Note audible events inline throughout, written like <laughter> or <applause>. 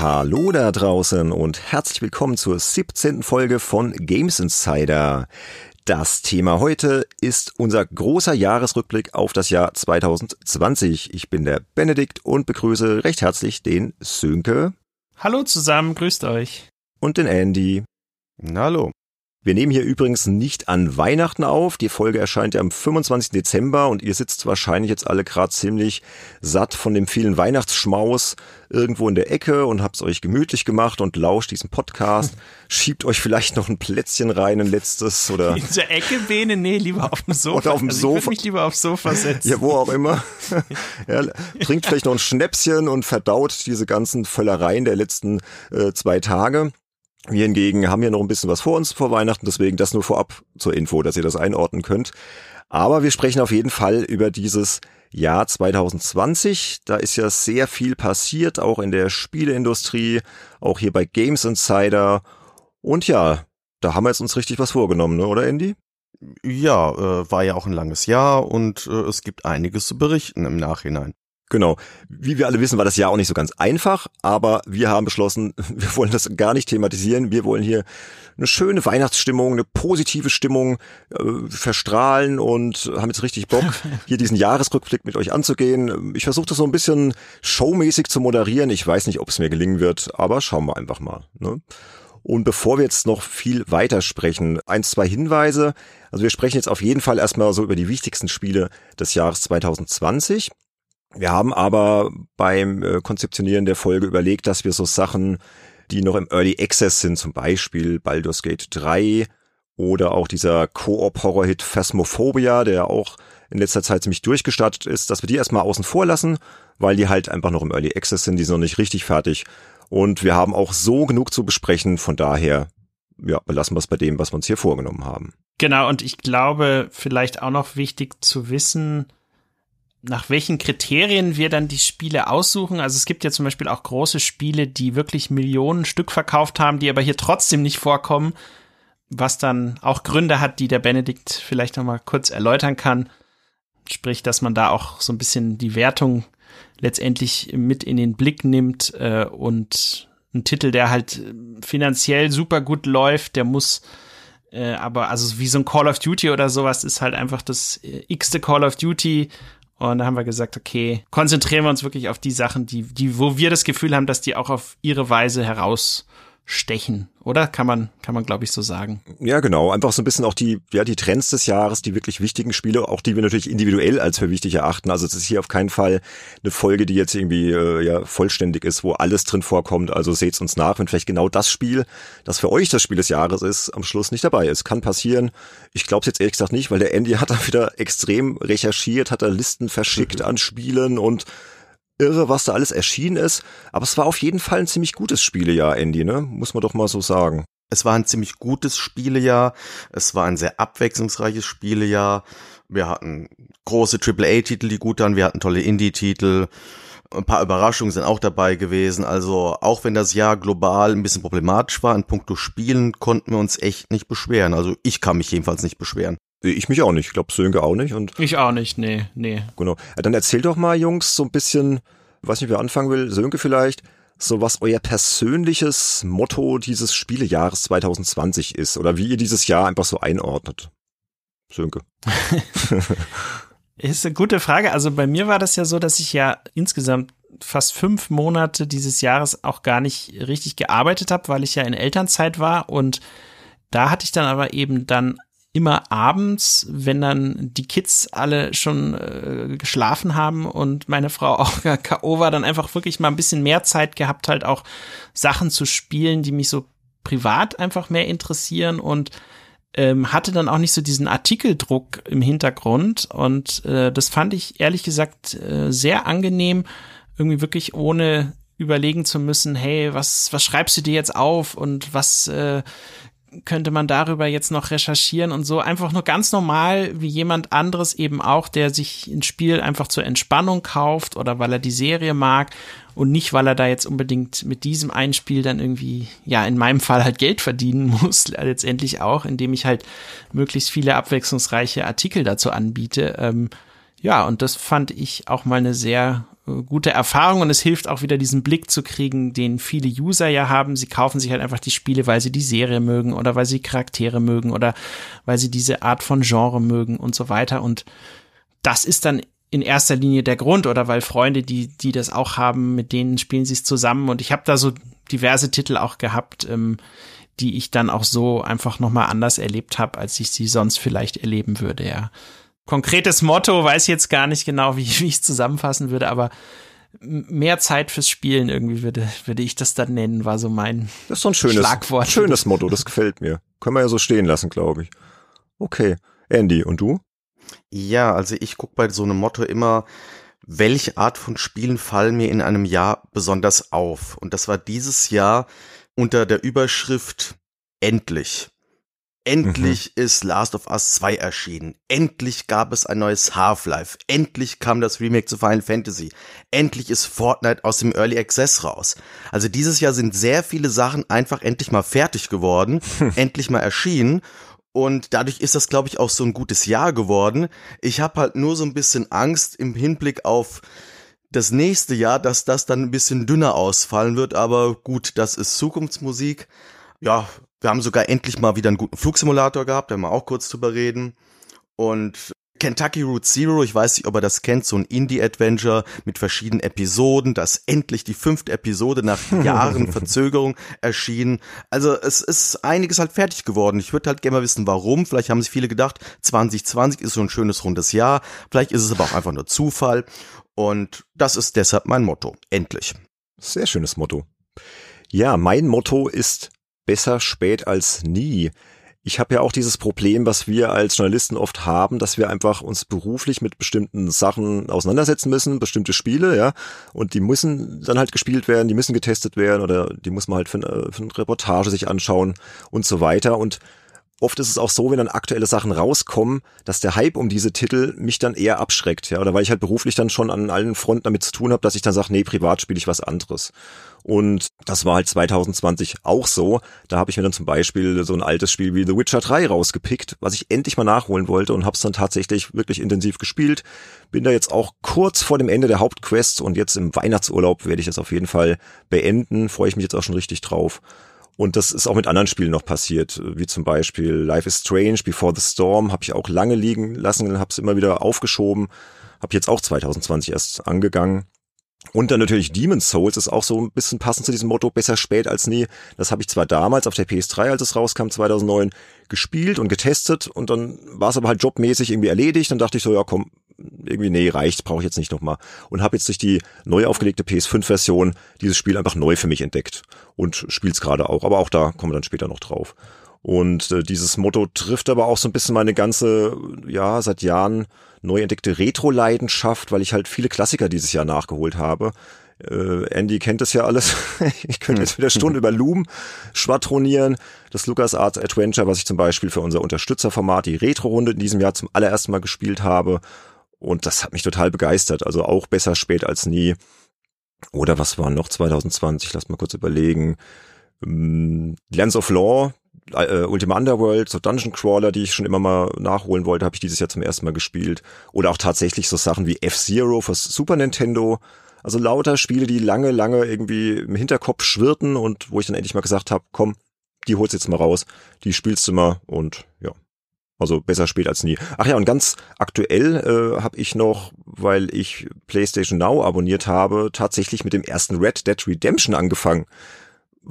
Hallo da draußen und herzlich willkommen zur 17. Folge von Games Insider. Das Thema heute ist unser großer Jahresrückblick auf das Jahr 2020. Ich bin der Benedikt und begrüße recht herzlich den Sönke. Hallo zusammen, grüßt euch. Und den Andy. Hallo. Wir nehmen hier übrigens nicht an Weihnachten auf. Die Folge erscheint ja am 25. Dezember und ihr sitzt wahrscheinlich jetzt alle gerade ziemlich satt von dem vielen Weihnachtsschmaus irgendwo in der Ecke und habt's euch gemütlich gemacht und lauscht diesen Podcast. <laughs> Schiebt euch vielleicht noch ein Plätzchen rein, ein letztes oder. In der Ecke, Bene? Nee, lieber auf dem Sofa. Oder auf dem also Sofa. Ich würde mich lieber aufs Sofa setzen. Ja, wo auch immer. <laughs> ja, trinkt vielleicht noch ein Schnäpschen und verdaut diese ganzen Völlereien der letzten äh, zwei Tage. Wir hingegen haben ja noch ein bisschen was vor uns vor Weihnachten, deswegen das nur vorab zur Info, dass ihr das einordnen könnt. Aber wir sprechen auf jeden Fall über dieses Jahr 2020. Da ist ja sehr viel passiert, auch in der Spieleindustrie, auch hier bei Games Insider. Und ja, da haben wir jetzt uns richtig was vorgenommen, ne? oder Andy? Ja, äh, war ja auch ein langes Jahr und äh, es gibt einiges zu berichten im Nachhinein. Genau. Wie wir alle wissen, war das Jahr auch nicht so ganz einfach, aber wir haben beschlossen, <laughs> wir wollen das gar nicht thematisieren. Wir wollen hier eine schöne Weihnachtsstimmung, eine positive Stimmung äh, verstrahlen und haben jetzt richtig Bock, <laughs> hier diesen Jahresrückblick mit euch anzugehen. Ich versuche das so ein bisschen showmäßig zu moderieren. Ich weiß nicht, ob es mir gelingen wird, aber schauen wir einfach mal. Ne? Und bevor wir jetzt noch viel weiter sprechen, eins, zwei Hinweise. Also wir sprechen jetzt auf jeden Fall erstmal so über die wichtigsten Spiele des Jahres 2020. Wir haben aber beim äh, Konzeptionieren der Folge überlegt, dass wir so Sachen, die noch im Early Access sind, zum Beispiel Baldur's Gate 3 oder auch dieser Koop-Horror-Hit Phasmophobia, der auch in letzter Zeit ziemlich durchgestartet ist, dass wir die erstmal außen vor lassen, weil die halt einfach noch im Early Access sind, die sind noch nicht richtig fertig. Und wir haben auch so genug zu besprechen, von daher, ja, belassen wir es bei dem, was wir uns hier vorgenommen haben. Genau, und ich glaube, vielleicht auch noch wichtig zu wissen, nach welchen Kriterien wir dann die Spiele aussuchen. Also es gibt ja zum Beispiel auch große Spiele, die wirklich Millionen Stück verkauft haben, die aber hier trotzdem nicht vorkommen, was dann auch Gründe hat, die der Benedikt vielleicht noch mal kurz erläutern kann. Sprich, dass man da auch so ein bisschen die Wertung letztendlich mit in den Blick nimmt äh, und ein Titel, der halt finanziell super gut läuft, der muss äh, aber also wie so ein Call of Duty oder sowas ist halt einfach das äh, x-te Call of Duty und da haben wir gesagt, okay, konzentrieren wir uns wirklich auf die Sachen, die, die, wo wir das Gefühl haben, dass die auch auf ihre Weise herausstechen. Oder kann man, kann man, glaube ich, so sagen. Ja, genau. Einfach so ein bisschen auch die, ja, die Trends des Jahres, die wirklich wichtigen Spiele, auch die wir natürlich individuell als für wichtig erachten. Also es ist hier auf keinen Fall eine Folge, die jetzt irgendwie äh, ja vollständig ist, wo alles drin vorkommt. Also seht's uns nach, wenn vielleicht genau das Spiel, das für euch das Spiel des Jahres ist, am Schluss nicht dabei ist. Kann passieren. Ich glaube es jetzt ehrlich gesagt nicht, weil der Andy <laughs> hat da wieder extrem recherchiert, hat da Listen verschickt <laughs> an Spielen und irre, was da alles erschienen ist. Aber es war auf jeden Fall ein ziemlich gutes Spielejahr, Andy, ne? Muss man doch mal so sagen. Es war ein ziemlich gutes Spielejahr. Es war ein sehr abwechslungsreiches Spielejahr. Wir hatten große AAA-Titel, die gut waren. Wir hatten tolle Indie-Titel. Ein paar Überraschungen sind auch dabei gewesen. Also auch wenn das Jahr global ein bisschen problematisch war in puncto Spielen, konnten wir uns echt nicht beschweren. Also ich kann mich jedenfalls nicht beschweren. Ich mich auch nicht. Ich glaube, Sönke auch nicht. Und ich auch nicht, nee, nee. Genau. Dann erzählt doch mal, Jungs, so ein bisschen, weiß nicht, wer anfangen will, Sönke vielleicht, so was euer persönliches Motto dieses Spielejahres 2020 ist oder wie ihr dieses Jahr einfach so einordnet. Sönke. <laughs> ist eine gute Frage. Also bei mir war das ja so, dass ich ja insgesamt fast fünf Monate dieses Jahres auch gar nicht richtig gearbeitet habe, weil ich ja in Elternzeit war und da hatte ich dann aber eben dann immer abends, wenn dann die Kids alle schon äh, geschlafen haben und meine Frau auch <laughs> K.O. war, dann einfach wirklich mal ein bisschen mehr Zeit gehabt, halt auch Sachen zu spielen, die mich so privat einfach mehr interessieren und ähm, hatte dann auch nicht so diesen Artikeldruck im Hintergrund und äh, das fand ich ehrlich gesagt äh, sehr angenehm, irgendwie wirklich ohne überlegen zu müssen, hey, was, was schreibst du dir jetzt auf und was äh, könnte man darüber jetzt noch recherchieren und so einfach nur ganz normal wie jemand anderes eben auch, der sich ein Spiel einfach zur Entspannung kauft oder weil er die Serie mag und nicht, weil er da jetzt unbedingt mit diesem einen Spiel dann irgendwie, ja, in meinem Fall halt Geld verdienen <laughs> muss, letztendlich auch, indem ich halt möglichst viele abwechslungsreiche Artikel dazu anbiete. Ähm, ja, und das fand ich auch mal eine sehr gute Erfahrung und es hilft auch wieder diesen Blick zu kriegen, den viele User ja haben. Sie kaufen sich halt einfach die Spiele, weil sie die Serie mögen oder weil sie Charaktere mögen oder weil sie diese Art von Genre mögen und so weiter. Und das ist dann in erster Linie der Grund oder weil Freunde, die, die das auch haben, mit denen spielen sie es zusammen. Und ich habe da so diverse Titel auch gehabt, ähm, die ich dann auch so einfach nochmal anders erlebt habe, als ich sie sonst vielleicht erleben würde, ja. Konkretes Motto weiß ich jetzt gar nicht genau, wie, <laughs> wie ich es zusammenfassen würde, aber mehr Zeit fürs Spielen irgendwie würde, würde ich das dann nennen, war so mein Das ist so ein schönes, Schlagwort. schönes Motto, <laughs> das gefällt mir. Können wir ja so stehen lassen, glaube ich. Okay. Andy, und du? Ja, also ich gucke bei so einem Motto immer, welche Art von Spielen fallen mir in einem Jahr besonders auf. Und das war dieses Jahr unter der Überschrift Endlich. Endlich mhm. ist Last of Us 2 erschienen. Endlich gab es ein neues Half-Life. Endlich kam das Remake zu Final Fantasy. Endlich ist Fortnite aus dem Early Access raus. Also dieses Jahr sind sehr viele Sachen einfach endlich mal fertig geworden, <laughs> endlich mal erschienen. Und dadurch ist das, glaube ich, auch so ein gutes Jahr geworden. Ich habe halt nur so ein bisschen Angst im Hinblick auf das nächste Jahr, dass das dann ein bisschen dünner ausfallen wird. Aber gut, das ist Zukunftsmusik. Ja, wir haben sogar endlich mal wieder einen guten Flugsimulator gehabt, da werden wir auch kurz drüber reden. Und Kentucky Route Zero, ich weiß nicht, ob ihr das kennt, so ein Indie-Adventure mit verschiedenen Episoden, das endlich die fünfte Episode nach <laughs> Jahren Verzögerung erschien. Also es ist einiges halt fertig geworden. Ich würde halt gerne mal wissen, warum. Vielleicht haben sich viele gedacht, 2020 ist so ein schönes rundes Jahr. Vielleicht ist es aber auch einfach nur Zufall. Und das ist deshalb mein Motto. Endlich. Sehr schönes Motto. Ja, mein Motto ist besser spät als nie ich habe ja auch dieses Problem, was wir als Journalisten oft haben, dass wir einfach uns beruflich mit bestimmten Sachen auseinandersetzen müssen, bestimmte Spiele, ja, und die müssen dann halt gespielt werden, die müssen getestet werden oder die muss man halt für, eine, für eine Reportage sich anschauen und so weiter. Und oft ist es auch so, wenn dann aktuelle Sachen rauskommen, dass der Hype um diese Titel mich dann eher abschreckt, ja, oder weil ich halt beruflich dann schon an allen Fronten damit zu tun habe, dass ich dann sage, nee, privat spiele ich was anderes. Und das war halt 2020 auch so. Da habe ich mir dann zum Beispiel so ein altes Spiel wie The Witcher 3 rausgepickt, was ich endlich mal nachholen wollte und habe es dann tatsächlich wirklich intensiv gespielt. Bin da jetzt auch kurz vor dem Ende der Hauptquest und jetzt im Weihnachtsurlaub werde ich es auf jeden Fall beenden. Freue ich mich jetzt auch schon richtig drauf. Und das ist auch mit anderen Spielen noch passiert, wie zum Beispiel Life is Strange, Before the Storm, habe ich auch lange liegen lassen, habe es immer wieder aufgeschoben, habe jetzt auch 2020 erst angegangen. Und dann natürlich Demon's Souls ist auch so ein bisschen passend zu diesem Motto, besser spät als nie. Das habe ich zwar damals auf der PS3, als es rauskam, 2009, gespielt und getestet und dann war es aber halt jobmäßig irgendwie erledigt. Dann dachte ich so, ja komm, irgendwie, nee, reicht, brauche ich jetzt nicht nochmal. Und habe jetzt durch die neu aufgelegte PS5-Version dieses Spiel einfach neu für mich entdeckt und spiel's gerade auch. Aber auch da kommen wir dann später noch drauf. Und äh, dieses Motto trifft aber auch so ein bisschen meine ganze, ja, seit Jahren neu entdeckte Retro-Leidenschaft, weil ich halt viele Klassiker dieses Jahr nachgeholt habe. Äh, Andy kennt das ja alles. <laughs> ich könnte jetzt wieder Stunden <laughs> über Loom schwadronieren. Das LucasArts Adventure, was ich zum Beispiel für unser Unterstützerformat, die Retro-Runde in diesem Jahr zum allerersten Mal gespielt habe. Und das hat mich total begeistert. Also auch besser spät als nie. Oder was war noch 2020? Lass mal kurz überlegen. Ähm, Lands of Law, äh, Ultima Underworld, so Dungeon Crawler, die ich schon immer mal nachholen wollte, habe ich dieses Jahr zum ersten Mal gespielt. Oder auch tatsächlich so Sachen wie F-Zero fürs Super Nintendo. Also lauter Spiele, die lange, lange irgendwie im Hinterkopf schwirrten und wo ich dann endlich mal gesagt habe, komm, die holst jetzt mal raus, die spielst du mal und ja. Also besser spät als nie. Ach ja, und ganz aktuell äh, habe ich noch, weil ich PlayStation Now abonniert habe, tatsächlich mit dem ersten Red Dead Redemption angefangen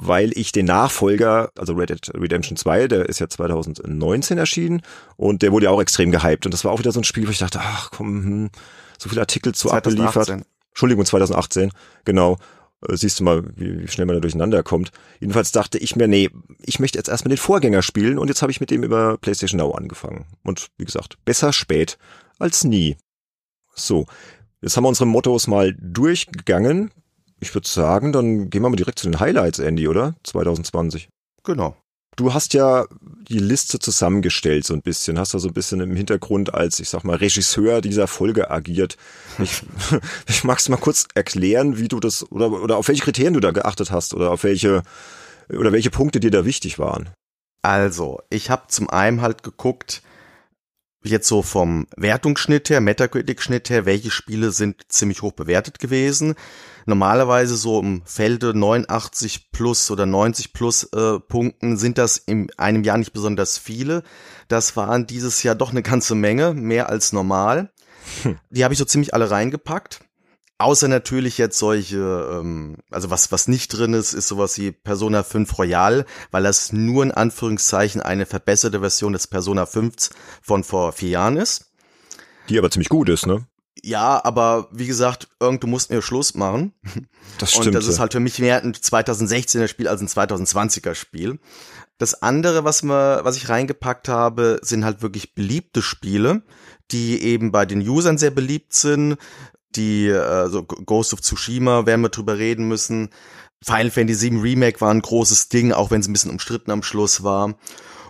weil ich den Nachfolger, also Red Dead Redemption 2, der ist ja 2019 erschienen und der wurde ja auch extrem gehypt und das war auch wieder so ein Spiel, wo ich dachte, ach komm, hm, so viele Artikel zu 2018. abgeliefert. Entschuldigung, 2018, genau. Äh, siehst du mal, wie, wie schnell man da durcheinander kommt. Jedenfalls dachte ich mir, nee, ich möchte jetzt erstmal den Vorgänger spielen und jetzt habe ich mit dem über PlayStation Now angefangen. Und wie gesagt, besser spät als nie. So, jetzt haben wir unsere Mottos mal durchgegangen ich würde sagen, dann gehen wir mal direkt zu den Highlights, Andy, oder? 2020. Genau. Du hast ja die Liste zusammengestellt so ein bisschen, hast da so ein bisschen im Hintergrund als, ich sag mal, Regisseur dieser Folge agiert. Ich, <laughs> ich magst du mal kurz erklären, wie du das, oder, oder auf welche Kriterien du da geachtet hast, oder auf welche, oder welche Punkte dir da wichtig waren. Also, ich habe zum einen halt geguckt, jetzt so vom Wertungsschnitt her, Metacritic-Schnitt her, welche Spiele sind ziemlich hoch bewertet gewesen. Normalerweise so im Felde 89 plus oder 90 plus äh, Punkten sind das in einem Jahr nicht besonders viele. Das waren dieses Jahr doch eine ganze Menge, mehr als normal. Hm. Die habe ich so ziemlich alle reingepackt. Außer natürlich jetzt solche, ähm, also was, was nicht drin ist, ist sowas wie Persona 5 Royal, weil das nur in Anführungszeichen eine verbesserte Version des Persona 5 von vor vier Jahren ist. Die aber ziemlich gut ist, ne? Ja, aber wie gesagt, irgend du musst mir Schluss machen. Das stimmt. Und das ist halt für mich mehr ein 2016er Spiel als ein 2020er Spiel. Das andere, was wir, was ich reingepackt habe, sind halt wirklich beliebte Spiele, die eben bei den Usern sehr beliebt sind, die äh, so Ghost of Tsushima werden wir drüber reden müssen. Final Fantasy VII Remake war ein großes Ding, auch wenn es ein bisschen umstritten am Schluss war.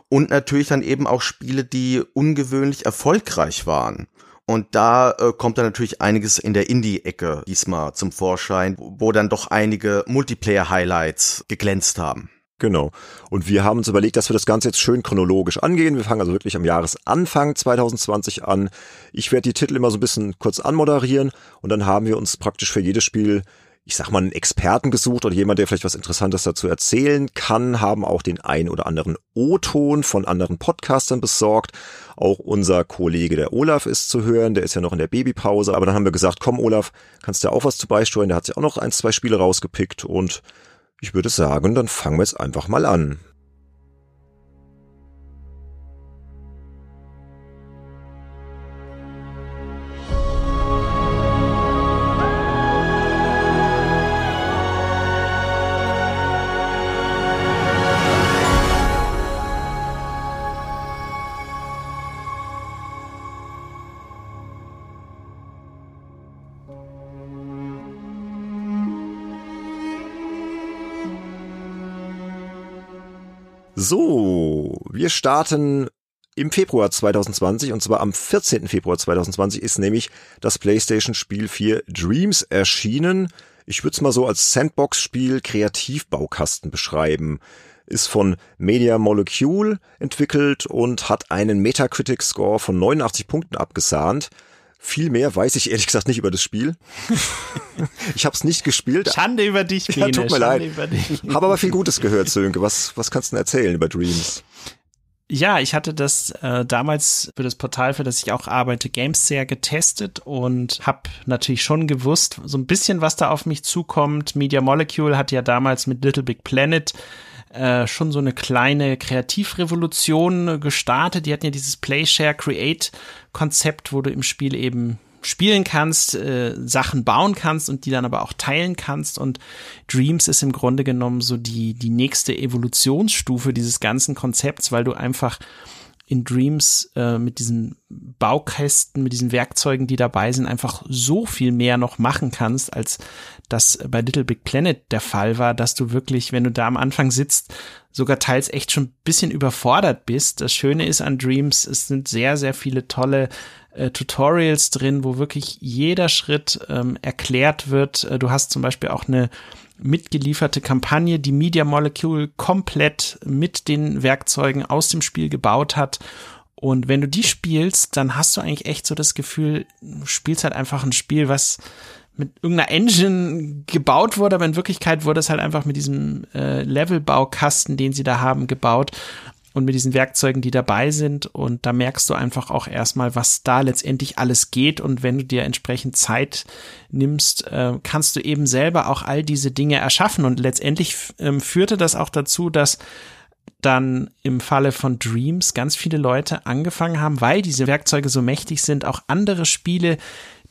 Und natürlich dann eben auch Spiele, die ungewöhnlich erfolgreich waren. Und da äh, kommt dann natürlich einiges in der Indie-Ecke diesmal zum Vorschein, wo dann doch einige Multiplayer-Highlights geglänzt haben. Genau. Und wir haben uns überlegt, dass wir das Ganze jetzt schön chronologisch angehen. Wir fangen also wirklich am Jahresanfang 2020 an. Ich werde die Titel immer so ein bisschen kurz anmoderieren und dann haben wir uns praktisch für jedes Spiel ich sag mal, einen Experten gesucht oder jemand, der vielleicht was Interessantes dazu erzählen kann, haben auch den ein oder anderen O-Ton von anderen Podcastern besorgt. Auch unser Kollege, der Olaf, ist zu hören. Der ist ja noch in der Babypause. Aber dann haben wir gesagt, komm, Olaf, kannst du auch was zu beisteuern. Der hat sich auch noch ein, zwei Spiele rausgepickt und ich würde sagen, dann fangen wir jetzt einfach mal an. So, wir starten im Februar 2020 und zwar am 14. Februar 2020 ist nämlich das PlayStation Spiel 4 Dreams erschienen. Ich würde es mal so als Sandbox-Spiel Kreativbaukasten beschreiben. Ist von Media Molecule entwickelt und hat einen Metacritic-Score von 89 Punkten abgesahnt. Viel mehr weiß ich ehrlich gesagt nicht über das Spiel. <laughs> ich habe es nicht gespielt. Schande über dich, Bene. Ja, tut mir Schande leid. Habe aber viel Gutes gehört, Sönke. Was, was kannst du denn erzählen über Dreams? Ja, ich hatte das äh, damals für das Portal, für das ich auch arbeite, Games sehr getestet und habe natürlich schon gewusst, so ein bisschen, was da auf mich zukommt. Media Molecule hat ja damals mit Little Big Planet äh, schon so eine kleine Kreativrevolution gestartet. Die hatten ja dieses Play, Share, Create Konzept, wo du im Spiel eben spielen kannst, äh, Sachen bauen kannst und die dann aber auch teilen kannst. Und Dreams ist im Grunde genommen so die, die nächste Evolutionsstufe dieses ganzen Konzepts, weil du einfach in Dreams äh, mit diesen Baukästen, mit diesen Werkzeugen, die dabei sind, einfach so viel mehr noch machen kannst, als das bei Little Big Planet der Fall war, dass du wirklich, wenn du da am Anfang sitzt, sogar teils echt schon ein bisschen überfordert bist. Das Schöne ist an Dreams, es sind sehr, sehr viele tolle äh, Tutorials drin, wo wirklich jeder Schritt ähm, erklärt wird. Äh, du hast zum Beispiel auch eine mitgelieferte Kampagne, die Media Molecule komplett mit den Werkzeugen aus dem Spiel gebaut hat. Und wenn du die spielst, dann hast du eigentlich echt so das Gefühl, du spielst halt einfach ein Spiel, was mit irgendeiner Engine gebaut wurde, aber in Wirklichkeit wurde es halt einfach mit diesem äh, Levelbaukasten, den sie da haben, gebaut und mit diesen Werkzeugen, die dabei sind. Und da merkst du einfach auch erstmal, was da letztendlich alles geht. Und wenn du dir entsprechend Zeit nimmst, äh, kannst du eben selber auch all diese Dinge erschaffen. Und letztendlich ähm, führte das auch dazu, dass dann im Falle von Dreams ganz viele Leute angefangen haben, weil diese Werkzeuge so mächtig sind, auch andere Spiele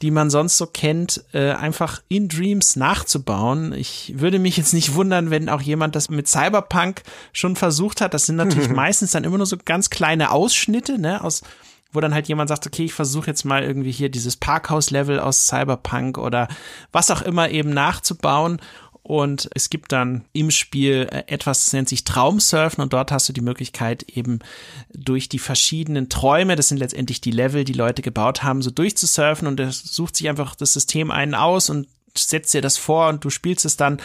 die man sonst so kennt, äh, einfach in Dreams nachzubauen. Ich würde mich jetzt nicht wundern, wenn auch jemand das mit Cyberpunk schon versucht hat. Das sind natürlich <laughs> meistens dann immer nur so ganz kleine Ausschnitte, ne, aus wo dann halt jemand sagt, okay, ich versuche jetzt mal irgendwie hier dieses Parkhaus-Level aus Cyberpunk oder was auch immer eben nachzubauen und es gibt dann im Spiel äh, etwas, das nennt sich Traumsurfen. Und dort hast du die Möglichkeit eben durch die verschiedenen Träume, das sind letztendlich die Level, die Leute gebaut haben, so durchzusurfen. Und es sucht sich einfach das System einen aus und setzt dir das vor und du spielst es dann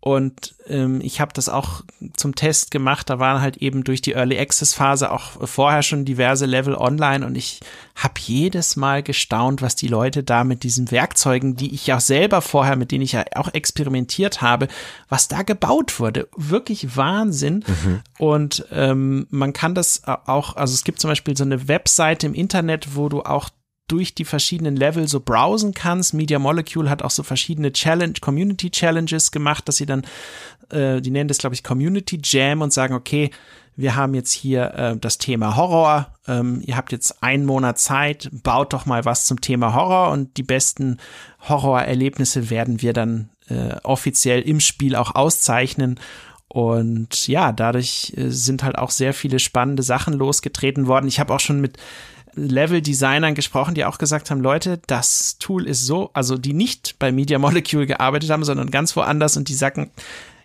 Und ähm, ich habe das auch zum Test gemacht. Da waren halt eben durch die Early Access Phase auch vorher schon diverse Level online und ich habe jedes Mal gestaunt, was die Leute da mit diesen Werkzeugen, die ich ja selber vorher, mit denen ich ja auch experimentiert habe, was da gebaut wurde. Wirklich Wahnsinn. Mhm. Und ähm, man kann das auch, also es gibt zum Beispiel so eine Webseite im Internet, wo du auch durch die verschiedenen Level so browsen kannst. Media Molecule hat auch so verschiedene Challenge, Community Challenges gemacht, dass sie dann, äh, die nennen das, glaube ich, Community Jam und sagen, okay, wir haben jetzt hier äh, das Thema Horror. Ähm, ihr habt jetzt einen Monat Zeit, baut doch mal was zum Thema Horror und die besten Horrorerlebnisse werden wir dann äh, offiziell im Spiel auch auszeichnen. Und ja, dadurch äh, sind halt auch sehr viele spannende Sachen losgetreten worden. Ich habe auch schon mit Level-Designern gesprochen, die auch gesagt haben, Leute, das Tool ist so, also die nicht bei Media Molecule gearbeitet haben, sondern ganz woanders und die sagen,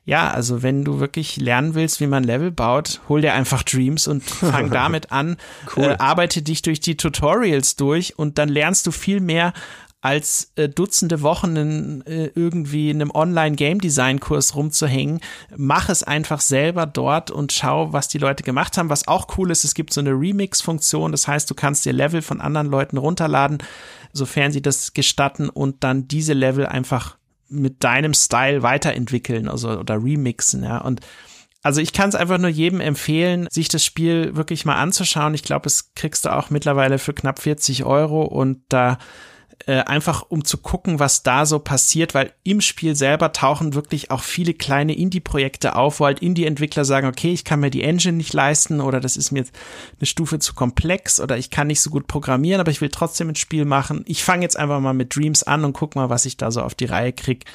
ja, also wenn du wirklich lernen willst, wie man Level baut, hol dir einfach Dreams und fang <laughs> damit an, cool. äh, arbeite dich durch die Tutorials durch und dann lernst du viel mehr als äh, Dutzende Wochen in, äh, irgendwie in einem Online-Game-Design-Kurs rumzuhängen. Mach es einfach selber dort und schau, was die Leute gemacht haben. Was auch cool ist, es gibt so eine Remix-Funktion. Das heißt, du kannst dir Level von anderen Leuten runterladen, sofern sie das gestatten und dann diese Level einfach mit deinem Style weiterentwickeln, also oder remixen, ja. Und also ich kann es einfach nur jedem empfehlen, sich das Spiel wirklich mal anzuschauen. Ich glaube, es kriegst du auch mittlerweile für knapp 40 Euro und da äh, einfach um zu gucken, was da so passiert, weil im Spiel selber tauchen wirklich auch viele kleine Indie-Projekte auf, wo halt Indie-Entwickler sagen, okay, ich kann mir die Engine nicht leisten oder das ist mir eine Stufe zu komplex oder ich kann nicht so gut programmieren, aber ich will trotzdem ein Spiel machen. Ich fange jetzt einfach mal mit Dreams an und guck mal, was ich da so auf die Reihe krieg.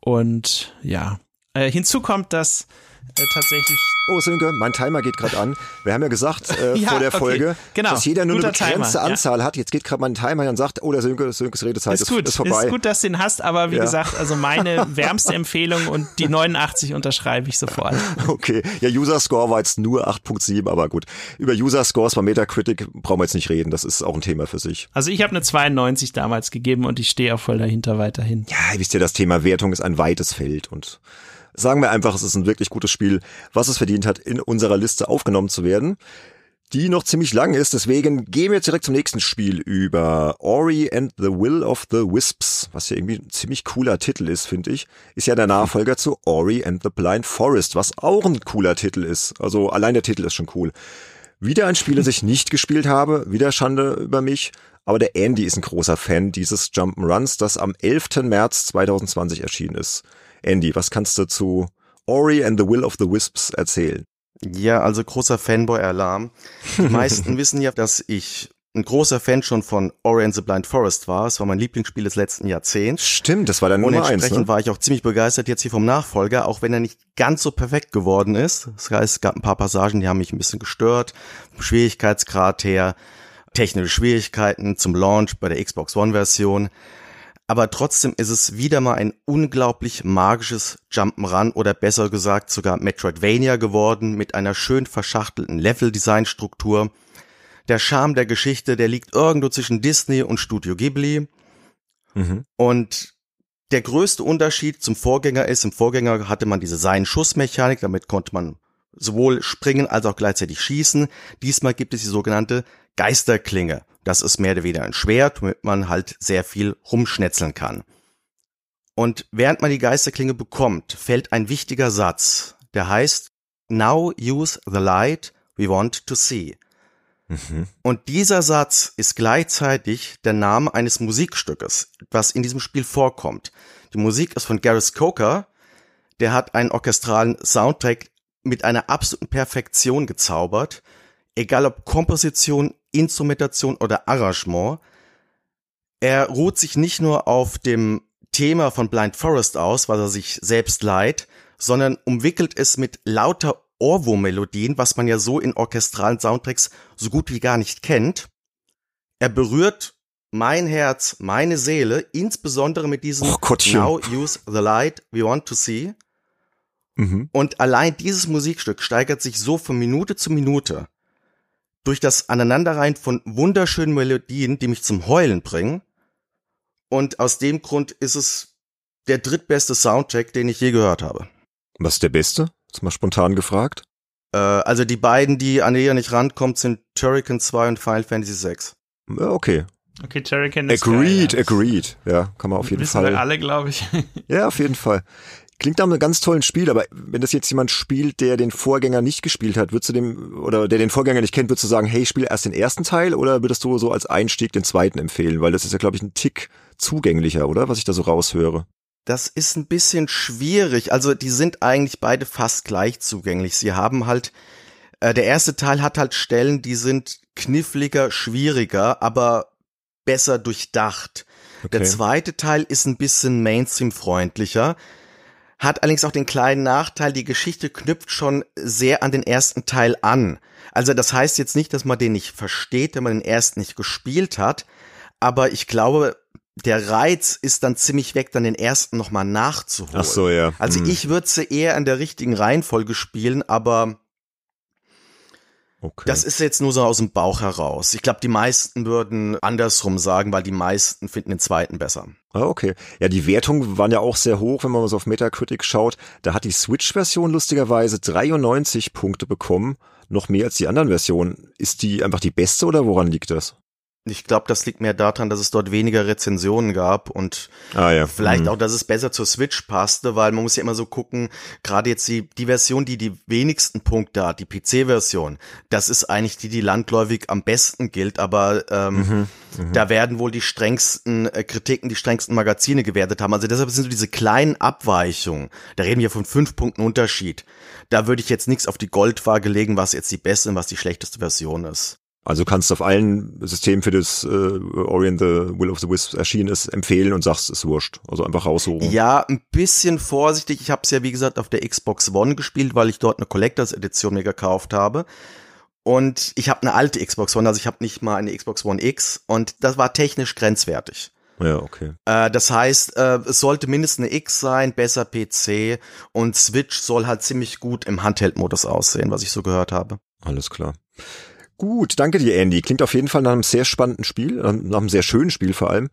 Und ja, äh, hinzu kommt, dass äh, tatsächlich. Oh, Sönke, mein Timer geht gerade an. Wir haben ja gesagt äh, <laughs> ja, vor der Folge, okay, genau. dass jeder nur Guter eine begrenzte Timer, Anzahl ja. hat. Jetzt geht gerade mein Timer und sagt, oh, der Sönke, Sönkes Redezeit ist, gut, ist vorbei. Ist gut, dass du den hast, aber wie ja. gesagt, also meine <laughs> wärmste Empfehlung und die 89 unterschreibe ich sofort. <laughs> Okay, ja, User Score war jetzt nur 8.7, aber gut. Über User Scores bei Metacritic brauchen wir jetzt nicht reden. Das ist auch ein Thema für sich. Also ich habe eine 92 damals gegeben und ich stehe auch voll dahinter weiterhin. Ja, wisst ihr, das Thema Wertung ist ein weites Feld und Sagen wir einfach, es ist ein wirklich gutes Spiel, was es verdient hat, in unserer Liste aufgenommen zu werden die noch ziemlich lang ist. Deswegen gehen wir jetzt direkt zum nächsten Spiel über Ori and the Will of the Wisps, was ja irgendwie ein ziemlich cooler Titel ist, finde ich. Ist ja der Nachfolger zu Ori and the Blind Forest, was auch ein cooler Titel ist. Also allein der Titel ist schon cool. Wieder ein Spiel, das ich nicht gespielt habe, wieder Schande über mich. Aber der Andy ist ein großer Fan dieses Jump'n'Runs, das am 11. März 2020 erschienen ist. Andy, was kannst du zu Ori and the Will of the Wisps erzählen? Ja, also großer Fanboy-Alarm. Die meisten <laughs> wissen ja, dass ich ein großer Fan schon von Ori and the Blind Forest war. Es war mein Lieblingsspiel des letzten Jahrzehnts. Stimmt, das war dann Nummer eins. Und entsprechend ne? war ich auch ziemlich begeistert jetzt hier vom Nachfolger, auch wenn er nicht ganz so perfekt geworden ist. Das heißt, es gab ein paar Passagen, die haben mich ein bisschen gestört. Schwierigkeitsgrad her, technische Schwierigkeiten zum Launch bei der Xbox One Version aber trotzdem ist es wieder mal ein unglaublich magisches Jump'n'Run oder besser gesagt sogar Metroidvania geworden mit einer schön verschachtelten Level-Design-Struktur. Der Charme der Geschichte, der liegt irgendwo zwischen Disney und Studio Ghibli. Mhm. Und der größte Unterschied zum Vorgänger ist, im Vorgänger hatte man diese Sein-Schuss-Mechanik, damit konnte man sowohl springen als auch gleichzeitig schießen. Diesmal gibt es die sogenannte Geisterklinge. Das ist mehr oder weniger ein Schwert, womit man halt sehr viel rumschnetzeln kann. Und während man die Geisterklinge bekommt, fällt ein wichtiger Satz, der heißt Now use the light we want to see. Mhm. Und dieser Satz ist gleichzeitig der Name eines Musikstückes, was in diesem Spiel vorkommt. Die Musik ist von Gareth Coker, der hat einen orchestralen Soundtrack mit einer absoluten Perfektion gezaubert, egal ob Komposition, Instrumentation oder Arrangement. Er ruht sich nicht nur auf dem Thema von Blind Forest aus, weil er sich selbst leiht, sondern umwickelt es mit lauter Ohrwurm-Melodien, was man ja so in orchestralen Soundtracks so gut wie gar nicht kennt. Er berührt mein Herz, meine Seele, insbesondere mit diesem oh Now Use the Light We Want to See. Mhm. Und allein dieses Musikstück steigert sich so von Minute zu Minute durch das Aneinanderreihen von wunderschönen Melodien, die mich zum Heulen bringen. Und aus dem Grund ist es der drittbeste Soundtrack, den ich je gehört habe. Was ist der beste? Ist mal spontan gefragt. Äh, also die beiden, die an ihr nicht rankommt, sind Turrican 2 und Final Fantasy 6. Ja, okay. Okay, Turrican ist Agreed, geil, ja. agreed. Ja, kann man auf jeden Wissen Fall. wir alle, glaube ich. <laughs> Ja, auf jeden Fall. Klingt nach einem ganz tollen Spiel, aber wenn das jetzt jemand spielt, der den Vorgänger nicht gespielt hat, würdest du dem, oder der den Vorgänger nicht kennt, würdest du sagen, hey, spiel erst den ersten Teil oder würdest du so als Einstieg den zweiten empfehlen? Weil das ist ja, glaube ich, ein Tick zugänglicher, oder? Was ich da so raushöre. Das ist ein bisschen schwierig. Also die sind eigentlich beide fast gleich zugänglich. Sie haben halt, äh, der erste Teil hat halt Stellen, die sind kniffliger, schwieriger, aber besser durchdacht. Der Okay. zweite Teil ist ein bisschen Mainstream-freundlicher, hat allerdings auch den kleinen Nachteil, die Geschichte knüpft schon sehr an den ersten Teil an. Also das heißt jetzt nicht, dass man den nicht versteht, wenn man den ersten nicht gespielt hat, aber ich glaube, der Reiz ist dann ziemlich weg, dann den ersten nochmal nachzuholen. Ach so, ja. Also Hm, ich würde sie eher in der richtigen Reihenfolge spielen, aber okay. das ist jetzt nur so aus dem Bauch heraus. Ich glaube, die meisten würden andersrum sagen, weil die meisten finden den zweiten besser. Ah, okay. Ja, die Wertungen waren ja auch sehr hoch, wenn man mal so auf Metacritic schaut. Da hat die Switch-Version lustigerweise 93 Punkte bekommen. Noch mehr als die anderen Versionen. Ist die einfach die beste oder woran liegt das? Ich glaube, das liegt mehr daran, dass es dort weniger Rezensionen gab und Ah ja. vielleicht Hm. auch, dass es besser zur Switch passte, weil man muss ja immer so gucken, gerade jetzt die, die Version, die die wenigsten Punkte hat, die PC-Version, das ist eigentlich die, die landläufig am besten gilt, aber ähm, Mhm, da werden wohl die strengsten äh, Kritiken, die strengsten Magazine gewertet haben. Also deshalb sind so diese kleinen Abweichungen, da reden wir von fünf Punkten Unterschied. Da würde ich jetzt nichts auf die Goldwaage legen, was jetzt die beste und was die schlechteste Version ist. Also kannst du auf allen Systemen für das äh, Ori and the Will of the Wisps erschienen ist, empfehlen und sagst, ist wurscht. Also einfach raussuchen. Ja, ein bisschen vorsichtig. Ich habe es ja, wie gesagt, auf der Xbox One gespielt, weil ich dort eine Collectors Edition mir gekauft habe. Und ich habe eine alte Xbox One, also ich habe nicht mal eine Xbox One X. Und das war technisch grenzwertig. Ja, okay. Äh, das heißt, äh, es sollte mindestens eine X sein, besser PC. Und Switch soll halt ziemlich gut im Handheld-Modus aussehen, was ich so gehört habe. Alles klar. Gut, danke dir, Andy. Klingt auf jeden Fall nach einem sehr spannenden Spiel, äh, nach einem sehr schönen Spiel vor allem.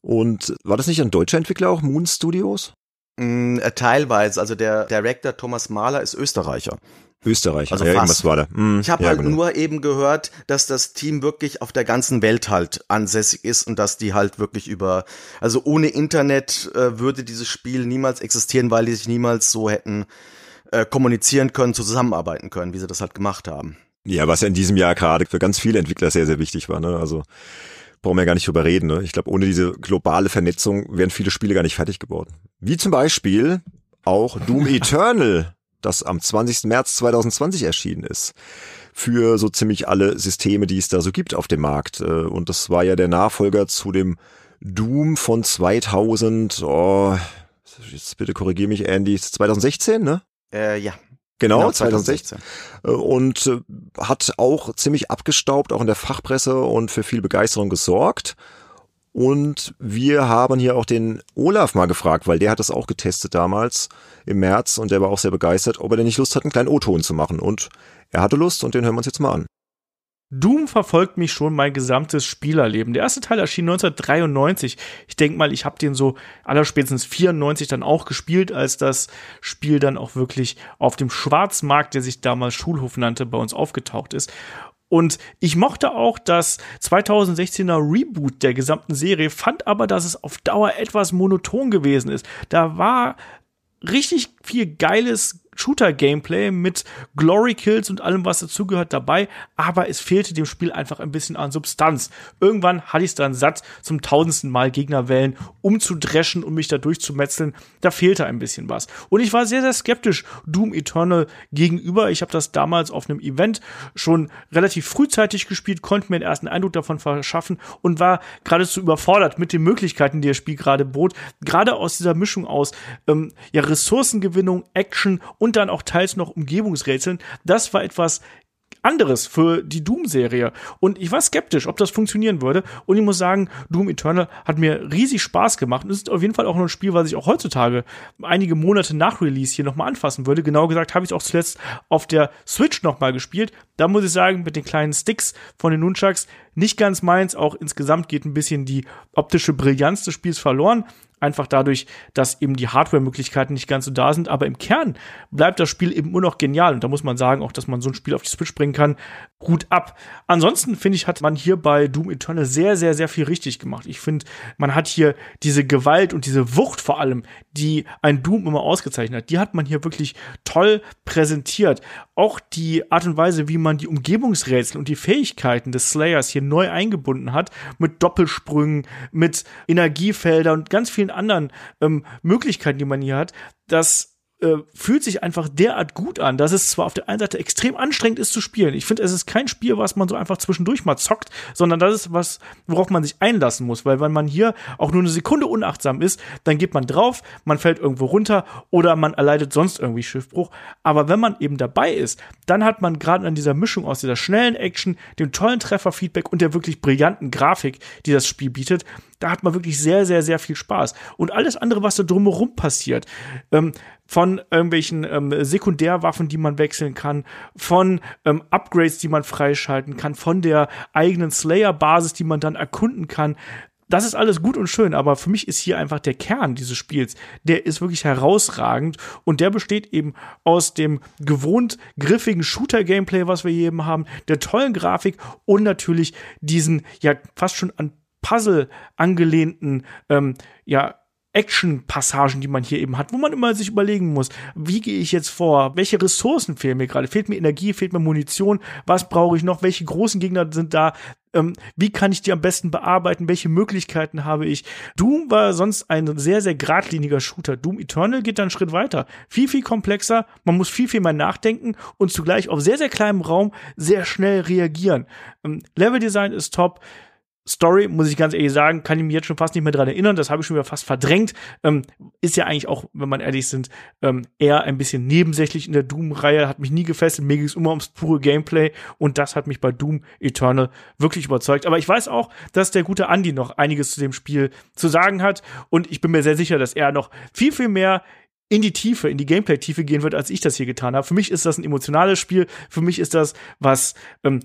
Und war das nicht ein deutscher Entwickler auch, Moon Studios? Mm, äh, teilweise, also der Director Thomas Mahler ist Österreicher. Österreich, Also ja, fast. irgendwas war da. Hm, Ich habe ja, halt genau. nur eben gehört, dass das Team wirklich auf der ganzen Welt halt ansässig ist und dass die halt wirklich über, also ohne Internet äh, würde dieses Spiel niemals existieren, weil die sich niemals so hätten äh, kommunizieren können, zusammenarbeiten können, wie sie das halt gemacht haben. Ja, was ja in diesem Jahr gerade für ganz viele Entwickler sehr, sehr wichtig war. Ne? Also brauchen wir ja gar nicht drüber reden. Ne? Ich glaube, ohne diese globale Vernetzung wären viele Spiele gar nicht fertig geworden. Wie zum Beispiel auch Doom <laughs> Eternal, das am 20. März 2020 erschienen ist. Für so ziemlich alle Systeme, die es da so gibt auf dem Markt. Äh, Und das war ja der Nachfolger zu dem Doom von 2000, oh, jetzt bitte korrigier mich, Andy, 2016, ne? Äh, ja. Genau, 2016. Äh, und äh, hat auch ziemlich abgestaubt, auch in der Fachpresse und für viel Begeisterung gesorgt. Und wir haben hier auch den Olaf mal gefragt, weil der hat das auch getestet damals im März und der war auch sehr begeistert, ob er denn nicht Lust hat, einen kleinen O-Ton zu machen. Und er hatte Lust und den hören wir uns jetzt mal an. Doom verfolgt mich schon mein gesamtes Spielerleben. Der erste Teil erschien 1993. Ich denke mal, ich habe den so allerspätestens 94 dann auch gespielt, als das Spiel dann auch wirklich auf dem Schwarzmarkt, der sich damals Schulhof nannte, bei uns aufgetaucht ist. Und ich mochte auch das 2016er Reboot der gesamten Serie, fand aber, dass es auf Dauer etwas monoton gewesen ist. Da war richtig viel geiles Shooter-Gameplay mit Glory-Kills und allem, was dazugehört, dabei, aber es fehlte dem Spiel einfach ein bisschen an Substanz. Irgendwann hatte ich es dann satt, zum tausendsten Mal Gegnerwellen umzudreschen und mich da durchzumetzeln. Da fehlte ein bisschen was. Und ich war sehr, sehr skeptisch Doom Eternal gegenüber. Ich habe das damals auf einem Event schon relativ frühzeitig gespielt, konnte mir den ersten Eindruck davon verschaffen und war geradezu überfordert mit den Möglichkeiten, die das Spiel gerade bot. Gerade aus dieser Mischung aus ähm, ja, Ressourcengewinnung, Action dann auch teils noch Umgebungsrätseln. Das war etwas anderes für die Doom-Serie. Und ich war skeptisch, ob das funktionieren würde. Und ich muss sagen, Doom Eternal hat mir riesig Spaß gemacht. Und es ist auf jeden Fall auch noch ein Spiel, was ich auch heutzutage einige Monate nach Release hier nochmal anfassen würde. Genau gesagt habe ich es auch zuletzt auf der Switch nochmal gespielt. Da muss ich sagen, mit den kleinen Sticks von den Nunchucks nicht ganz meins. Auch insgesamt geht ein bisschen die optische Brillanz des Spiels verloren. Einfach dadurch, dass eben die Hardware-Möglichkeiten nicht ganz so da sind. Aber im Kern bleibt das Spiel eben immer noch genial. Und da muss man sagen, auch, dass man so ein Spiel auf die Switch bringen kann, gut ab. Ansonsten finde ich, hat man hier bei Doom Eternal sehr, sehr, sehr viel richtig gemacht. Ich finde, man hat hier diese Gewalt und diese Wucht vor allem, die ein Doom immer ausgezeichnet hat, die hat man hier wirklich toll präsentiert. Auch die Art und Weise, wie man die Umgebungsrätsel und die Fähigkeiten des Slayers hier neu eingebunden hat, mit Doppelsprüngen, mit Energiefeldern und ganz vielen anderen ähm, Möglichkeiten, die man hier hat, das äh, fühlt sich einfach derart gut an, dass es zwar auf der einen Seite extrem anstrengend ist zu spielen. Ich finde, es ist kein Spiel, was man so einfach zwischendurch mal zockt, sondern das ist was, worauf man sich einlassen muss, weil wenn man hier auch nur eine Sekunde unachtsam ist, dann geht man drauf, man fällt irgendwo runter oder man erleidet sonst irgendwie Schiffbruch. Aber wenn man eben dabei ist, dann hat man gerade an dieser Mischung aus dieser schnellen Action, dem tollen Trefferfeedback und der wirklich brillanten Grafik, die das Spiel bietet, da hat man wirklich sehr, sehr, sehr viel Spaß. Und alles andere, was da drumherum passiert, ähm, von irgendwelchen ähm, Sekundärwaffen, die man wechseln kann, von ähm, Upgrades, die man freischalten kann, von der eigenen Slayer-Basis, die man dann erkunden kann. Das ist alles gut und schön, aber für mich ist hier einfach der Kern dieses Spiels, der ist wirklich herausragend und der besteht eben aus dem gewohnt griffigen Shooter-Gameplay, was wir hier eben haben, der tollen Grafik und natürlich diesen ja fast schon an Puzzle angelehnten, ähm, ja, Action-Passagen, die man hier eben hat, wo man immer sich überlegen muss, wie gehe ich jetzt vor? Welche Ressourcen fehlen mir gerade? Fehlt mir Energie? Fehlt mir Munition? Was brauche ich noch? Welche großen Gegner sind da? Ähm, wie kann ich die am besten bearbeiten? Welche Möglichkeiten habe ich? Doom war sonst ein sehr, sehr geradliniger Shooter. Doom Eternal geht dann einen Schritt weiter. Viel, viel komplexer. Man muss viel, viel mehr nachdenken und zugleich auf sehr, sehr kleinem Raum sehr schnell reagieren. Ähm, Leveldesign ist top. Story, muss ich ganz ehrlich sagen, kann ich mich jetzt schon fast nicht mehr dran erinnern. Das habe ich schon wieder fast verdrängt. Ähm, ist ja eigentlich auch, wenn man ehrlich sind, ähm, eher ein bisschen nebensächlich in der Doom-Reihe. Hat mich nie gefesselt. Mir ging es immer ums pure Gameplay. Und das hat mich bei Doom Eternal wirklich überzeugt. Aber ich weiß auch, dass der gute Andy noch einiges zu dem Spiel zu sagen hat. Und ich bin mir sehr sicher, dass er noch viel, viel mehr in die Tiefe, in die Gameplay-Tiefe gehen wird, als ich das hier getan habe. Für mich ist das ein emotionales Spiel. Für mich ist das, was ähm,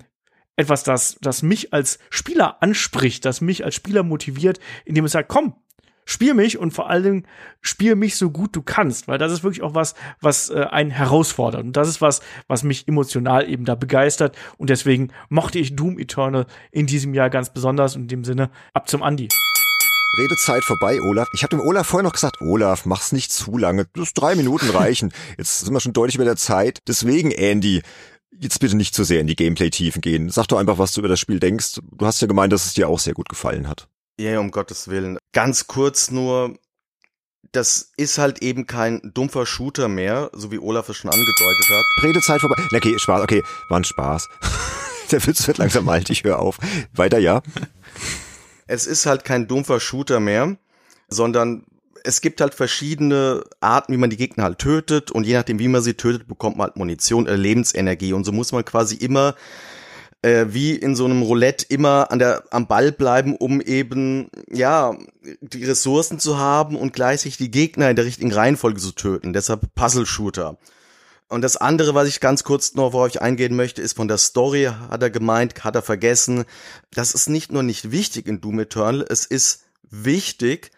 etwas, das, das mich als Spieler anspricht, das mich als Spieler motiviert, indem es sagt, komm, spiel mich und vor allen Dingen spiel mich so gut du kannst, weil das ist wirklich auch was, was äh, einen herausfordert und das ist was, was mich emotional eben da begeistert und deswegen mochte ich Doom Eternal in diesem Jahr ganz besonders und in dem Sinne ab zum Andi. Redezeit vorbei, Olaf. Ich habe dem Olaf vorher noch gesagt, Olaf, mach's nicht zu lange. Das drei Minuten reichen. <laughs> Jetzt sind wir schon deutlich über der Zeit. Deswegen, Andy, jetzt bitte nicht zu sehr in die Gameplay-Tiefen gehen. Sag doch einfach, was du über das Spiel denkst. Du hast ja gemeint, dass es dir auch sehr gut gefallen hat. Ja, um Gottes Willen. Ganz kurz nur, das ist halt eben kein dumpfer Shooter mehr, so wie Olaf es schon angedeutet hat. Redezeit vorbei. Okay, Spaß, okay, war ein Spaß. <laughs> Der Witz wird langsam alt, ich höre auf. Weiter, ja. Es ist halt kein dumpfer Shooter mehr, sondern es gibt halt verschiedene Arten, wie man die Gegner halt tötet und je nachdem, wie man sie tötet, bekommt man halt Munition oder Lebensenergie und so muss man quasi immer äh, wie in so einem Roulette immer an der am Ball bleiben, um eben ja die Ressourcen zu haben und gleichzeitig die Gegner in der richtigen Reihenfolge zu töten. Deshalb Puzzle Shooter. Und das andere, was ich ganz kurz noch auf euch eingehen möchte, ist von der Story, hat er gemeint, hat er vergessen. Das ist nicht nur nicht wichtig in Doom Eternal, es ist wichtig,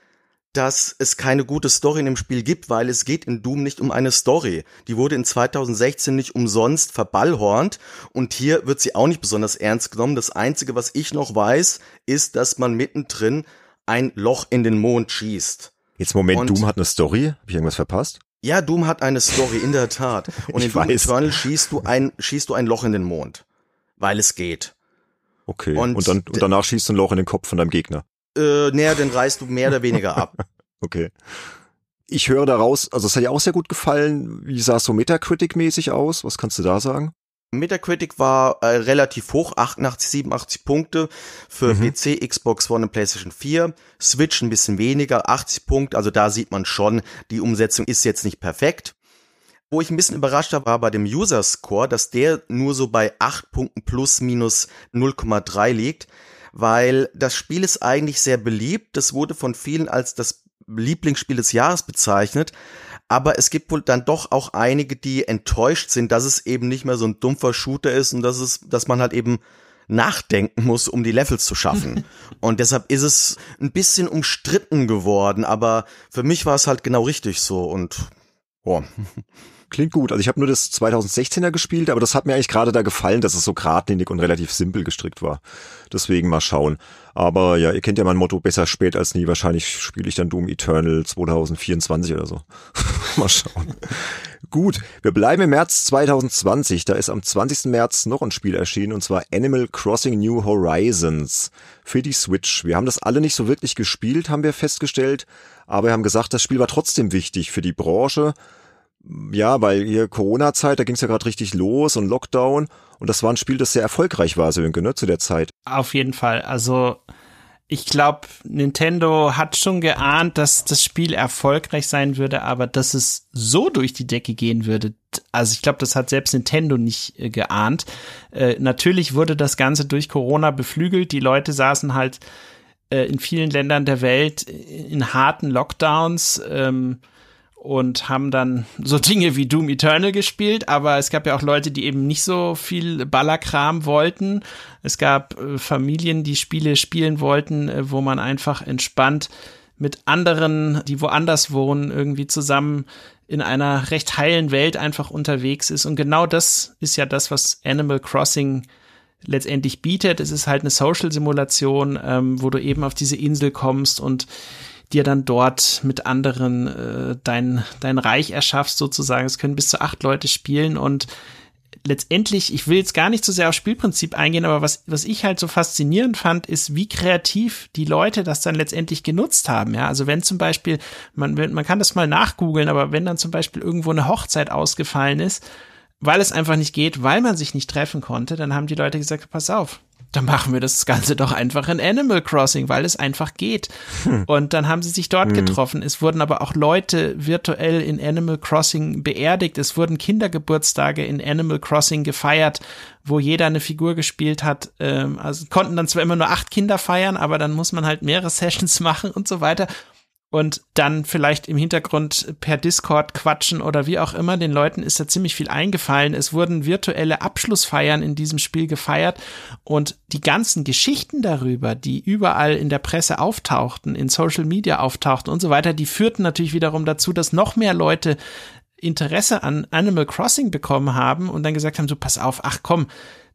dass es keine gute Story in dem Spiel gibt, weil es geht in Doom nicht um eine Story. Die wurde in 2016 nicht umsonst verballhornt und hier wird sie auch nicht besonders ernst genommen. Das Einzige, was ich noch weiß, ist, dass man mittendrin ein Loch in den Mond schießt. Jetzt Moment, und Doom hat eine Story? Hab ich irgendwas verpasst? Ja, Doom hat eine Story, in der Tat. <laughs> Und in Doom Eternal schießt du ein, schießt du ein Loch in den Mond. Weil es geht. Okay. Und, und, dann, und danach schießt du ein Loch in den Kopf von deinem Gegner. Äh, naja, den reißt du mehr oder weniger ab. <laughs> okay. Ich höre daraus, also es hat dir auch sehr gut gefallen. Wie sah es so Metacritic-mäßig aus? Was kannst du da sagen? Metacritic war äh, relativ hoch, 88, 87 Punkte für mhm. PC, Xbox One und PlayStation 4. Switch ein bisschen weniger, 80 Punkte. Also da sieht man schon, die Umsetzung ist jetzt nicht perfekt. Wo ich ein bisschen überrascht habe, war bei dem User Score, dass der nur so bei 8 Punkten plus minus 0,3 liegt weil das Spiel ist eigentlich sehr beliebt. Das wurde von vielen als das Lieblingsspiel des Jahres bezeichnet. Aber es gibt wohl dann doch auch einige, die enttäuscht sind, dass es eben nicht mehr so ein dumpfer Shooter ist und dass es, dass man halt eben nachdenken muss, um die Levels zu schaffen. <laughs> Und deshalb ist es ein bisschen umstritten geworden, aber für mich war es halt genau richtig so und boah. Klingt gut. Also ich habe nur das 2016er gespielt, aber das hat mir eigentlich gerade da gefallen, dass es so geradlinig und relativ simpel gestrickt war. Deswegen mal schauen. Aber ja, ihr kennt ja mein Motto, besser spät als nie. Wahrscheinlich spiele ich dann Doom Eternal 2024 oder so. <laughs> mal schauen. Gut, wir bleiben im März 2020. Da ist am 20. März noch ein Spiel erschienen und zwar Animal Crossing New Horizons für die Switch. Wir haben das alle nicht so wirklich gespielt, haben wir festgestellt, aber wir haben gesagt, das Spiel war trotzdem wichtig für die Branche ja, weil hier Corona-Zeit, da ging es ja gerade richtig los und Lockdown. Und das war ein Spiel, das sehr erfolgreich war, Sönke, ne, zu der Zeit. Auf jeden Fall. Also ich glaube, Nintendo hat schon geahnt, dass das Spiel erfolgreich sein würde, aber dass es so durch die Decke gehen würde. Also ich glaube, das hat selbst Nintendo nicht äh, geahnt. Äh, natürlich wurde das Ganze durch Corona beflügelt. Die Leute saßen halt äh, in vielen Ländern der Welt in harten Lockdowns. Ähm, und haben dann so Dinge wie Doom Eternal gespielt, aber es gab ja auch Leute, die eben nicht so viel Ballerkram wollten. Es gab äh, Familien, die Spiele spielen wollten, äh, wo man einfach entspannt mit anderen, die woanders wohnen, irgendwie zusammen in einer recht heilen Welt einfach unterwegs ist. Und genau das ist ja das, was Animal Crossing letztendlich bietet. Es ist halt eine Social-Simulation, ähm, wo du eben auf diese Insel kommst und dir dann dort mit anderen äh, dein, dein Reich erschaffst sozusagen. Es können bis zu acht Leute spielen und letztendlich, ich will jetzt gar nicht so sehr aufs Spielprinzip eingehen, aber was, was ich halt so faszinierend fand, ist, wie kreativ die Leute das dann letztendlich genutzt haben. Ja, also wenn zum Beispiel, man, man kann das mal nachgoogeln, aber wenn dann zum Beispiel irgendwo eine Hochzeit ausgefallen ist, weil es einfach nicht geht, weil man sich nicht treffen konnte, dann haben die Leute gesagt, pass auf, dann machen wir das Ganze doch einfach in Animal Crossing, weil es einfach geht. Hm. Und dann haben sie sich dort hm. getroffen. Es wurden aber auch Leute virtuell in Animal Crossing beerdigt. Es wurden Kindergeburtstage in Animal Crossing gefeiert, wo jeder eine Figur gespielt hat. Ähm, also konnten dann zwar immer nur acht Kinder feiern, aber dann muss man halt mehrere <laughs> Sessions machen und so weiter und dann vielleicht im Hintergrund per Discord quatschen oder wie auch immer. Den Leuten ist da ziemlich viel eingefallen. Es wurden virtuelle Abschlussfeiern in diesem Spiel gefeiert und die ganzen Geschichten darüber, die überall in der Presse auftauchten, in Social Media auftauchten und so weiter, die führten natürlich wiederum dazu, dass noch mehr Leute Interesse an Animal Crossing bekommen haben und dann gesagt haben, so pass auf, ach komm,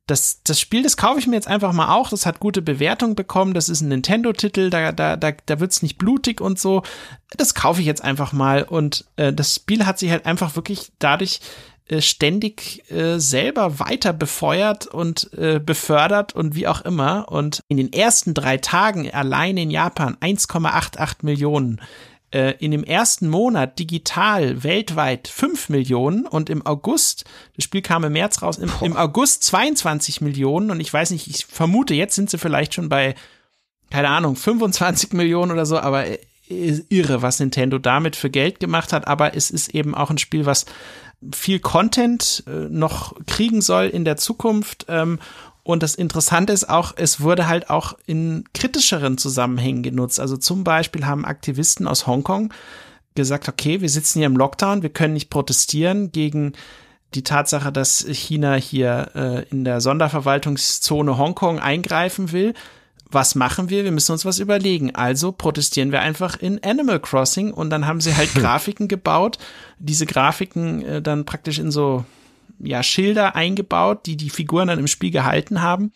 das, das Spiel, das kaufe ich mir jetzt einfach mal auch. Das hat gute Bewertung bekommen. Das ist ein Nintendo-Titel. Da, da, da, da wird's nicht blutig und so. Das kaufe ich jetzt einfach mal. Und äh, das Spiel hat sich halt einfach wirklich dadurch äh, ständig äh, selber weiter befeuert und äh, befördert und wie auch immer. Und in den ersten drei Tagen allein in Japan 1,88 Millionen äh, in dem ersten Monat digital weltweit 5 Millionen und im August, das Spiel kam im März raus, im, im August 22 Millionen und ich weiß nicht, ich vermute, jetzt sind sie vielleicht schon bei, keine Ahnung, 25 Millionen oder so, aber äh, irre, was Nintendo damit für Geld gemacht hat, aber es ist eben auch ein Spiel, was viel Content äh, noch kriegen soll in der Zukunft ähm, und das Interessante ist auch, es wurde halt auch in kritischeren Zusammenhängen genutzt. Also zum Beispiel haben Aktivisten aus Hongkong gesagt, okay, wir sitzen hier im Lockdown, wir können nicht protestieren gegen die Tatsache, dass China hier äh, in der Sonderverwaltungszone Hongkong eingreifen will. Was machen wir? Wir müssen uns was überlegen. Also protestieren wir einfach in Animal Crossing und dann haben sie halt <laughs> Grafiken gebaut, diese Grafiken äh, dann praktisch in so ja, Schilder eingebaut, die die Figuren dann im Spiel gehalten haben.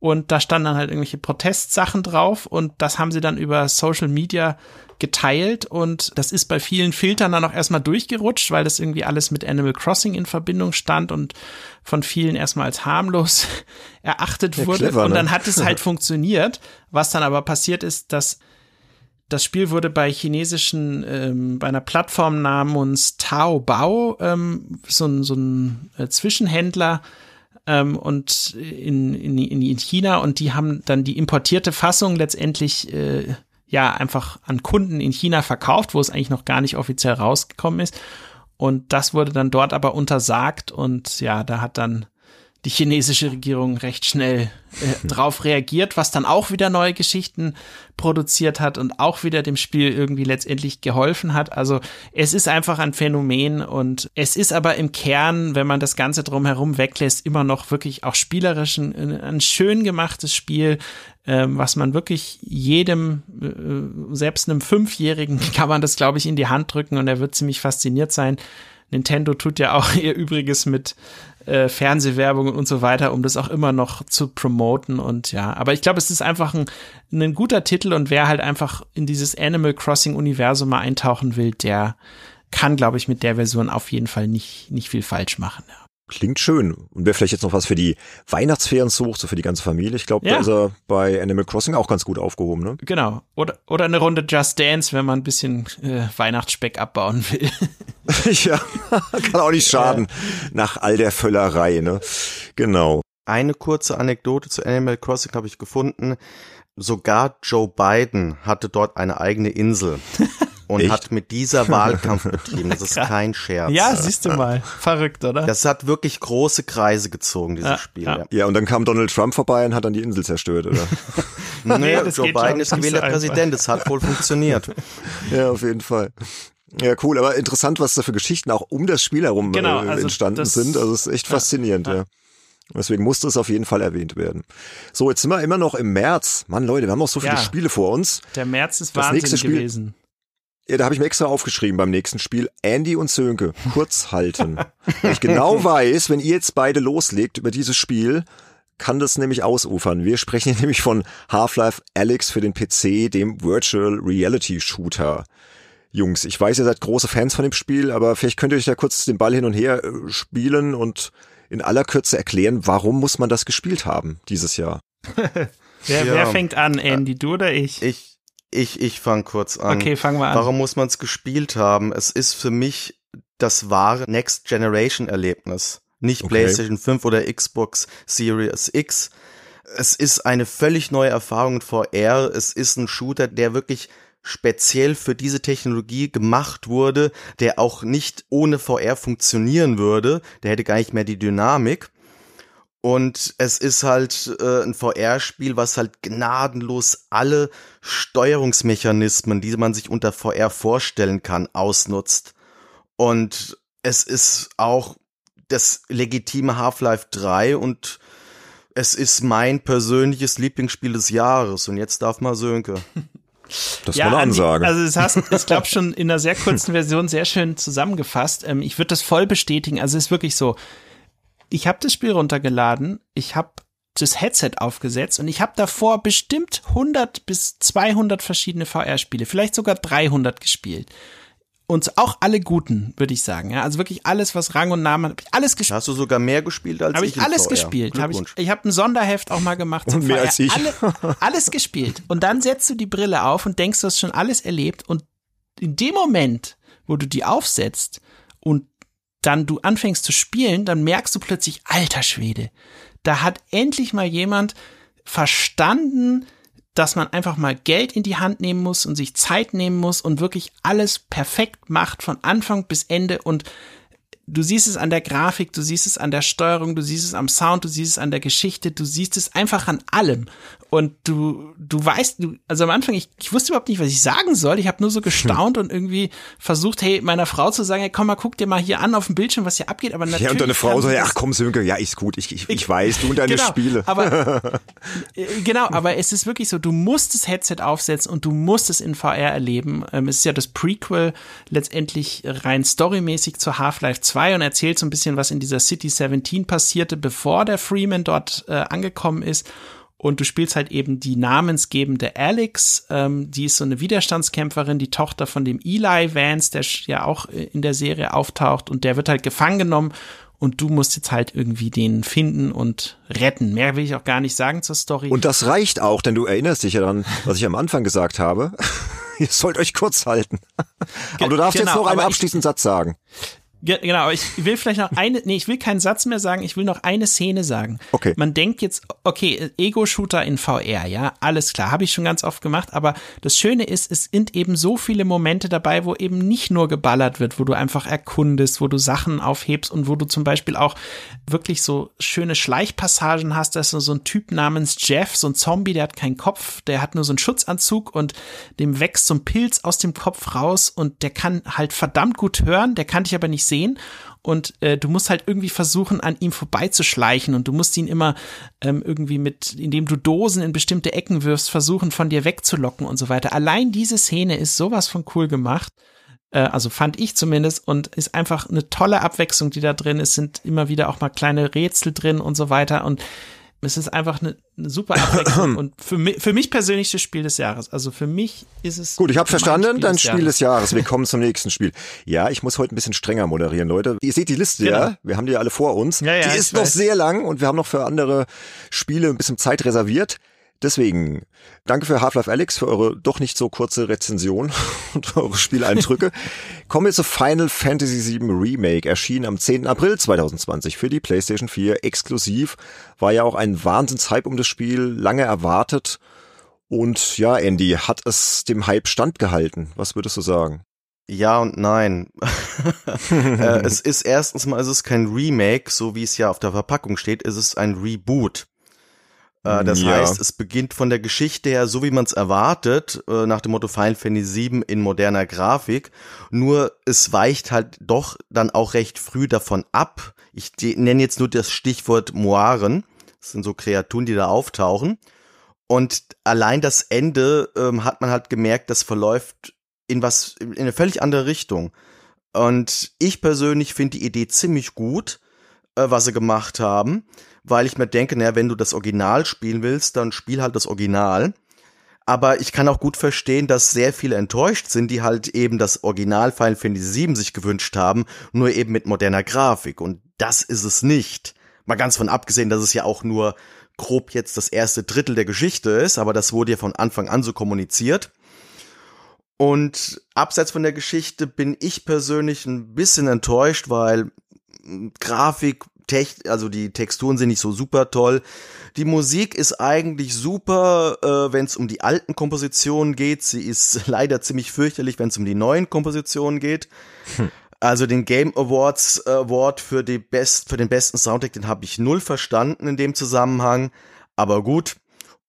Und da standen dann halt irgendwelche Protestsachen drauf und das haben sie dann über Social Media geteilt und das ist bei vielen Filtern dann auch erstmal durchgerutscht, weil das irgendwie alles mit Animal Crossing in Verbindung stand und von vielen erstmal als harmlos <laughs> erachtet ja, wurde. Clever, ne? Und dann hat es halt <laughs> funktioniert. Was dann aber passiert ist, dass das Spiel wurde bei chinesischen, ähm, bei einer Plattform namens Taobao, ähm, so ein, so ein äh, Zwischenhändler ähm, und in, in, in China und die haben dann die importierte Fassung letztendlich äh, ja einfach an Kunden in China verkauft, wo es eigentlich noch gar nicht offiziell rausgekommen ist. Und das wurde dann dort aber untersagt und ja, da hat dann die chinesische Regierung recht schnell äh, drauf reagiert, was dann auch wieder neue Geschichten produziert hat und auch wieder dem Spiel irgendwie letztendlich geholfen hat. Also es ist einfach ein Phänomen und es ist aber im Kern, wenn man das Ganze drumherum weglässt, immer noch wirklich auch spielerisch ein, ein schön gemachtes Spiel, ähm, was man wirklich jedem, äh, selbst einem Fünfjährigen <laughs> kann man das, glaube ich, in die Hand drücken und er wird ziemlich fasziniert sein. Nintendo tut ja auch <laughs> ihr Übriges mit äh, Fernsehwerbung und so weiter, um das auch immer noch zu promoten und ja, aber ich glaube, es ist einfach ein, ein guter Titel und wer halt einfach in dieses Animal Crossing Universum mal eintauchen will, der kann, glaube ich, mit der Version auf jeden Fall nicht, nicht viel falsch machen. Ja. Klingt schön. Und wer vielleicht jetzt noch was für die Weihnachtsferien sucht, so für die ganze Familie, ich glaube, ja. da ist er bei Animal Crossing auch ganz gut aufgehoben, ne? Genau. Oder, oder eine Runde Just Dance, wenn man ein bisschen äh, Weihnachtsspeck abbauen will. <laughs> <laughs> ja, kann auch nicht schaden. Ja. Nach all der Völlerei, ne? Genau. Eine kurze Anekdote zu Animal Crossing habe ich gefunden. Sogar Joe Biden hatte dort eine eigene Insel. <laughs> und Echt? hat mit dieser Wahlkampf <laughs> betrieben. Das ist kein Scherz. Ja, siehst du mal. <laughs> Verrückt, oder? Das hat wirklich große Kreise gezogen, dieses ja, Spiel. Ja. ja, und dann kam Donald Trump vorbei und hat dann die Insel zerstört, oder? <laughs> nee, Joe Biden ist gewählter Präsident. Es hat wohl funktioniert. ja, auf jeden Fall. Ja, cool, aber interessant, was da für Geschichten auch um das Spiel herum genau, äh, also entstanden sind. Also es ist echt ja, faszinierend, ja. ja. Deswegen musste es auf jeden Fall erwähnt werden. So, jetzt sind wir immer noch im März. Mann, Leute, wir haben noch so viele ja, Spiele vor uns. Der März ist das Wahnsinn nächste Spiel, gewesen. Ja, da habe ich mir extra aufgeschrieben beim nächsten Spiel. Andy und Sönke, kurz halten. <laughs> Weil ich genau weiß, wenn ihr jetzt beide loslegt über dieses Spiel, kann das nämlich ausufern. Wir sprechen hier <laughs> nämlich von Half-Life Alex für den PC, dem Virtual Reality Shooter. Jungs, ich weiß, ihr seid große Fans von dem Spiel, aber vielleicht könnt ihr euch da kurz den Ball hin und her äh, spielen und in aller Kürze erklären, warum muss man das gespielt haben dieses Jahr? <laughs> wer, ja. wer fängt an, Andy, du oder ich? Ich, ich, ich fang kurz an. Okay, fangen wir an. Warum muss man es gespielt haben? Es ist für mich das wahre Next Generation Erlebnis. Nicht okay. PlayStation 5 oder Xbox Series X. Es ist eine völlig neue Erfahrung in VR. Es ist ein Shooter, der wirklich speziell für diese Technologie gemacht wurde, der auch nicht ohne VR funktionieren würde. Der hätte gar nicht mehr die Dynamik. Und es ist halt äh, ein VR-Spiel, was halt gnadenlos alle Steuerungsmechanismen, die man sich unter VR vorstellen kann, ausnutzt. Und es ist auch das legitime Half-Life 3 und es ist mein persönliches Lieblingsspiel des Jahres. Und jetzt darf mal Sönke. <laughs> Das ja, war eine Ansage. Also es hast, ich glaube <laughs> schon in einer sehr kurzen Version sehr schön zusammengefasst. Ähm, ich würde das voll bestätigen. Also es ist wirklich so ich habe das Spiel runtergeladen, ich habe das Headset aufgesetzt und ich habe davor bestimmt 100 bis 200 verschiedene VR-Spiele, vielleicht sogar 300 gespielt. Und auch alle guten, würde ich sagen. Ja, also wirklich alles, was Rang und Namen hat, alles gespielt. Hast du sogar mehr gespielt als hab ich? Habe ich alles VR. gespielt. Hab ich ich habe ein Sonderheft auch mal gemacht. Und mehr VR. als ich. Alle, alles gespielt. Und dann setzt du die Brille auf und denkst, du hast schon alles erlebt. Und in dem Moment, wo du die aufsetzt und dann du anfängst zu spielen, dann merkst du plötzlich, alter Schwede, da hat endlich mal jemand verstanden, dass man einfach mal Geld in die Hand nehmen muss und sich Zeit nehmen muss und wirklich alles perfekt macht von Anfang bis Ende und du siehst es an der Grafik, du siehst es an der Steuerung, du siehst es am Sound, du siehst es an der Geschichte, du siehst es einfach an allem. Und du, du weißt, du, also am Anfang, ich, ich wusste überhaupt nicht, was ich sagen soll. Ich habe nur so gestaunt hm. und irgendwie versucht, hey, meiner Frau zu sagen, hey, komm mal, guck dir mal hier an auf dem Bildschirm, was hier abgeht. Aber natürlich. Ja, und deine Frau so, ja, ach komm, Sönke, ja, ist gut, ich, ich, ich weiß, du und deine genau, Spiele. Aber, <laughs> äh, genau, aber es ist wirklich so, du musst das Headset aufsetzen und du musst es in VR erleben. Ähm, es ist ja das Prequel letztendlich rein storymäßig zu Half-Life 2 und erzählt so ein bisschen, was in dieser City 17 passierte, bevor der Freeman dort äh, angekommen ist. Und du spielst halt eben die namensgebende Alex, ähm, die ist so eine Widerstandskämpferin, die Tochter von dem Eli Vance, der ja auch äh, in der Serie auftaucht und der wird halt gefangen genommen und du musst jetzt halt irgendwie den finden und retten. Mehr will ich auch gar nicht sagen zur Story. Und das reicht auch, denn du erinnerst dich ja daran, was ich am Anfang gesagt habe. <laughs> Ihr sollt euch kurz halten. Aber du darfst genau, jetzt noch einen abschließenden Satz sagen Genau, aber ich will vielleicht noch eine, nee, ich will keinen Satz mehr sagen, ich will noch eine Szene sagen. Okay. Man denkt jetzt, okay, Ego-Shooter in VR, ja, alles klar, habe ich schon ganz oft gemacht, aber das Schöne ist, es sind eben so viele Momente dabei, wo eben nicht nur geballert wird, wo du einfach erkundest, wo du Sachen aufhebst und wo du zum Beispiel auch wirklich so schöne Schleichpassagen hast, dass so ein Typ namens Jeff, so ein Zombie, der hat keinen Kopf, der hat nur so einen Schutzanzug und dem wächst so ein Pilz aus dem Kopf raus und der kann halt verdammt gut hören, der kann dich aber nicht sehen und äh, du musst halt irgendwie versuchen, an ihm vorbeizuschleichen und du musst ihn immer ähm, irgendwie mit, indem du Dosen in bestimmte Ecken wirfst, versuchen, von dir wegzulocken und so weiter. Allein diese Szene ist sowas von cool gemacht. Äh, also fand ich zumindest und ist einfach eine tolle Abwechslung, die da drin ist. Sind immer wieder auch mal kleine Rätsel drin und so weiter und es ist einfach eine, eine super Abwechslung <coughs> und für mich, für mich persönlich das Spiel des Jahres. Also für mich ist es. Gut, ich habe verstanden, Spiel dann Spiel des Jahres. Wir <laughs> kommen zum nächsten Spiel. Ja, ich muss heute ein bisschen strenger moderieren, Leute. Ihr seht die Liste, Genau. ja? Wir haben die alle vor uns. Ja, ja, die ist noch sehr lang und wir haben noch für andere Spiele ein bisschen Zeit reserviert. Deswegen, danke für Half-Life Alex, für eure doch nicht so kurze Rezension <laughs> und eure Spieleindrücke. <laughs> Kommen wir zu Final Fantasy VII Remake, erschienen am 10. April 2020 für die PlayStation 4 exklusiv. War ja auch ein Wahnsinnshype um das Spiel, lange erwartet. Und ja, Andy, hat es dem Hype standgehalten? Was würdest du sagen? Ja und nein. <laughs> äh, es ist erstens mal, es ist kein Remake, so wie es ja auf der Verpackung steht, es ist ein Reboot. Äh, das Ja. heißt, es beginnt von der Geschichte her, so wie man es erwartet, äh, nach dem Motto Final Fantasy VII in moderner Grafik. Nur es weicht halt doch dann auch recht früh davon ab. Ich nenne jetzt nur das Stichwort Moiren. Das sind so Kreaturen, die da auftauchen. Und allein das Ende ähm, hat man halt gemerkt, das verläuft in was, in eine völlig andere Richtung. Und ich persönlich finde die Idee ziemlich gut, äh, was sie gemacht haben, weil ich mir denke, naja, wenn du das Original spielen willst, dann spiel halt das Original. Aber ich kann auch gut verstehen, dass sehr viele enttäuscht sind, die halt eben das Original Final Fantasy VII sich gewünscht haben, nur eben mit moderner Grafik. Und das ist es nicht. Mal ganz von abgesehen, dass es ja auch nur grob jetzt das erste Drittel der Geschichte ist, aber das wurde ja von Anfang an so kommuniziert. Und abseits von der Geschichte bin ich persönlich ein bisschen enttäuscht, weil Grafik, Tech, also die Texturen sind nicht so super toll. Die Musik ist eigentlich super, äh, wenn es um die alten Kompositionen geht. Sie ist <laughs> leider ziemlich fürchterlich, wenn es um die neuen Kompositionen geht. Also den Game Awards äh, Award für die best für den besten Soundtrack, den habe ich null verstanden in dem Zusammenhang, aber gut.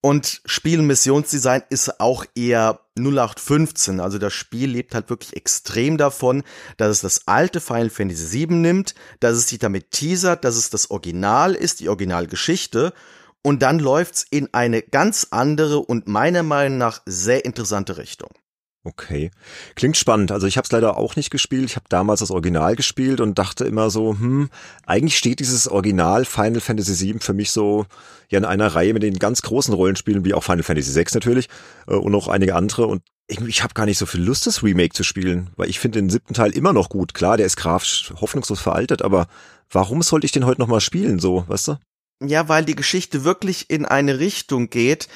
Und Spiel- und Missionsdesign ist auch eher 0815. Also das Spiel lebt halt wirklich extrem davon, dass es das alte Final Fantasy VII nimmt, dass es sich damit teasert, dass es das Original ist, die Originalgeschichte. Und dann läuft's in eine ganz andere und meiner Meinung nach sehr interessante Richtung. Okay. Klingt spannend. Also ich habe es leider auch nicht gespielt. Ich habe damals das Original gespielt und dachte immer so, hm, eigentlich steht dieses Original Final Fantasy VII für mich so ja in einer Reihe mit den ganz großen Rollenspielen, wie auch Final Fantasy VI natürlich äh, und noch einige andere. Und irgendwie, ich habe gar nicht so viel Lust, das Remake zu spielen, weil ich finde den siebten Teil immer noch gut. Klar, der ist grafisch hoffnungslos veraltet, aber warum sollte ich den heute noch mal spielen, so, weißt du? Ja, weil die Geschichte wirklich in eine Richtung geht,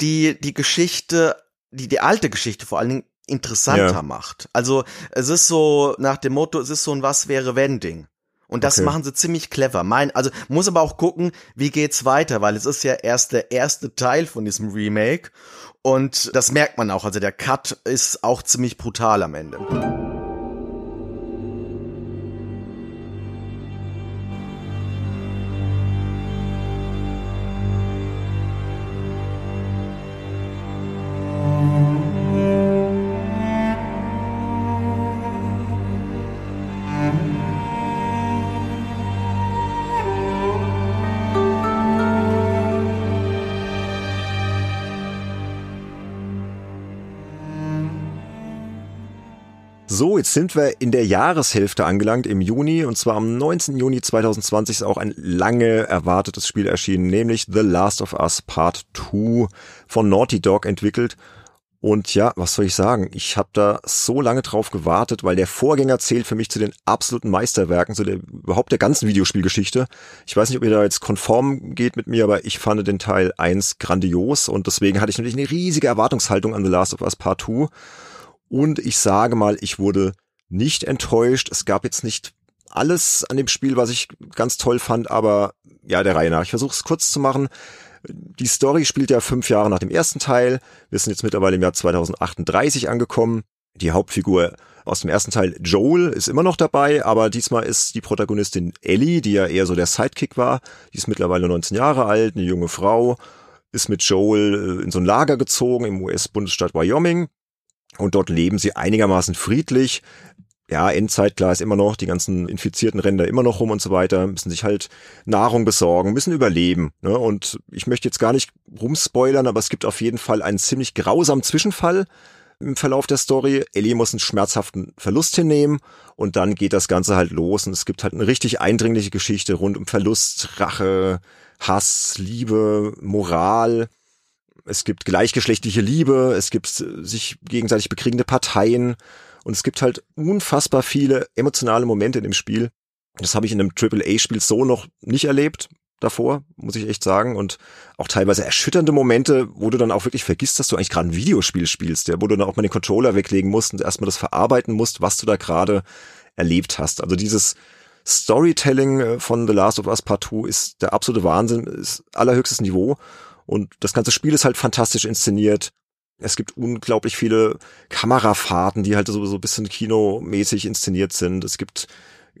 die die Geschichte, die die alte Geschichte vor allen Dingen interessanter Ja. macht. Also es ist so nach dem Motto, es ist so ein Was wäre wenn Ding. Und das Okay. machen sie ziemlich clever. Mein, also muss aber auch gucken, wie geht's weiter, weil es ist ja erst der erste Teil von diesem Remake und das merkt man auch. Also der Cut ist auch ziemlich brutal am Ende. Jetzt sind wir in der Jahreshälfte angelangt im Juni und zwar am 19. Juni 2020 ist auch ein lange erwartetes Spiel erschienen, nämlich The Last of Us Part 2 von Naughty Dog entwickelt. Und ja, was soll ich sagen? Ich habe da so lange drauf gewartet, weil der Vorgänger zählt für mich zu den absoluten Meisterwerken, zu der überhaupt der ganzen Videospielgeschichte. Ich weiß nicht, ob ihr da jetzt konform geht mit mir, aber ich fand den Teil 1 grandios und deswegen hatte ich natürlich eine riesige Erwartungshaltung an The Last of Us Part 2. Und ich sage mal, ich wurde nicht enttäuscht. Es gab jetzt nicht alles an dem Spiel, was ich ganz toll fand, aber ja, der Reihe nach. Ich versuche es kurz zu machen. Die Story spielt ja fünf Jahre nach dem ersten Teil. Wir sind jetzt mittlerweile im Jahr 2038 angekommen. Die Hauptfigur aus dem ersten Teil, Joel, ist immer noch dabei, aber diesmal ist die Protagonistin Ellie, die ja eher so der Sidekick war. Die ist mittlerweile 19 Jahre alt, eine junge Frau, ist mit Joel äh, in so ein Lager gezogen im US-Bundesstaat Wyoming. Und dort leben sie einigermaßen friedlich ja, Endzeit, klar, ist immer noch, die ganzen infizierten Ränder immer noch rum und so weiter, müssen sich halt Nahrung besorgen, müssen überleben. Ne? Und ich möchte jetzt gar nicht rumspoilern, aber es gibt auf jeden Fall einen ziemlich grausamen Zwischenfall im Verlauf der Story. Ellie muss einen schmerzhaften Verlust hinnehmen und dann geht das Ganze halt los und es gibt halt eine richtig eindringliche Geschichte rund um Verlust, Rache, Hass, Liebe, Moral. Es gibt gleichgeschlechtliche Liebe, es gibt sich gegenseitig bekriegende Parteien und es gibt halt unfassbar viele emotionale Momente in dem Spiel. Das habe ich in einem AAA-Spiel so noch nicht erlebt davor, muss ich echt sagen. Und auch teilweise erschütternde Momente, wo du dann auch wirklich vergisst, dass du eigentlich gerade ein Videospiel spielst, ja, wo du dann auch mal den Controller weglegen musst und erstmal das verarbeiten musst, was du da gerade erlebt hast. Also dieses Storytelling äh, von The Last of Us Part 2 ist der absolute Wahnsinn, ist allerhöchstes Niveau. Und das ganze Spiel ist halt fantastisch inszeniert. Es gibt unglaublich viele Kamerafahrten, die halt so, so ein bisschen kinomäßig inszeniert sind. Es gibt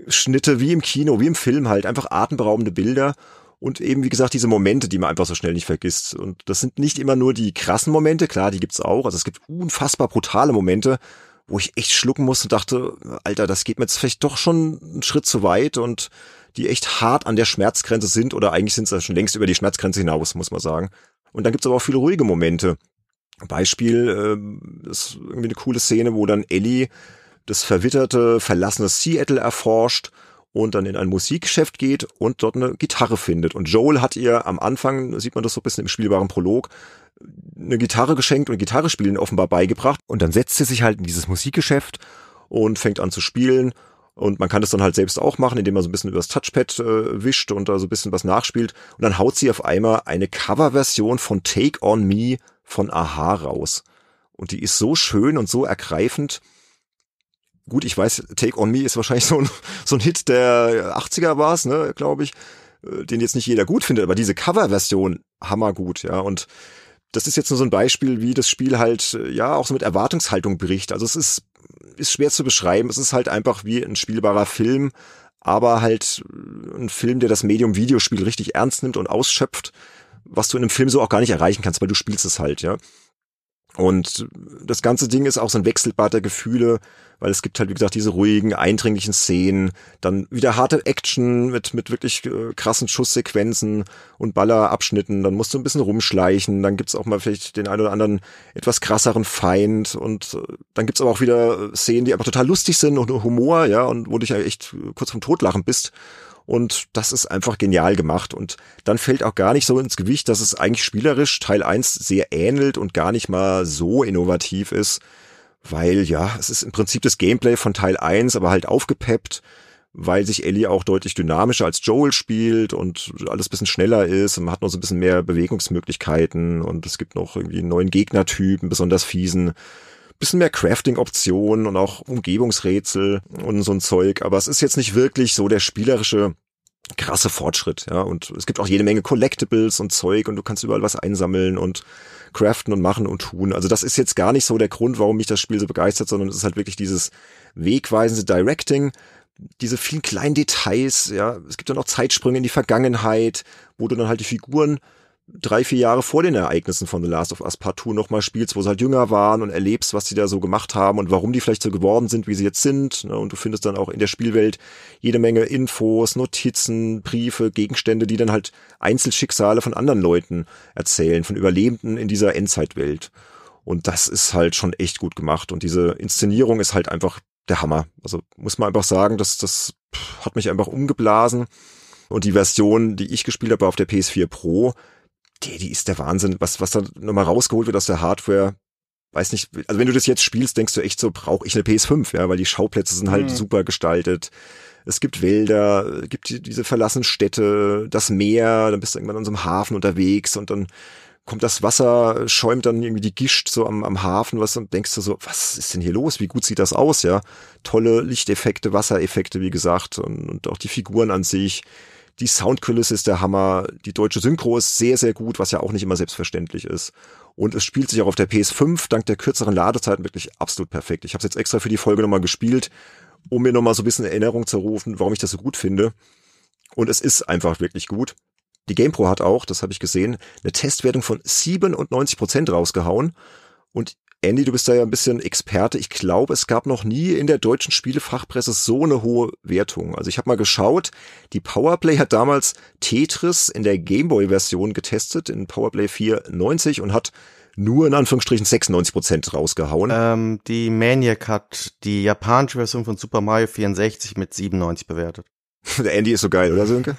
Schnitte wie im Kino, wie im Film halt, einfach atemberaubende Bilder und eben, wie gesagt, diese Momente, die man einfach so schnell nicht vergisst. Und das sind nicht immer nur die krassen Momente, klar, die gibt's auch. Also es gibt unfassbar brutale Momente, wo ich echt schlucken muss und dachte, Alter, das geht mir jetzt vielleicht doch schon einen Schritt zu weit und die echt hart an der Schmerzgrenze sind oder eigentlich sind sie schon längst über die Schmerzgrenze hinaus, muss man sagen. Und dann gibt's aber auch viele ruhige Momente. Beispiel äh, ist irgendwie eine coole Szene, wo dann Ellie das verwitterte, verlassene Seattle erforscht und dann in ein Musikgeschäft geht und dort eine Gitarre findet. Und Joel hat ihr am Anfang, sieht man das so ein bisschen im spielbaren Prolog, eine Gitarre geschenkt und Gitarre spielen offenbar beigebracht. Und dann setzt sie sich halt in dieses Musikgeschäft und fängt an zu spielen. Und man kann das dann halt selbst auch machen, indem man so ein bisschen übers Touchpad äh, wischt und da so ein bisschen was nachspielt. Und dann haut sie auf einmal eine Coverversion von Take On Me von Aha raus. Und die ist so schön und so ergreifend. Gut, ich weiß, Take On Me ist wahrscheinlich so ein, <laughs> so ein Hit der 80er war es, ne, glaube ich, äh, den jetzt nicht jeder gut findet, aber diese Coverversion hammergut, ja, und das ist jetzt nur so ein Beispiel, wie das Spiel halt, äh, ja, auch so mit Erwartungshaltung bricht. Also es ist, ist schwer zu beschreiben. Es ist halt einfach wie ein spielbarer Film, aber halt äh, ein Film, der das Medium Videospiel richtig ernst nimmt und ausschöpft was du in einem Film so auch gar nicht erreichen kannst, weil du spielst es halt, ja. Und das ganze Ding ist auch so ein Wechselbad der Gefühle, weil es gibt halt, wie gesagt, diese ruhigen, eindringlichen Szenen, dann wieder harte Action mit, mit wirklich äh, krassen Schusssequenzen und Ballerabschnitten, dann musst du ein bisschen rumschleichen, dann gibt's auch mal vielleicht den einen oder anderen etwas krasseren Feind. Und äh, dann gibt's aber auch wieder Szenen, die einfach total lustig sind und Humor, ja, und wo du dich ja echt kurz vom Totlachen bist. Und das ist einfach genial gemacht. Und dann fällt auch gar nicht so ins Gewicht, dass es eigentlich spielerisch Teil 1 sehr ähnelt und gar nicht mal so innovativ ist. Weil ja, es ist im Prinzip das Gameplay von Teil 1, aber halt aufgepeppt, weil sich Ellie auch deutlich dynamischer als Joel spielt und alles bisschen schneller ist und man hat noch so ein bisschen mehr Bewegungsmöglichkeiten und es gibt noch irgendwie einen neuen Gegnertypen, besonders fiesen bisschen mehr Crafting-Optionen und auch Umgebungsrätsel und so ein Zeug. Aber es ist jetzt nicht wirklich so der spielerische krasse Fortschritt, ja. Und es gibt auch jede Menge Collectibles und Zeug und du kannst überall was einsammeln und craften und machen und tun. Also das ist jetzt gar nicht so der Grund, warum mich das Spiel so begeistert, sondern es ist halt wirklich dieses wegweisende Directing, diese vielen kleinen Details, ja. Es gibt dann auch Zeitsprünge in die Vergangenheit, wo du dann halt die Figuren drei, vier Jahre vor den Ereignissen von The Last of Us Part 2 nochmal spielst, wo sie halt jünger waren und erlebst, was sie da so gemacht haben und warum die vielleicht so geworden sind, wie sie jetzt sind. Ne? Und du findest dann auch in der Spielwelt jede Menge Infos, Notizen, Briefe, Gegenstände, die dann halt Einzelschicksale von anderen Leuten erzählen, von Überlebenden in dieser Endzeitwelt. Und das ist halt schon echt gut gemacht. Und diese Inszenierung ist halt einfach der Hammer. Also muss man einfach sagen, das, das hat mich einfach umgeblasen. Und die Version, die ich gespielt habe auf der PS4 Pro, die, die ist der Wahnsinn, was, was da nochmal rausgeholt wird aus der Hardware. Weiß nicht, also wenn du das jetzt spielst, denkst du echt so, brauche ich eine PS5, ja, weil die Schauplätze sind halt mhm. super gestaltet. Es gibt Wälder, gibt die, diese verlassenen Städte, das Meer, dann bist du irgendwann an so einem Hafen unterwegs und dann kommt das Wasser, schäumt dann irgendwie die Gischt so am, am Hafen, was und denkst du so, was ist denn hier los? Wie gut sieht das aus, ja? Tolle Lichteffekte, Wassereffekte, wie gesagt, und, und auch die Figuren an sich. Die Soundkulisse ist der Hammer. Die deutsche Synchro ist sehr, sehr gut, was ja auch nicht immer selbstverständlich ist. Und es spielt sich auch auf der PS5 dank der kürzeren Ladezeiten wirklich absolut perfekt. Ich habe es jetzt extra für die Folge nochmal gespielt, um mir nochmal so ein bisschen Erinnerung zu rufen, warum ich das so gut finde. Und es ist einfach wirklich gut. Die GamePro hat auch, das habe ich gesehen, eine Testwertung von 97 Prozent rausgehauen. Und Andy, du bist da ja ein bisschen Experte. Ich glaube, es gab noch nie in der deutschen Spielefachpresse so eine hohe Wertung. Also ich habe mal geschaut, die Powerplay hat damals Tetris in der Gameboy-Version getestet, in Powerplay 490 und hat nur in Anführungsstrichen 96 Prozent rausgehauen. Ähm, die Maniac hat die japanische Version von Super Mario 64 mit 97 bewertet. <laughs> Der Andy ist so geil, oder Sönke?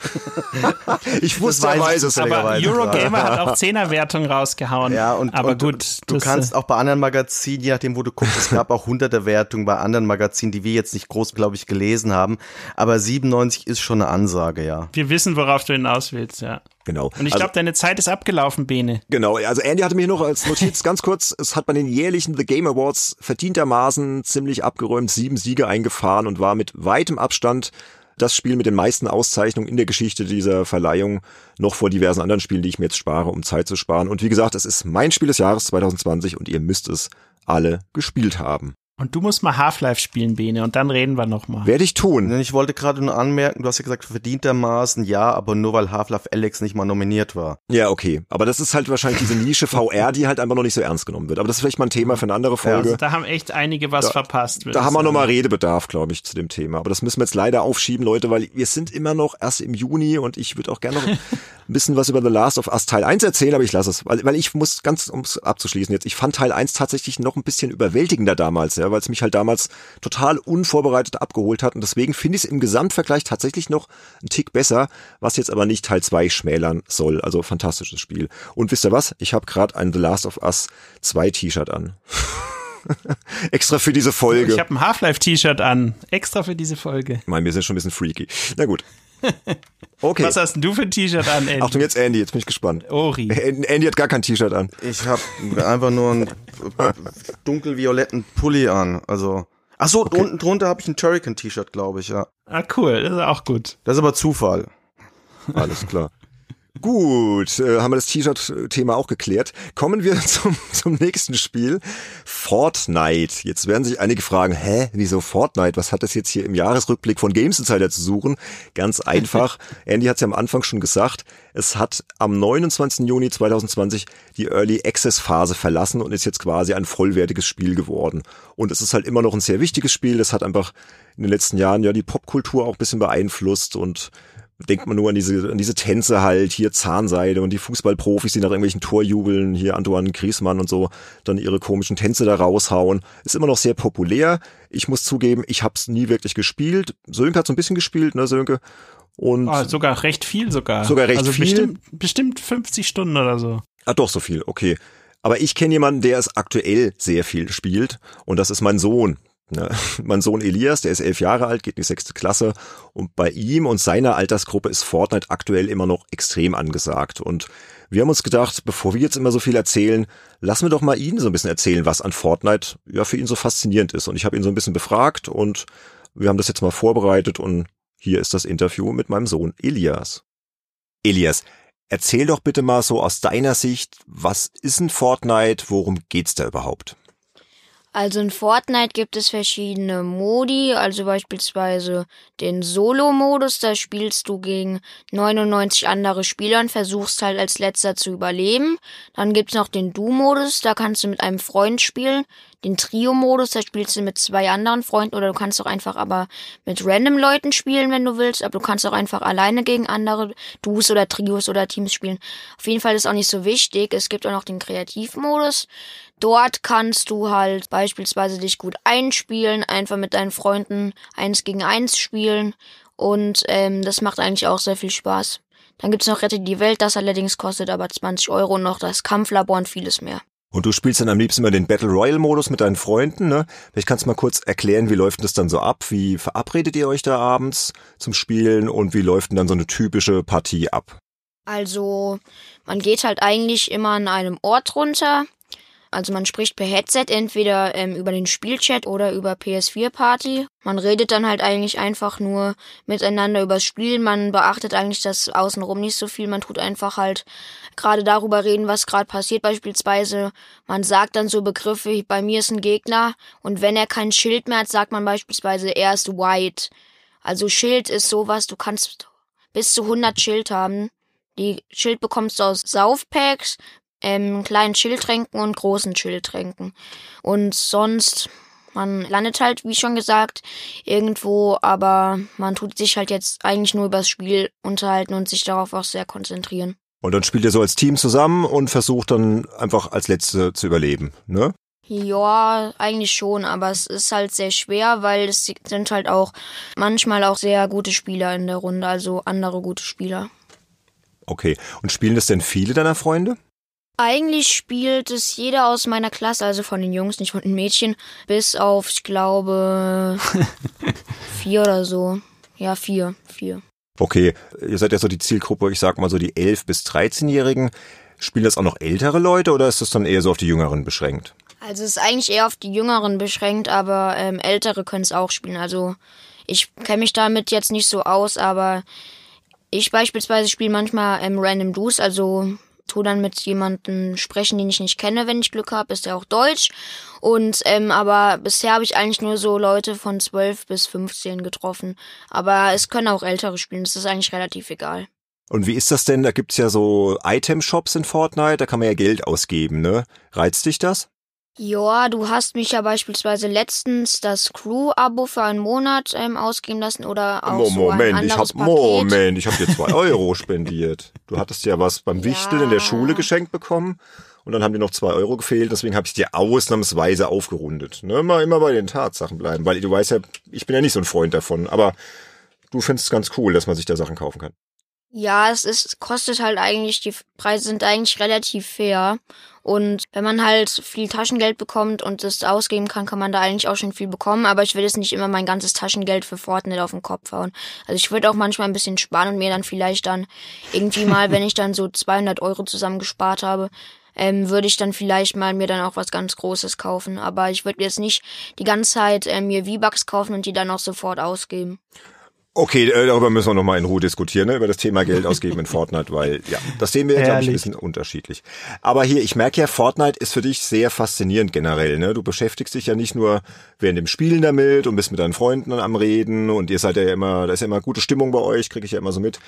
<laughs> ich wusste, er weiß es. Aber Eurogamer hat auch Zehnerwertung rausgehauen. Ja, und, aber und gut. Du das, kannst äh, auch bei anderen Magazinen, je nachdem, wo du guckst, es gab auch hunderte Wertungen bei anderen Magazinen, die wir jetzt nicht groß, glaube ich, gelesen haben. Aber 97 ist schon eine Ansage, ja. Wir wissen, worauf du hinaus willst, ja. Genau. Und ich Also- glaube, deine Zeit ist abgelaufen, Bene. Genau, also Andy hatte mir noch als Notiz ganz kurz, es hat bei den jährlichen The Game Awards verdientermaßen ziemlich abgeräumt, sieben Siege eingefahren und war mit weitem Abstand das Spiel mit den meisten Auszeichnungen in der Geschichte dieser Verleihung, noch vor diversen anderen Spielen, die ich mir jetzt spare, um Zeit zu sparen. Und wie gesagt, es ist mein Spiel des Jahres 2020 und ihr müsst es alle gespielt haben. Und du musst mal Half-Life spielen, Bene, und dann reden wir nochmal. Werde ich tun. Denn Ich wollte gerade nur anmerken, du hast ja gesagt, verdientermaßen ja, aber nur weil Half-Life Alex nicht mal nominiert war. Ja, okay. Aber das ist halt wahrscheinlich diese Nische VR, die halt einfach noch nicht so ernst genommen wird. Aber das ist vielleicht mal ein Thema für eine andere Folge. Also da haben echt einige was verpasst. würd Da haben wir nochmal Redebedarf, glaube ich, zu dem Thema. Aber das müssen wir jetzt leider aufschieben, Leute, weil wir sind immer noch erst im Juni und ich würde auch gerne noch <laughs> ein bisschen was über The Last of Us Teil 1 erzählen, aber ich lasse es. Weil, weil ich muss ganz, um es abzuschließen jetzt, ich fand Teil 1 tatsächlich noch ein bisschen überwältigender damals, ja, weil es mich halt damals total unvorbereitet abgeholt hat. Und deswegen finde ich es im Gesamtvergleich tatsächlich noch einen Tick besser, was jetzt aber nicht Teil 2 schmälern soll. Also fantastisches Spiel. Und wisst ihr was? Ich habe gerade ein The Last of Us 2 T-Shirt an. <laughs> Extra für diese Folge. Ich habe ein Half-Life-T-Shirt an, extra für diese Folge. Ich meine, wir sind schon ein bisschen freaky. Na gut. <laughs> Okay. Was hast denn du für ein T-Shirt an, Andy? Achtung, jetzt Andy, jetzt bin ich gespannt. Ori. Andy hat gar kein T-Shirt an. Ich habe einfach nur einen dunkelvioletten Pulli an. Also. Ach so, unten drunter habe ich ein Turrican-T-Shirt, glaube ich, ja. Ah, cool, das ist auch gut. Das ist aber Zufall. Alles klar. Gut, äh, haben wir das T-Shirt-Thema auch geklärt. Kommen wir <laughs> zum, zum nächsten Spiel. Fortnite. Jetzt werden sich einige fragen, hä, wieso Fortnite? Was hat das jetzt hier im Jahresrückblick von Games Insider zu suchen? Ganz einfach. <laughs> Andy hat es ja am Anfang schon gesagt. Es hat am 29. Juni 2020 die Early Access Phase verlassen und ist jetzt quasi ein vollwertiges Spiel geworden. Und es ist halt immer noch ein sehr wichtiges Spiel. Das hat einfach in den letzten Jahren ja die Popkultur auch ein bisschen beeinflusst und denkt man nur an diese, an diese Tänze halt, hier Zahnseide und die Fußballprofis, die nach irgendwelchen Torjubeln, hier Antoine Griezmann und so, dann ihre komischen Tänze da raushauen. Ist immer noch sehr populär. Ich muss zugeben, ich habe es nie wirklich gespielt. Sönke hat so ein bisschen gespielt, ne, Sönke? Und Oh, sogar recht viel sogar. Sogar recht also viel? Bestimmt, bestimmt 50 Stunden oder so. Ah, doch, so viel, okay. Aber ich kenne jemanden, der es aktuell sehr viel spielt und das ist mein Sohn. Ne? <laughs> Mein Sohn Elias, der ist elf Jahre alt, geht in die sechste Klasse und bei ihm und seiner Altersgruppe ist Fortnite aktuell immer noch extrem angesagt und wir haben uns gedacht, bevor wir jetzt immer so viel erzählen, lassen wir doch mal ihn so ein bisschen erzählen, was an Fortnite ja für ihn so faszinierend ist. Und ich habe ihn so ein bisschen befragt und wir haben das jetzt mal vorbereitet und hier ist das Interview mit meinem Sohn Elias. Elias, erzähl doch bitte mal so aus deiner Sicht, was ist ein Fortnite, worum geht's da überhaupt? Also in Fortnite gibt es verschiedene Modi, also beispielsweise den Solo-Modus, da spielst du gegen 99 andere Spieler und versuchst halt als letzter zu überleben. Dann gibt's noch den Du-Modus, da kannst du mit einem Freund spielen. Den Trio-Modus, da spielst du mit zwei anderen Freunden oder du kannst auch einfach aber mit random Leuten spielen, wenn du willst, aber du kannst auch einfach alleine gegen andere Duos oder Trios oder Teams spielen. Auf jeden Fall ist auch nicht so wichtig. Es gibt auch noch den Kreativmodus. Dort kannst du halt beispielsweise dich gut einspielen, einfach mit deinen Freunden eins gegen eins spielen und ähm, das macht eigentlich auch sehr viel Spaß. Dann gibt's noch Rette die Welt, das allerdings kostet aber 20 Euro noch das Kampflabor und vieles mehr. Und du spielst dann am liebsten immer den Battle Royale Modus mit deinen Freunden, ne? Vielleicht kannst du mal kurz erklären, wie läuft denn das dann so ab? Wie verabredet ihr euch da abends zum Spielen und wie läuft denn dann so eine typische Partie ab? Also, man geht halt eigentlich immer an einem Ort runter. Also man spricht per Headset entweder ähm, über den Spielchat oder über PS4 Party. Man redet dann halt eigentlich einfach nur miteinander übers Spiel. Man beachtet eigentlich das außenrum nicht so viel. Man tut einfach halt gerade darüber reden, was gerade passiert. Beispielsweise, man sagt dann so Begriffe, bei mir ist ein Gegner und wenn er kein Schild mehr hat, sagt man beispielsweise, er ist white. Also Schild ist sowas, du kannst bis zu 100 Schild haben. Die Schild bekommst du aus Saufpacks, ähm, kleinen Schildtränken und großen Schildtränken. Und sonst, man landet halt, wie schon gesagt, irgendwo, aber man tut sich halt jetzt eigentlich nur übers Spiel unterhalten und sich darauf auch sehr konzentrieren. Und dann spielt ihr so als Team zusammen und versucht dann einfach als Letzte zu überleben, ne? Ja, eigentlich schon, aber es ist halt sehr schwer, weil es sind halt auch manchmal auch sehr gute Spieler in der Runde, also andere gute Spieler. Okay. Und spielen das denn viele deiner Freunde? Eigentlich spielt es jeder aus meiner Klasse, also von den Jungs, nicht von den Mädchen, bis auf, ich glaube, <laughs> vier oder so. Ja, vier, vier. Okay, ihr seid ja so die Zielgruppe, ich sag mal so die 11- bis 13-Jährigen. Spielen das auch noch ältere Leute oder ist das dann eher so auf die Jüngeren beschränkt? Also es ist eigentlich eher auf die Jüngeren beschränkt, aber ähm, Ältere können es auch spielen. Also ich kenne mich damit jetzt nicht so aus, aber ich beispielsweise spiele manchmal ähm, Random Duos, also tu dann mit jemandem sprechen, den ich nicht kenne, wenn ich Glück habe, ist er auch Deutsch. Und ähm, aber bisher habe ich eigentlich nur so Leute von 12 bis 15 getroffen. Aber es können auch ältere spielen, das ist eigentlich relativ egal. Und wie ist das denn? Da gibt's ja so Item-Shops in Fortnite, da kann man ja Geld ausgeben, ne? Reizt dich das? Ja, du hast mich ja beispielsweise letztens das Crew-Abo für einen Monat ähm, ausgeben lassen oder auch so ein Moment, ich hab, anderes Paket. Moment, ich habe dir zwei Euro spendiert. Du hattest ja was beim Wichteln in der Ja. Schule geschenkt bekommen und dann haben dir noch zwei Euro gefehlt, deswegen habe ich dir ausnahmsweise aufgerundet. Ne? Immer, immer bei den Tatsachen bleiben, weil du weißt ja, ich bin ja nicht so ein Freund davon, aber du findest es ganz cool, dass man sich da Sachen kaufen kann. Ja, es ist, kostet halt eigentlich, die Preise sind eigentlich relativ fair. Und wenn man halt viel Taschengeld bekommt und es ausgeben kann, kann man da eigentlich auch schon viel bekommen. Aber ich will jetzt nicht immer mein ganzes Taschengeld für Fortnite auf den Kopf hauen. Also ich würde auch manchmal ein bisschen sparen und mir dann vielleicht dann irgendwie mal, <laughs> wenn ich dann so 200 Euro zusammengespart habe, ähm, würde ich dann vielleicht mal mir dann auch was ganz Großes kaufen. Aber ich würde jetzt nicht die ganze Zeit ähm, mir V-Bucks kaufen und die dann auch sofort ausgeben. Okay, äh, darüber müssen wir nochmal in Ruhe diskutieren, ne? über das Thema Geld ausgeben in Fortnite, weil ja, das sehen wir, glaube ich, ein bisschen unterschiedlich. Aber hier, ich merke ja, Fortnite ist für dich sehr faszinierend generell. Ne? Du beschäftigst dich ja nicht nur während dem Spielen damit und bist mit deinen Freunden am Reden und ihr seid ja immer, da ist ja immer gute Stimmung bei euch, kriege ich ja immer so mit.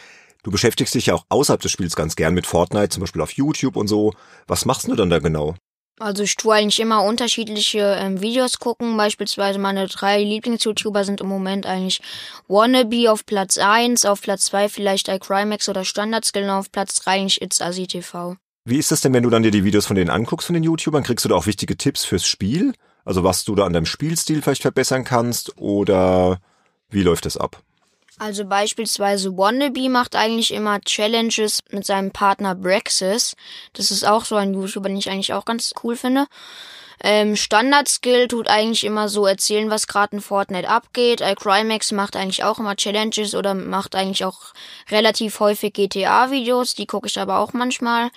Du beschäftigst dich ja auch außerhalb des Spiels ganz gern mit Fortnite, zum Beispiel auf YouTube und so. Was machst du dann da genau? Also ich tue eigentlich immer unterschiedliche ähm, Videos gucken. Beispielsweise meine drei Lieblings-YouTuber sind im Moment eigentlich Wannabe auf Platz 1, auf Platz 2 vielleicht iCrimex oder Standardskill und auf Platz 3 eigentlich It's Asi TV. Wie ist das denn, wenn du dann dir die Videos von denen anguckst, von den YouTubern? Kriegst du da auch wichtige Tipps fürs Spiel? Also was du da an deinem Spielstil vielleicht verbessern kannst oder wie läuft das ab? Also beispielsweise Wannabe macht eigentlich immer Challenges mit seinem Partner Brexis. Das ist auch so ein YouTuber, den ich eigentlich auch ganz cool finde. Ähm, Standard-Skill tut eigentlich immer so erzählen, was gerade in Fortnite abgeht. iCrimex macht eigentlich auch immer Challenges oder macht eigentlich auch relativ häufig GTA-Videos. Die gucke ich aber auch manchmal.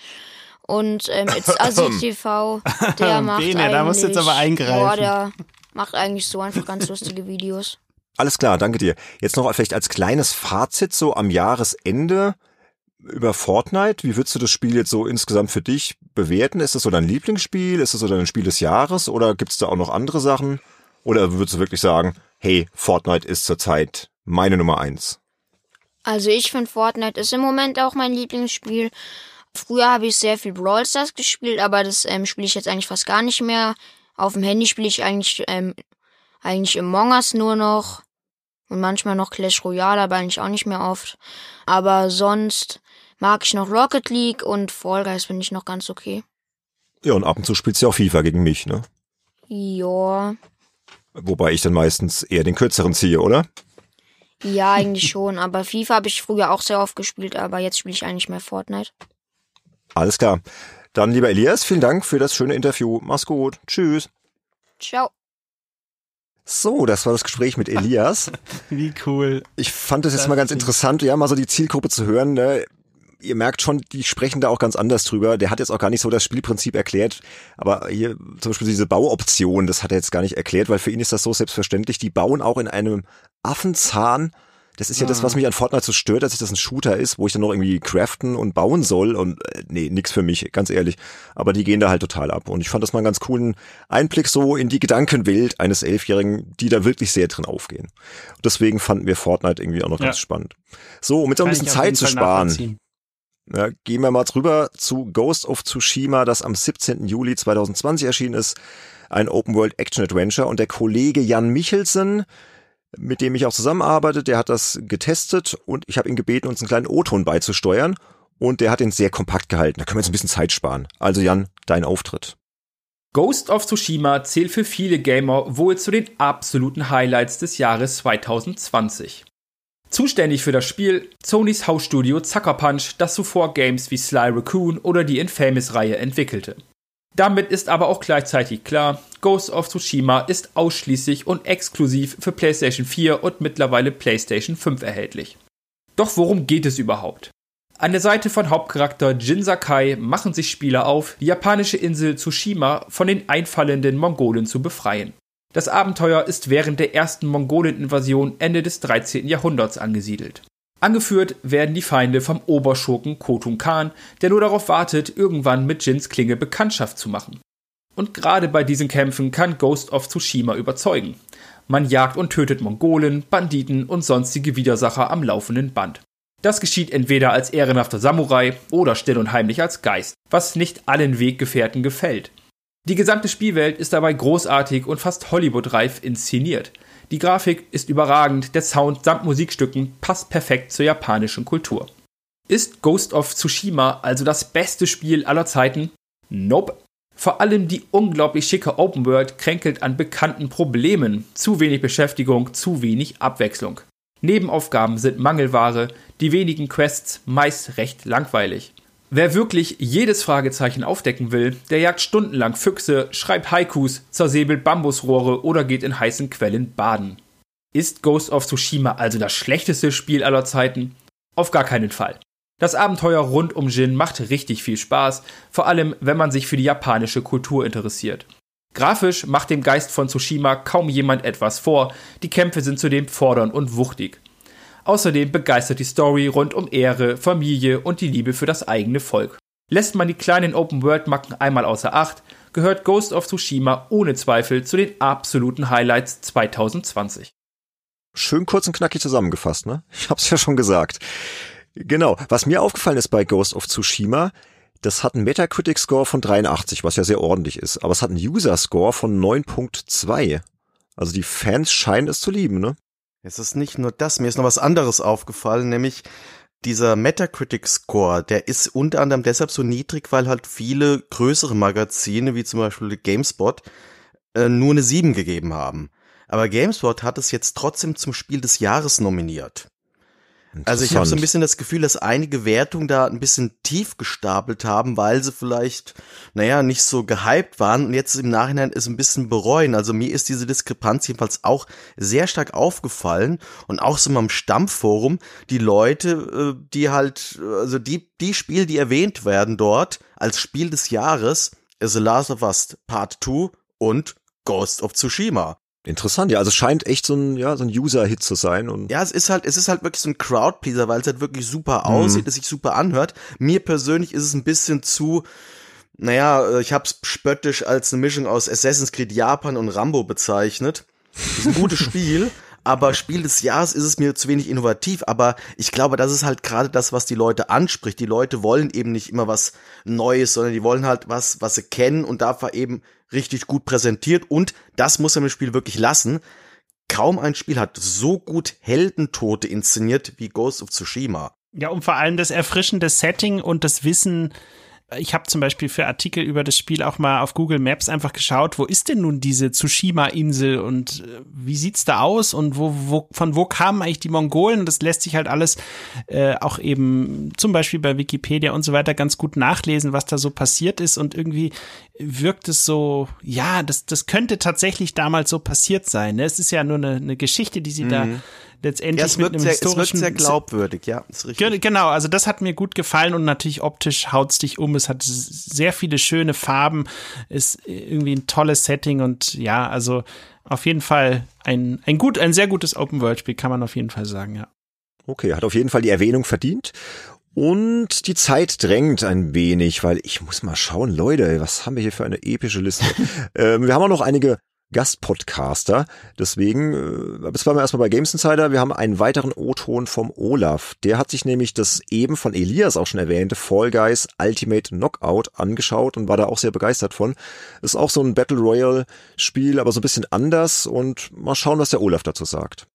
Und ähm, It's <laughs> Assi TV, der <laughs> macht Bene, eigentlich... da musst du jetzt aber eingreifen. Boah, der macht eigentlich so einfach ganz lustige Videos. Alles klar, danke dir. Jetzt noch vielleicht als kleines Fazit so am Jahresende über Fortnite. Wie würdest du das Spiel jetzt so insgesamt für dich bewerten? Ist das so dein Lieblingsspiel? Ist das so dein Spiel des Jahres? Oder gibt es da auch noch andere Sachen? Oder würdest du wirklich sagen, hey, Fortnite ist zurzeit meine Nummer eins? Also ich finde Fortnite ist im Moment auch mein Lieblingsspiel. Früher habe ich sehr viel Brawl Stars gespielt, aber das ähm, spiele ich jetzt eigentlich fast gar nicht mehr. Auf dem Handy spiele ich eigentlich ähm, eigentlich Among Us nur noch und manchmal noch Clash Royale, aber eigentlich auch nicht mehr oft. Aber sonst mag ich noch Rocket League und Fall Guys finde ich noch ganz okay. Ja, und ab und zu spielst du ja auch FIFA gegen mich, ne? Ja, Wobei ich dann meistens eher den kürzeren ziehe, oder? ja eigentlich schon. Aber FIFA habe ich früher auch sehr oft gespielt, aber jetzt spiele ich eigentlich mehr Fortnite. Alles klar. Dann, lieber Elias, vielen Dank für das schöne Interview. Mach's gut. Tschüss. Ciao. So, das war das Gespräch mit Elias. <laughs> Wie cool. Ich fand es jetzt Das mal ganz interessant, ja, mal so die Zielgruppe zu hören. Ne? ihr merkt schon, die sprechen da auch ganz anders drüber. Der hat jetzt auch gar nicht so das Spielprinzip erklärt, aber hier zum Beispiel diese Bauoption, das hat er jetzt gar nicht erklärt, weil für ihn ist das so selbstverständlich. Die bauen auch in einem Affenzahn das ist ja das, was mich an Fortnite so stört, dass das ein Shooter ist, wo ich dann noch irgendwie craften und bauen soll und äh, nee, nix für mich, ganz ehrlich. Aber die gehen da halt total ab und ich fand das mal einen ganz coolen Einblick so in die Gedankenwelt eines Elfjährigen, die da wirklich sehr drin aufgehen. Und deswegen fanden wir Fortnite irgendwie auch noch ja. ganz spannend. So, um jetzt auch ein bisschen Zeit zu sparen. Ja, gehen wir mal drüber zu Ghost of Tsushima, das am 17. Juli 2020 erschienen ist. Ein Open World Action Adventure und der Kollege Jan Michelsen, mit dem ich auch zusammenarbeite, der hat das getestet und ich habe ihn gebeten, uns einen kleinen O-Ton beizusteuern und der hat ihn sehr kompakt gehalten. Da können wir jetzt ein bisschen Zeit sparen. Also Jan, dein Auftritt. Ghost of Tsushima zählt für viele Gamer wohl zu den absoluten Highlights des Jahres 2020. Zuständig für das Spiel Sonys Hausstudio Zucker Punch, das zuvor Games wie Sly Raccoon oder die Infamous-Reihe entwickelte. Damit ist aber auch gleichzeitig klar, Ghost of Tsushima ist ausschließlich und exklusiv für PlayStation 4 und mittlerweile PlayStation 5 erhältlich. Doch worum geht es überhaupt? An der Seite von Hauptcharakter Jin Sakai machen sich Spieler auf, die japanische Insel Tsushima von den einfallenden Mongolen zu befreien. Das Abenteuer ist während der ersten Mongolen-Invasion Ende des 13. Jahrhunderts angesiedelt. Angeführt werden die Feinde vom Oberschurken Khotun Khan, der nur darauf wartet, irgendwann mit Jins Klinge Bekanntschaft zu machen. Und gerade bei diesen Kämpfen kann Ghost of Tsushima überzeugen. Man jagt und tötet Mongolen, Banditen und sonstige Widersacher am laufenden Band. Das geschieht entweder als ehrenhafter Samurai oder still und heimlich als Geist, was nicht allen Weggefährten gefällt. Die gesamte Spielwelt ist dabei großartig und fast Hollywood-reif inszeniert. Die Grafik ist überragend, der Sound samt Musikstücken passt perfekt zur japanischen Kultur. Ist Ghost of Tsushima also das beste Spiel aller Zeiten? Nope. Vor allem die unglaublich schicke Open World kränkelt an bekannten Problemen. Zu wenig Beschäftigung, zu wenig Abwechslung. Nebenaufgaben sind Mangelware, die wenigen Quests meist recht langweilig. Wer wirklich jedes Fragezeichen aufdecken will, der jagt stundenlang Füchse, schreibt Haikus, zersäbelt Bambusrohre oder geht in heißen Quellen baden. Ist Ghost of Tsushima also das schlechteste Spiel aller Zeiten? Auf gar keinen Fall. Das Abenteuer rund um Jin macht richtig viel Spaß, vor allem wenn man sich für die japanische Kultur interessiert. Grafisch macht dem Geist von Tsushima kaum jemand etwas vor, die Kämpfe sind zudem fordernd und wuchtig. Außerdem begeistert die Story rund um Ehre, Familie und die Liebe für das eigene Volk. Lässt man die kleinen Open-World-Macken einmal außer Acht, gehört Ghost of Tsushima ohne Zweifel zu den absoluten Highlights 2020. Schön kurz und knackig zusammengefasst, ne? Ich hab's ja schon gesagt. Genau. Was mir aufgefallen ist bei Ghost of Tsushima, das hat einen Metacritic-Score von 83, was ja sehr ordentlich ist, aber es hat einen User-Score von 9.2. Also die Fans scheinen es zu lieben, ne? Es ist nicht nur das, mir ist noch was anderes aufgefallen, nämlich dieser Metacritic-Score, der ist unter anderem deshalb so niedrig, weil halt viele größere Magazine, wie zum Beispiel GameSpot, äh, nur eine 7 gegeben haben. Aber GameSpot hat es jetzt trotzdem zum Spiel des Jahres nominiert. Also ich habe so ein bisschen das Gefühl, dass einige Wertungen da ein bisschen tief gestapelt haben, weil sie vielleicht, naja, nicht so gehypt waren und jetzt im Nachhinein es ein bisschen bereuen. Also mir ist diese Diskrepanz jedenfalls auch sehr stark aufgefallen und auch so mal im Stammforum, die Leute, äh, die halt, also die, die Spiele, die erwähnt werden dort als Spiel des Jahres, The Last of Us Part 2 und Ghost of Tsushima. Interessant, ja, also es scheint echt so ein, ja, so ein User-Hit zu sein. Und ja, es ist halt, es ist halt wirklich so ein Crowdpleaser, weil es halt wirklich super mhm. aussieht, es sich super anhört. Mir persönlich ist es ein bisschen zu, naja, äh, ich hab's spöttisch als eine Mischung aus Assassin's Creed Japan und Rambo bezeichnet. Das ist ein gutes <laughs> Spiel, aber Spiel des Jahres ist es mir zu wenig innovativ, aber ich glaube, das ist halt gerade das, was die Leute anspricht. Die Leute wollen eben nicht immer was Neues, sondern die wollen halt was, was sie kennen und da war eben richtig gut präsentiert und das muss er im Spiel wirklich lassen. Kaum ein Spiel hat so gut Heldentote inszeniert wie Ghost of Tsushima. Ja, und vor allem das erfrischende Setting und das Wissen, ich habe zum Beispiel für Artikel über das Spiel auch mal auf Google Maps einfach geschaut, wo ist denn nun diese Tsushima-Insel und äh, wie sieht's da aus und wo, wo, von wo kamen eigentlich die Mongolen? Das lässt sich halt alles äh, auch eben zum Beispiel bei Wikipedia und so weiter ganz gut nachlesen, was da so passiert ist und irgendwie wirkt es so, ja, das, das könnte tatsächlich damals so passiert sein. Ne? Es ist ja nur eine, eine Geschichte, die sie mhm. da letztendlich Ja, es mit einem sehr, es wirkt historischen sehr glaubwürdig, ja, ist richtig. Ge- Genau, also das hat mir gut gefallen und natürlich optisch haut's dich um. Es hat sehr viele schöne Farben, ist irgendwie ein tolles Setting und ja, also auf jeden Fall ein, ein gut, ein sehr gutes Open-World-Spiel, kann man auf jeden Fall sagen, ja. Okay, hat auf jeden Fall die Erwähnung verdient. Und die Zeit drängt ein wenig, weil ich muss mal schauen, Leute, was haben wir hier für eine epische Liste? <laughs> ähm, wir haben auch noch einige Gastpodcaster, deswegen, äh, jetzt waren wir erstmal bei Games Insider, wir haben einen weiteren O-Ton vom Olaf. Der hat sich nämlich das eben von Elias auch schon erwähnte Fall Guys Ultimate Knockout angeschaut und war da auch sehr begeistert von. Ist auch so ein Battle Royale Spiel, aber so ein bisschen anders und mal schauen, was der Olaf dazu sagt.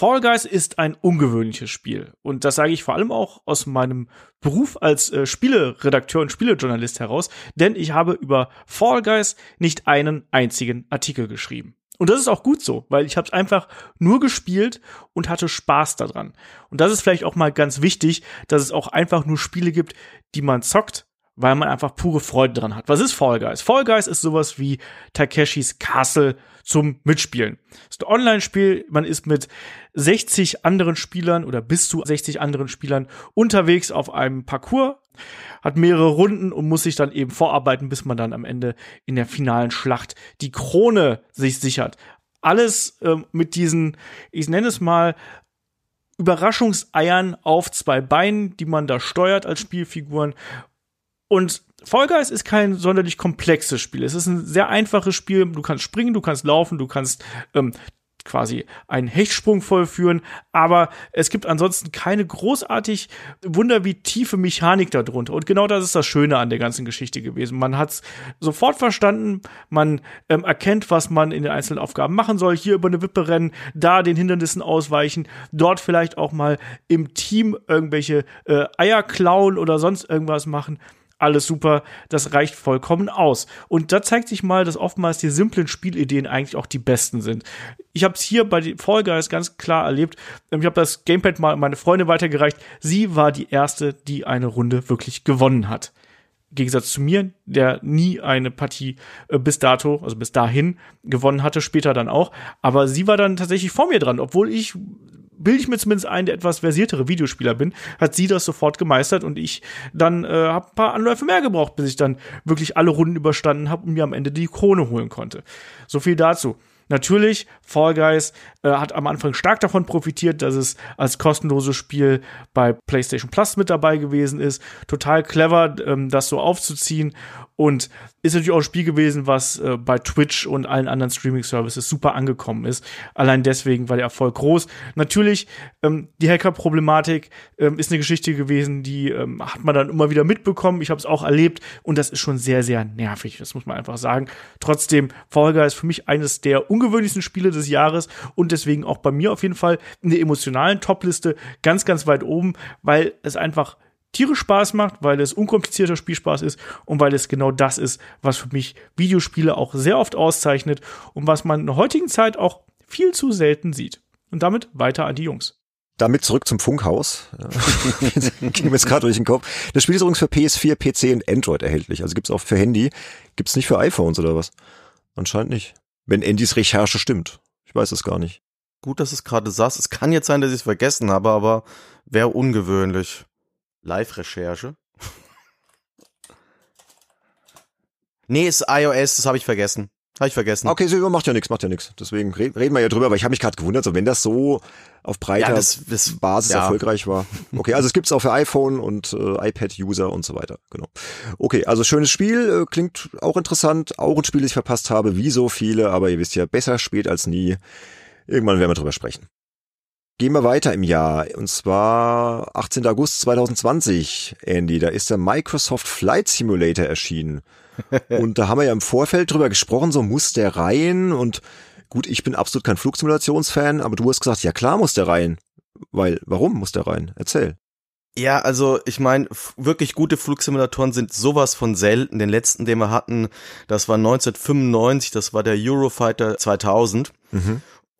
Fall Guys ist ein ungewöhnliches Spiel. Und das sage ich vor allem auch aus meinem Beruf als äh, Spieleredakteur und Spielejournalist heraus, denn ich habe über Fall Guys nicht einen einzigen Artikel geschrieben. Und das ist auch gut so, weil ich habe es einfach nur gespielt und hatte Spaß daran. Und das ist vielleicht auch mal ganz wichtig, dass es auch einfach nur Spiele gibt, die man zockt, weil man einfach pure Freude dran hat. Was ist Fall Guys? Fall Guys ist sowas wie Takeshis Castle zum Mitspielen. Es ist ein Online-Spiel, man ist mit 60 anderen Spielern oder bis zu 60 anderen Spielern unterwegs auf einem Parcours, hat mehrere Runden und muss sich dann eben vorarbeiten, bis man dann am Ende in der finalen Schlacht die Krone sich sichert. Alles ähm, mit diesen, ich nenne es mal, Überraschungseiern auf zwei Beinen, die man da steuert als Spielfiguren. Und Fall Guys ist kein sonderlich komplexes Spiel. Es ist ein sehr einfaches Spiel. Du kannst springen, du kannst laufen, du kannst ähm, quasi einen Hechtsprung vollführen, aber es gibt ansonsten keine großartig Wunder wie tiefe Mechanik darunter. Und genau das ist das Schöne an der ganzen Geschichte gewesen. Man hat es sofort verstanden, man ähm, erkennt, was man in den einzelnen Aufgaben machen soll. Hier über eine Wippe rennen, da den Hindernissen ausweichen, dort vielleicht auch mal im Team irgendwelche äh, Eier klauen oder sonst irgendwas machen alles super, das reicht vollkommen aus. Und da zeigt sich mal, dass oftmals die simplen Spielideen eigentlich auch die besten sind. Ich habe es hier bei den Fall Guys ganz klar erlebt. Ich habe das Gamepad mal meine Freundin weitergereicht. Sie war die erste, die eine Runde wirklich gewonnen hat. Im Gegensatz zu mir, der nie eine Partie äh, bis dato, also bis dahin gewonnen hatte, später dann auch. Aber sie war dann tatsächlich vor mir dran, obwohl ich bilde ich mir zumindest ein, der etwas versiertere Videospieler bin, hat sie das sofort gemeistert und ich dann äh, habe ein paar Anläufe mehr gebraucht, bis ich dann wirklich alle Runden überstanden habe und mir am Ende die Krone holen konnte. So viel dazu. Natürlich, Fall Guys äh, hat am Anfang stark davon profitiert, dass es als kostenloses Spiel bei PlayStation Plus mit dabei gewesen ist. Total clever, ähm, das so aufzuziehen. Und ist natürlich auch ein Spiel gewesen, was äh, bei Twitch und allen anderen Streaming-Services super angekommen ist. Allein deswegen war der Erfolg groß. Natürlich, ähm, die Hacker-Problematik ähm, ist eine Geschichte gewesen, die ähm, hat man dann immer wieder mitbekommen. Ich habe es auch erlebt und das ist schon sehr, sehr nervig. Das muss man einfach sagen. Trotzdem, Fall Guys für mich eines der ungewöhnlichsten Spiele des Jahres und deswegen auch bei mir auf jeden Fall in der emotionalen Topliste ganz, ganz weit oben, weil es einfach tierisch Spaß macht, weil es unkomplizierter Spielspaß ist und weil es genau das ist, was für mich Videospiele auch sehr oft auszeichnet und was man in der heutigen Zeit auch viel zu selten sieht. Und damit weiter an die Jungs. Damit zurück zum Funkhaus. Ging <laughs> mir jetzt gerade durch den Kopf. Das Spiel ist übrigens für PS4, PC und Android erhältlich. Also gibt's auch für Handy. Gibt's nicht für iPhones oder was? Anscheinend nicht. Wenn Andys Recherche stimmt. Ich weiß es gar nicht. Gut, dass es gerade saß. Es kann jetzt sein, dass ich es vergessen habe, aber wäre ungewöhnlich. Live-Recherche. <laughs> nee, ist iOS, das habe ich vergessen. Habe ich vergessen. Okay, so macht ja nichts, macht ja nichts. Deswegen re- reden wir ja drüber, aber ich habe mich gerade gewundert, so wenn das so auf breiter Ja, das- das- Basis ja. erfolgreich war. Okay, also es gibt's auch für iPhone und äh, iPad-User und so weiter. Genau. Okay, also schönes Spiel, äh, klingt auch interessant. Auch ein Spiel, das ich verpasst habe, wie so viele, aber ihr wisst ja, besser spät als nie. Irgendwann werden wir drüber sprechen. Gehen wir weiter im Jahr. Und zwar 18. August 2020, Andy. Da ist der Microsoft Flight Simulator erschienen. <laughs> Und da haben wir ja im Vorfeld drüber gesprochen, so muss der rein. Und gut, ich bin absolut kein Flugsimulationsfan, aber du hast gesagt, ja klar muss der rein. Weil, warum muss der rein? Erzähl. Ja, also ich meine, wirklich gute Flugsimulatoren sind sowas von selten. Den letzten, den wir hatten, das war 1995, das war der Eurofighter 2000.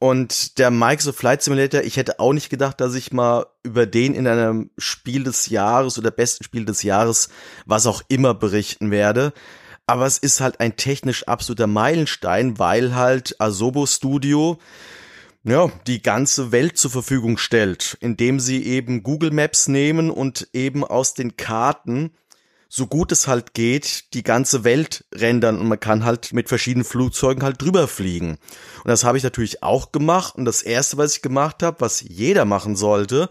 Und der Microsoft Flight Simulator, ich hätte auch nicht gedacht, dass ich mal über den in einem Spiel des Jahres oder besten Spiel des Jahres, was auch immer, berichten werde. Aber es ist halt ein technisch absoluter Meilenstein, weil halt Asobo Studio ja, die ganze Welt zur Verfügung stellt, indem sie eben Google Maps nehmen und eben aus den Karten so gut es halt geht, die ganze Welt rendern und man kann halt mit verschiedenen Flugzeugen halt drüber fliegen. Und das habe ich natürlich auch gemacht und das erste, was ich gemacht habe, was jeder machen sollte,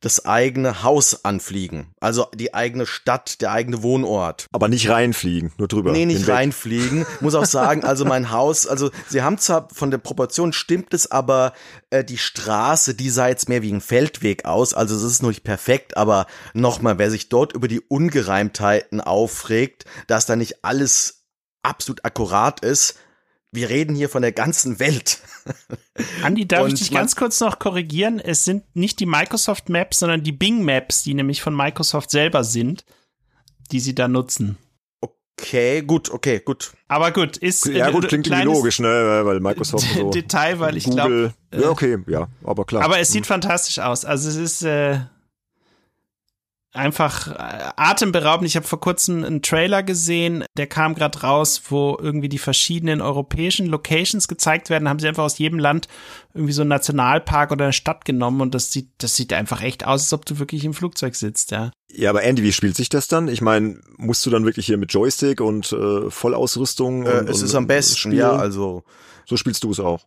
das eigene Haus anfliegen. Also die eigene Stadt, der eigene Wohnort. Aber nicht reinfliegen, nur drüber. Nee, nicht reinfliegen. Muss auch sagen, also mein <laughs> Haus, also sie haben zwar von der Proportion stimmt es, aber äh, die Straße, die sah jetzt mehr wie ein Feldweg aus. Also es ist noch nicht perfekt, aber nochmal, wer sich dort über die Ungereimtheiten aufregt, dass da nicht alles absolut akkurat ist, wir reden hier von der ganzen Welt. <laughs> Andi, darf und ich dich ganz kurz noch korrigieren? Es sind nicht die Microsoft Maps, sondern die Bing Maps, die nämlich von Microsoft selber sind, die sie da nutzen. Okay, gut, okay, gut. Aber gut, ist ja gut klingt irgendwie logisch, ne, weil Microsoft <laughs> so Detail, weil ich glaube, ja okay, ja, aber klar. Aber es sieht hm. fantastisch aus. Also es ist äh, einfach äh, atemberaubend. Ich habe vor kurzem einen Trailer gesehen, der kam gerade raus, wo irgendwie die verschiedenen europäischen Locations gezeigt werden. Da haben sie einfach aus jedem Land irgendwie so einen Nationalpark oder eine Stadt genommen und das sieht, das sieht einfach echt aus, als ob du wirklich im Flugzeug sitzt, ja. Ja, aber Andy, wie spielt sich das dann? Ich meine, musst du dann wirklich hier mit Joystick und äh, Vollausrüstung? Äh, und, es ist am besten, spielen? ja, also. So spielst du es auch.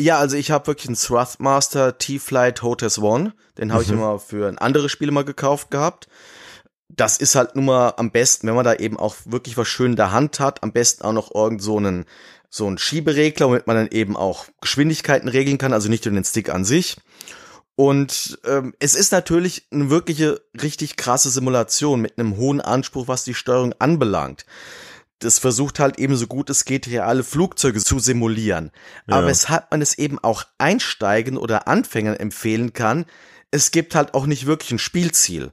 Ja, also ich habe wirklich einen Thrustmaster T-Flight Hotess One. Den habe mhm. ich immer für ein anderes Spiel mal gekauft gehabt. Das ist halt nun mal am besten, wenn man da eben auch wirklich was schön in der Hand hat. Am besten auch noch irgend so einen, so einen Schieberegler, womit man dann eben auch Geschwindigkeiten regeln kann, also nicht nur den Stick an sich. Und ähm, es ist natürlich eine wirkliche, richtig krasse Simulation mit einem hohen Anspruch, was die Steuerung anbelangt das versucht halt eben so gut es geht, reale Flugzeuge zu simulieren. Ja. Aber weshalb man es eben auch Einsteigen oder Anfängern empfehlen kann, es gibt halt auch nicht wirklich ein Spielziel.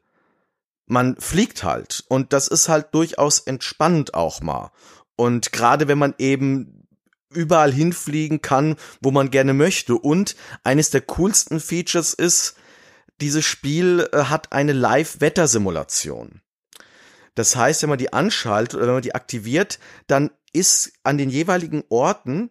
Man fliegt halt und das ist halt durchaus entspannend auch mal. Und gerade wenn man eben überall hinfliegen kann, wo man gerne möchte. Und eines der coolsten Features ist, dieses Spiel äh, hat eine Live-Wettersimulation. Das heißt, wenn man die anschaltet oder wenn man die aktiviert, dann ist an den jeweiligen Orten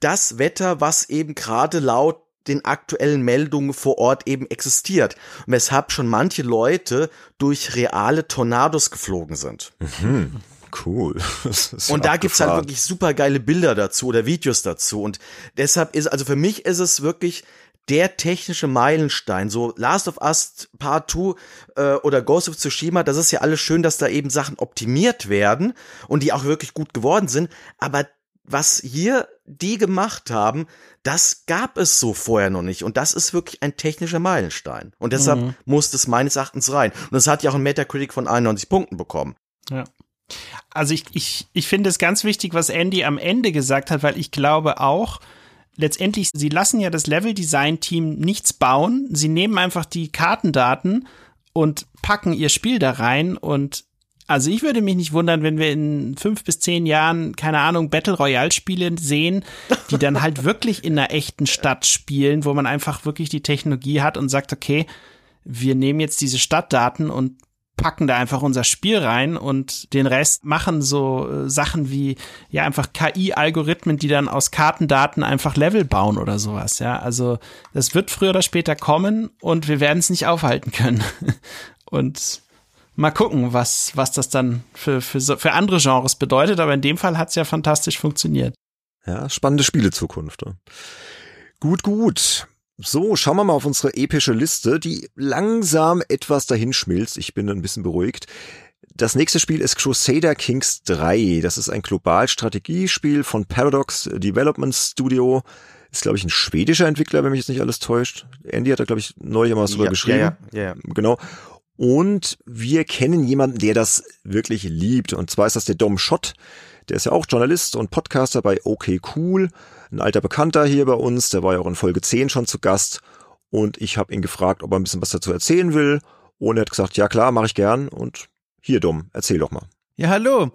das Wetter, was eben gerade laut den aktuellen Meldungen vor Ort eben existiert. weshalb schon manche Leute durch reale Tornados geflogen sind. Mhm. Cool. <laughs> und da gibt's halt wirklich super geile Bilder dazu oder Videos dazu. Und deshalb ist, also für mich ist es wirklich der technische Meilenstein. So Last of Us Part 2 äh, oder Ghost of Tsushima, das ist ja alles schön, dass da eben Sachen optimiert werden und die auch wirklich gut geworden sind. Aber was hier die gemacht haben, das gab es so vorher noch nicht. Und das ist wirklich ein technischer Meilenstein. Und deshalb mhm. muss es meines Erachtens rein. Und das hat ja auch ein Metacritic von 91 Punkten bekommen. Ja. Also ich, ich, ich finde es ganz wichtig, was Andy am Ende gesagt hat, weil ich glaube auch, letztendlich, sie lassen ja das Level-Design-Team nichts bauen. Sie nehmen einfach die Kartendaten und packen ihr Spiel da rein und also ich würde mich nicht wundern, wenn wir in fünf bis zehn Jahren, keine Ahnung, Battle Royale Spiele sehen, die dann halt <laughs> wirklich in einer echten Stadt spielen, wo man einfach wirklich die Technologie hat und sagt, okay, wir nehmen jetzt diese Stadtdaten und packen da einfach unser Spiel rein und den Rest machen so äh, Sachen wie ja einfach KI-Algorithmen, die dann aus Kartendaten einfach Level bauen oder sowas. Ja, also das wird früher oder später kommen und wir werden es nicht aufhalten können. <laughs> und mal gucken, was was das dann für für für andere Genres bedeutet. Aber in dem Fall hat es ja fantastisch funktioniert. Ja, spannende Spielezukunft. Gut, gut. So, schauen wir mal auf unsere epische Liste, die langsam etwas dahin schmilzt. Ich bin ein bisschen beruhigt. Das nächste Spiel ist Crusader Kings 3. Das ist ein Global-Strategiespiel von Paradox Development Studio. Ist, glaube ich, ein schwedischer Entwickler, wenn mich jetzt nicht alles täuscht. Andy hat da, glaube ich, neulich mal was drüber ja, geschrieben. Ja, ja, ja. Genau. Und wir kennen jemanden, der das wirklich liebt. Und zwar ist das der Dom Schott. Der ist ja auch Journalist und Podcaster bei OK Cool ein alter Bekannter hier bei uns, der war ja auch in Folge 10 schon zu Gast und ich habe ihn gefragt, ob er ein bisschen was dazu erzählen will und er hat gesagt, ja klar, mache ich gern und hier dumm, erzähl doch mal. Ja, hallo.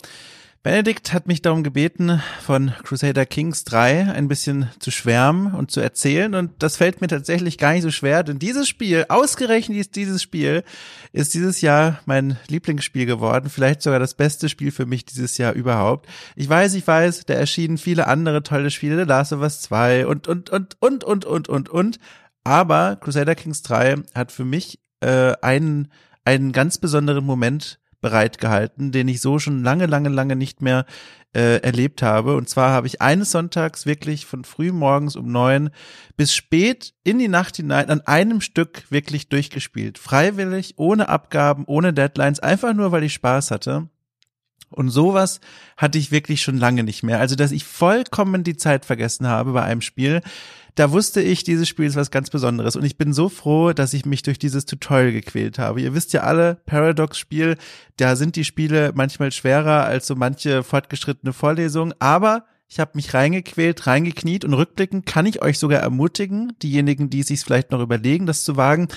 Benedikt hat mich darum gebeten, von Crusader Kings 3 ein bisschen zu schwärmen und zu erzählen. Und das fällt mir tatsächlich gar nicht so schwer, denn dieses Spiel, ausgerechnet dieses Spiel, ist dieses Jahr mein Lieblingsspiel geworden. Vielleicht sogar das beste Spiel für mich dieses Jahr überhaupt. Ich weiß, ich weiß, da erschienen viele andere tolle Spiele, The Last of Us 2 und, und, und, und, und, und, und, und. Aber Crusader Kings 3 hat für mich äh, einen, einen ganz besonderen Moment bereitgehalten, den ich so schon lange, lange, lange nicht mehr äh, erlebt habe. Und zwar habe ich eines Sonntags wirklich von früh morgens um neun bis spät in die Nacht hinein an einem Stück wirklich durchgespielt. Freiwillig, ohne Abgaben, ohne Deadlines, einfach nur, weil ich Spaß hatte. Und sowas hatte ich wirklich schon lange nicht mehr. Also, dass ich vollkommen die Zeit vergessen habe bei einem Spiel, da wusste ich, dieses Spiel ist was ganz Besonderes. Und ich bin so froh, dass ich mich durch dieses Tutorial gequält habe. Ihr wisst ja alle, Paradox-Spiel, da sind die Spiele manchmal schwerer als so manche fortgeschrittene Vorlesungen. Aber ich habe mich reingequält, reingekniet und rückblickend kann ich euch sogar ermutigen, diejenigen, die es sich vielleicht noch überlegen, das zu wagen.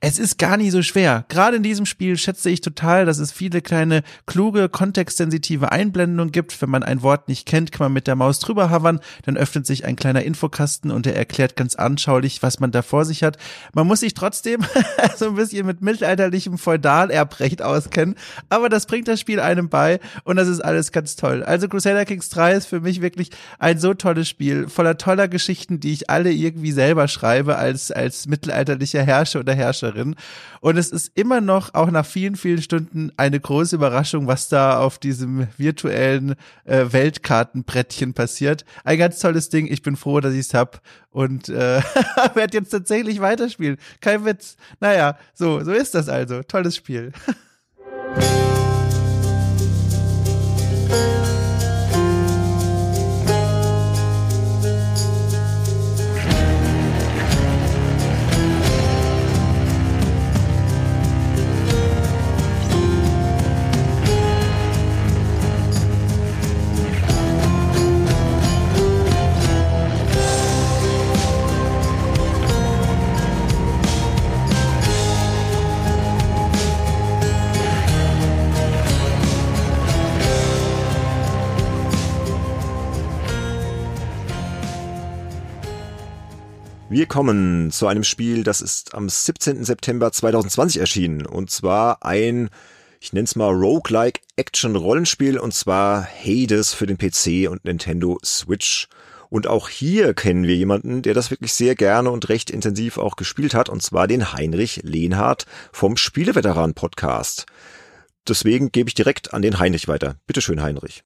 Es ist gar nicht so schwer. Gerade in diesem Spiel schätze ich total, dass es viele kleine, kluge, kontextsensitive Einblendungen gibt. Wenn man ein Wort nicht kennt, kann man mit der Maus drüber havern, dann öffnet sich ein kleiner Infokasten und der erklärt ganz anschaulich, was man da vor sich hat. Man muss sich trotzdem <laughs> so ein bisschen mit mittelalterlichem Feudalerbrecht auskennen, aber das bringt das Spiel einem bei und das ist alles ganz toll. Also Crusader Kings 3 ist für mich wirklich wirklich ein so tolles Spiel, voller toller Geschichten, die ich alle irgendwie selber schreibe als, als mittelalterlicher Herrscher oder Herrscherin. Und es ist immer noch, auch nach vielen, vielen Stunden, eine große Überraschung, was da auf diesem virtuellen äh, Weltkartenbrettchen passiert. Ein ganz tolles Ding. Ich bin froh, dass ich es hab und äh, <laughs> werde jetzt tatsächlich weiterspielen. Kein Witz. Naja, so, so ist das also. Tolles Spiel. <laughs> Wir kommen zu einem Spiel, das ist am 17. September 2020 erschienen. Und zwar ein, ich nenne es mal Roguelike Action-Rollenspiel, und zwar Hades für den PC und Nintendo Switch. Und auch hier kennen wir jemanden, der das wirklich sehr gerne und recht intensiv auch gespielt hat, und zwar den Heinrich Lehnhardt vom Spieleveteran Podcast. Deswegen gebe ich direkt an den Heinrich weiter. Bitteschön, Heinrich.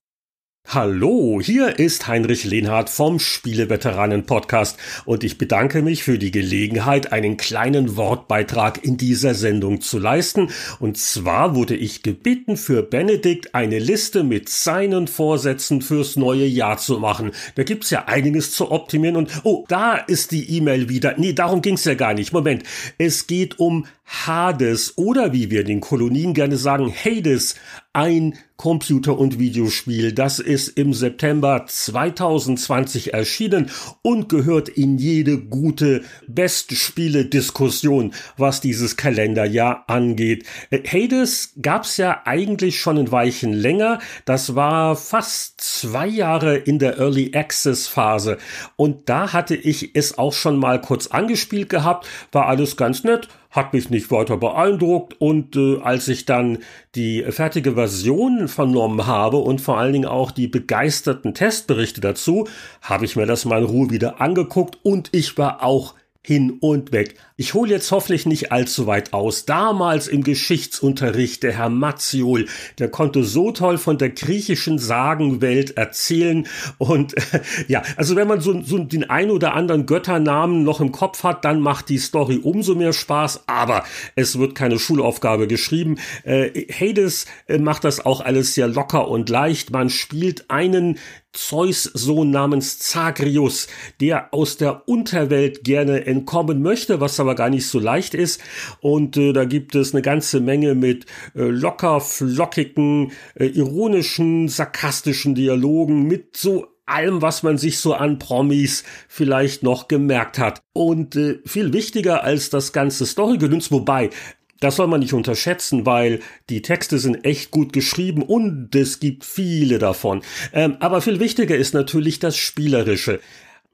Hallo, hier ist Heinrich Lehnhardt vom Spieleveteranen Podcast und ich bedanke mich für die Gelegenheit, einen kleinen Wortbeitrag in dieser Sendung zu leisten. Und zwar wurde ich gebeten, für Benedikt eine Liste mit seinen Vorsätzen fürs neue Jahr zu machen. Da gibt's ja einiges zu optimieren und oh, da ist die E-Mail wieder. Nee, darum ging's ja gar nicht. Moment. Es geht um Hades oder wie wir den Kolonien gerne sagen, Hades, ein Computer- und Videospiel. Das ist im September 2020 erschienen und gehört in jede gute Bestspiele-Diskussion, was dieses Kalenderjahr angeht. Hades gab's ja eigentlich schon ein Weichen länger. Das war fast zwei Jahre in der Early Access Phase. Und da hatte ich es auch schon mal kurz angespielt gehabt. War alles ganz nett hat mich nicht weiter beeindruckt und äh, als ich dann die fertige Version vernommen habe und vor allen Dingen auch die begeisterten Testberichte dazu, habe ich mir das mal in Ruhe wieder angeguckt und ich war auch hin und weg. Ich hole jetzt hoffentlich nicht allzu weit aus. Damals im Geschichtsunterricht, der Herr Matziol, der konnte so toll von der griechischen Sagenwelt erzählen. Und äh, <laughs> ja, also wenn man so, so den ein oder anderen Götternamen noch im Kopf hat, dann macht die Story umso mehr Spaß. Aber es wird keine Schulaufgabe geschrieben. Äh, Hades äh, macht das auch alles sehr locker und leicht. Man spielt einen Zeus Sohn namens Zagreus, der aus der Unterwelt gerne entkommen möchte, was aber gar nicht so leicht ist. Und äh, da gibt es eine ganze Menge mit äh, locker, flockigen, äh, ironischen, sarkastischen Dialogen, mit so allem, was man sich so an Promis vielleicht noch gemerkt hat. Und äh, viel wichtiger als das ganze Storygedöns, wobei Das soll man nicht unterschätzen, weil die Texte sind echt gut geschrieben und es gibt viele davon. Ähm, aber viel wichtiger ist natürlich das Spielerische.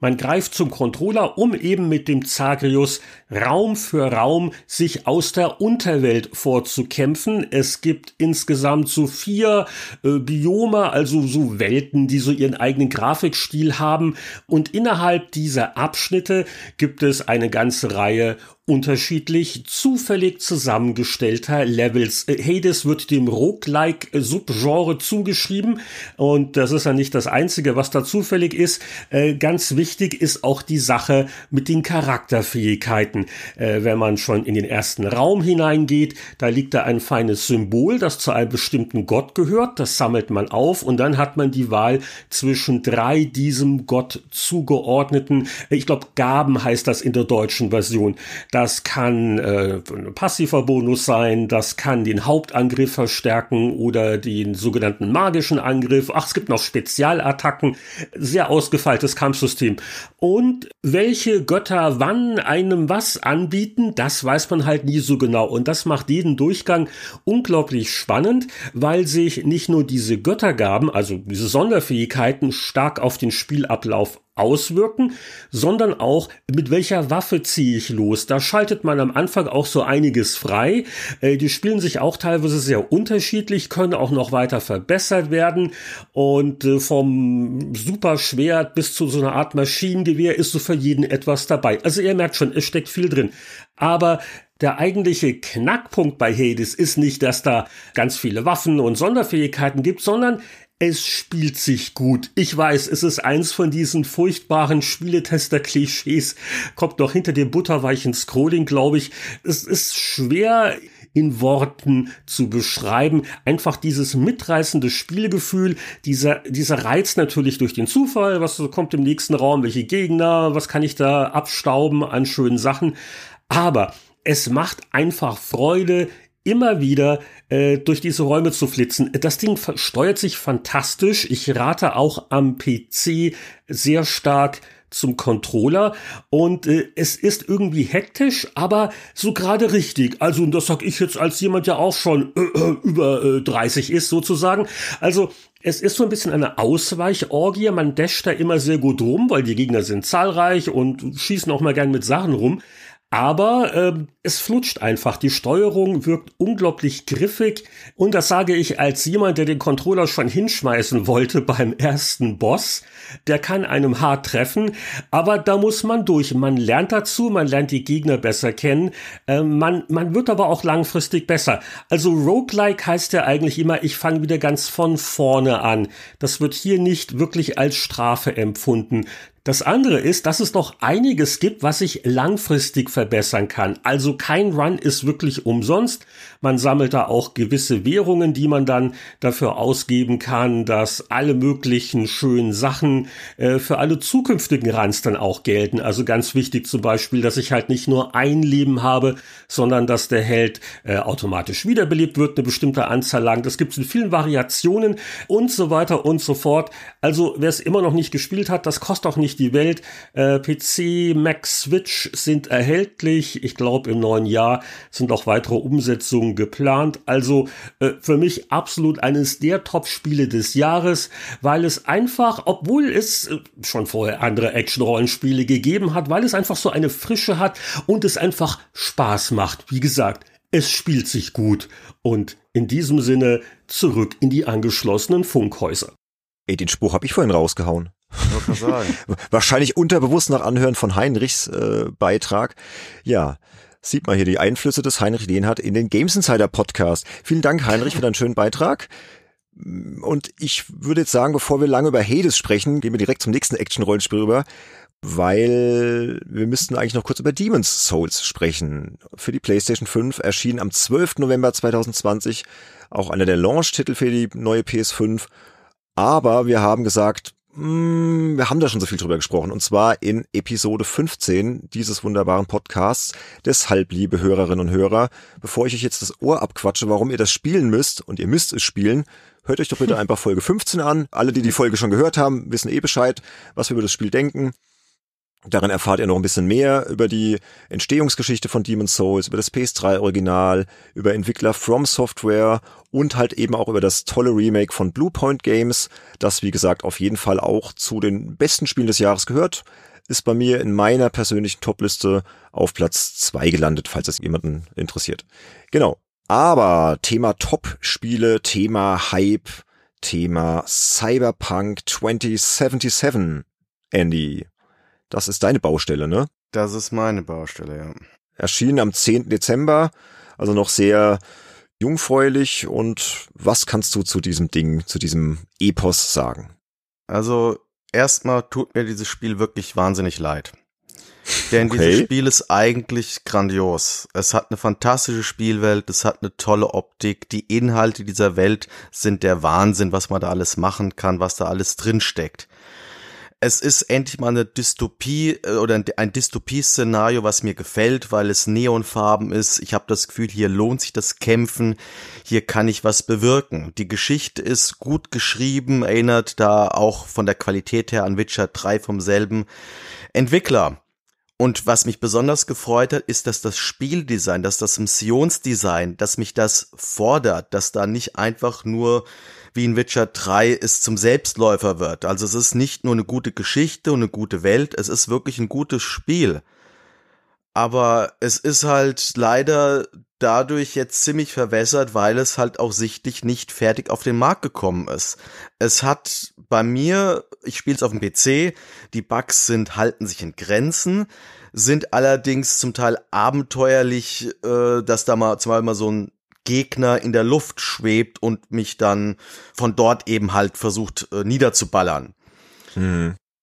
Man greift zum Controller, um eben mit dem Zagreus Raum für Raum sich aus der Unterwelt vorzukämpfen. Es gibt insgesamt so vier äh, Biome, also so Welten, die so ihren eigenen Grafikstil haben. Und innerhalb dieser Abschnitte gibt es eine ganze Reihe unterschiedlich zufällig zusammengestellter Levels. Hades wird dem Roguelike-Subgenre zugeschrieben und das ist ja nicht das Einzige, was da zufällig ist. Äh, ganz wichtig ist auch die Sache mit den Charakterfähigkeiten. Äh, wenn man schon in den ersten Raum hineingeht, da liegt da ein feines Symbol, das zu einem bestimmten Gott gehört. Das sammelt man auf und dann hat man die Wahl zwischen drei diesem Gott zugeordneten, ich glaube Gaben heißt das in der deutschen Version das kann äh, ein passiver Bonus sein, das kann den Hauptangriff verstärken oder den sogenannten magischen Angriff. Ach, es gibt noch Spezialattacken. Sehr ausgefeiltes Kampfsystem. Und welche Götter wann einem was anbieten, das weiß man halt nie so genau. Und das macht jeden Durchgang unglaublich spannend, weil sich nicht nur diese Göttergaben, also diese Sonderfähigkeiten stark auf den Spielablauf auswirken, sondern auch mit welcher Waffe ziehe ich los. Da schaltet man am Anfang auch so einiges frei. Äh, die spielen sich auch teilweise sehr unterschiedlich, können auch noch weiter verbessert werden und äh, vom Superschwert bis zu so einer Art Maschinengewehr ist so für jeden etwas dabei. Also ihr merkt schon, es steckt viel drin. Aber der eigentliche Knackpunkt bei Hades ist nicht, dass da ganz viele Waffen und Sonderfähigkeiten gibt, sondern es spielt sich gut. Ich weiß, es ist eins von diesen furchtbaren Spieletester-Klischees, kommt noch hinter dem butterweichen Scrolling, glaube ich. Es ist schwer in Worten zu beschreiben. Einfach dieses mitreißende Spielgefühl, dieser, dieser Reiz natürlich durch den Zufall, was kommt im nächsten Raum, welche Gegner, was kann ich da abstauben an schönen Sachen. Aber es macht einfach Freude, immer wieder äh, durch diese Räume zu flitzen. Das Ding steuert sich fantastisch. Ich rate auch am PC sehr stark zum Controller und äh, es ist irgendwie hektisch, aber so gerade richtig. Also und das sag ich jetzt als jemand, der auch schon äh, äh über äh, 30 ist sozusagen. Also es ist so ein bisschen eine Ausweichorgie. Man dasht da immer sehr gut rum, weil die Gegner sind zahlreich und schießen auch mal gern mit Sachen rum. Aber äh, es flutscht einfach. Die Steuerung wirkt unglaublich griffig. Und das sage ich als jemand, der den Controller schon hinschmeißen wollte <laughs> beim ersten Boss. Der kann einem hart treffen, aber da muss man durch. Man lernt dazu, man lernt die Gegner besser kennen. Äh, man, man wird aber auch langfristig besser. Also Roguelike heißt ja eigentlich immer, ich fange wieder ganz von vorne an. Das wird hier nicht wirklich als Strafe empfunden. Das andere ist, dass es noch einiges gibt, was sich langfristig verbessern kann. Also kein Run ist wirklich umsonst. Man sammelt da auch gewisse Währungen, die man dann dafür ausgeben kann, dass alle möglichen schönen Sachen äh, für alle zukünftigen Runs dann auch gelten. Also ganz wichtig zum Beispiel, dass ich halt nicht nur ein Leben habe, sondern dass der Held äh, automatisch wiederbelebt wird, eine bestimmte Anzahl lang. Das gibt es in vielen Variationen und so weiter und so fort. Also wer es immer noch nicht gespielt hat, das kostet auch nicht die Welt. Äh, PC, Mac, Switch sind erhältlich. Ich glaube, im neuen Jahr sind auch weitere Umsetzungen geplant. Also äh, für mich absolut eines der Top-Spiele des Jahres, weil es einfach, obwohl es äh, schon vorher andere Action-Rollenspiele gegeben hat, weil es einfach so eine Frische hat und es einfach Spaß macht. Wie gesagt, es spielt sich gut. Und in diesem Sinne zurück in die angeschlossenen Funkhäuser. Ey, den Spruch habe ich vorhin rausgehauen. <laughs> Wahrscheinlich unterbewusst nach Anhören von Heinrichs äh, Beitrag. Ja, sieht man hier die Einflüsse des Heinrich den hat in den Games Insider Podcast. Vielen Dank, Heinrich, für deinen schönen Beitrag. Und ich würde jetzt sagen, bevor wir lange über Hades sprechen, gehen wir direkt zum nächsten Action-Rollenspiel rüber, weil wir müssten eigentlich noch kurz über Demon's Souls sprechen. Für die PlayStation 5 erschien am 12. November 2020 auch einer der Launch-Titel für die neue PS5. Aber wir haben gesagt, wir haben da schon so viel drüber gesprochen und zwar in Episode 15 dieses wunderbaren Podcasts. Deshalb, liebe Hörerinnen und Hörer, bevor ich euch jetzt das Ohr abquatsche, warum ihr das spielen müsst und ihr müsst es spielen, hört euch doch bitte <laughs> einfach Folge 15 an. Alle, die die Folge schon gehört haben, wissen eh Bescheid, was wir über das Spiel denken. Darin erfahrt ihr noch ein bisschen mehr über die Entstehungsgeschichte von Demon's Souls, über das PS3 Original, über Entwickler From Software und halt eben auch über das tolle Remake von Bluepoint Games, das wie gesagt auf jeden Fall auch zu den besten Spielen des Jahres gehört. Ist bei mir in meiner persönlichen Topliste auf Platz zwei gelandet, falls das jemanden interessiert. Genau. Aber Thema Top-Spiele, Thema Hype, Thema Cyberpunk 2077. Andy, das ist deine Baustelle, ne? Das ist meine Baustelle, ja. Erschienen am 10. Dezember, also noch sehr jungfräulich. Und was kannst du zu diesem Ding, zu diesem Epos sagen? Also erstmal tut mir dieses Spiel wirklich wahnsinnig leid. Denn Okay. dieses Spiel ist eigentlich grandios. Es hat eine fantastische Spielwelt, es hat eine tolle Optik, die Inhalte dieser Welt sind der Wahnsinn, was man da alles machen kann, was da alles drinsteckt. Es ist endlich mal eine Dystopie äh, oder ein- ein Dystopie-Szenario, was mir gefällt, weil es neonfarben ist. Ich habe das Gefühl, hier lohnt sich das Kämpfen, hier kann ich was bewirken. Die Geschichte ist gut geschrieben, erinnert da auch von der Qualität her an Witcher 3 vom selben Entwickler. Und was mich besonders gefreut hat, ist, dass das Spieldesign, dass das Missionsdesign, dass mich das fordert, dass da nicht einfach nur wie in Witcher 3 es zum Selbstläufer wird. Also es ist nicht nur eine gute Geschichte und eine gute Welt, es ist wirklich ein gutes Spiel. Aber es ist halt leider dadurch jetzt ziemlich verwässert, weil es halt auch sichtlich nicht fertig auf den Markt gekommen ist. Es hat bei mir, ich spiele es auf dem PC, die Bugs sind halten sich in Grenzen, sind allerdings zum Teil abenteuerlich, äh, dass da mal zum Beispiel mal so ein Gegner in der Luft schwebt und mich dann von dort eben halt versucht äh, niederzuballern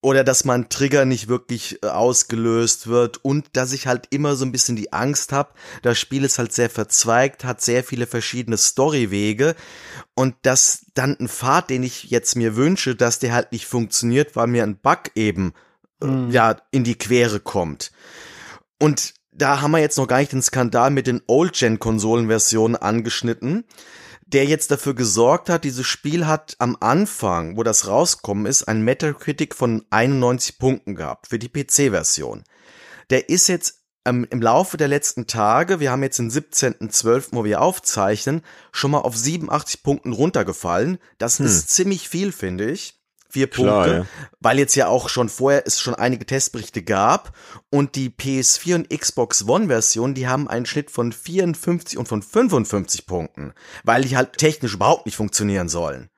oder dass mein Trigger nicht wirklich äh, ausgelöst wird und dass ich halt immer so ein bisschen die Angst habe. Das Spiel ist halt sehr verzweigt, hat sehr viele verschiedene Storywege und dass dann ein Pfad, den ich jetzt mir wünsche, dass der halt nicht funktioniert, weil mir ein Bug eben äh, ja in die Quere kommt. Und da haben wir jetzt noch gar nicht den Skandal mit den Old-Gen-Konsolenversionen angeschnitten, der jetzt dafür gesorgt hat, dieses Spiel hat am Anfang, wo das rauskommen ist, ein Metacritic von 91 Punkten gehabt für die PC-Version. Der ist jetzt ähm, im Laufe der letzten Tage, wir haben jetzt den 17.12., wo wir aufzeichnen, schon mal auf 87 Punkten runtergefallen. Das ist ziemlich viel, finde ich. Vier Klar, Punkte, ja. weil jetzt ja auch schon vorher es schon einige Testberichte gab und die PS4 und Xbox One Version, die haben einen Schnitt von 54 und von 55 Punkten, weil die halt technisch überhaupt nicht funktionieren sollen.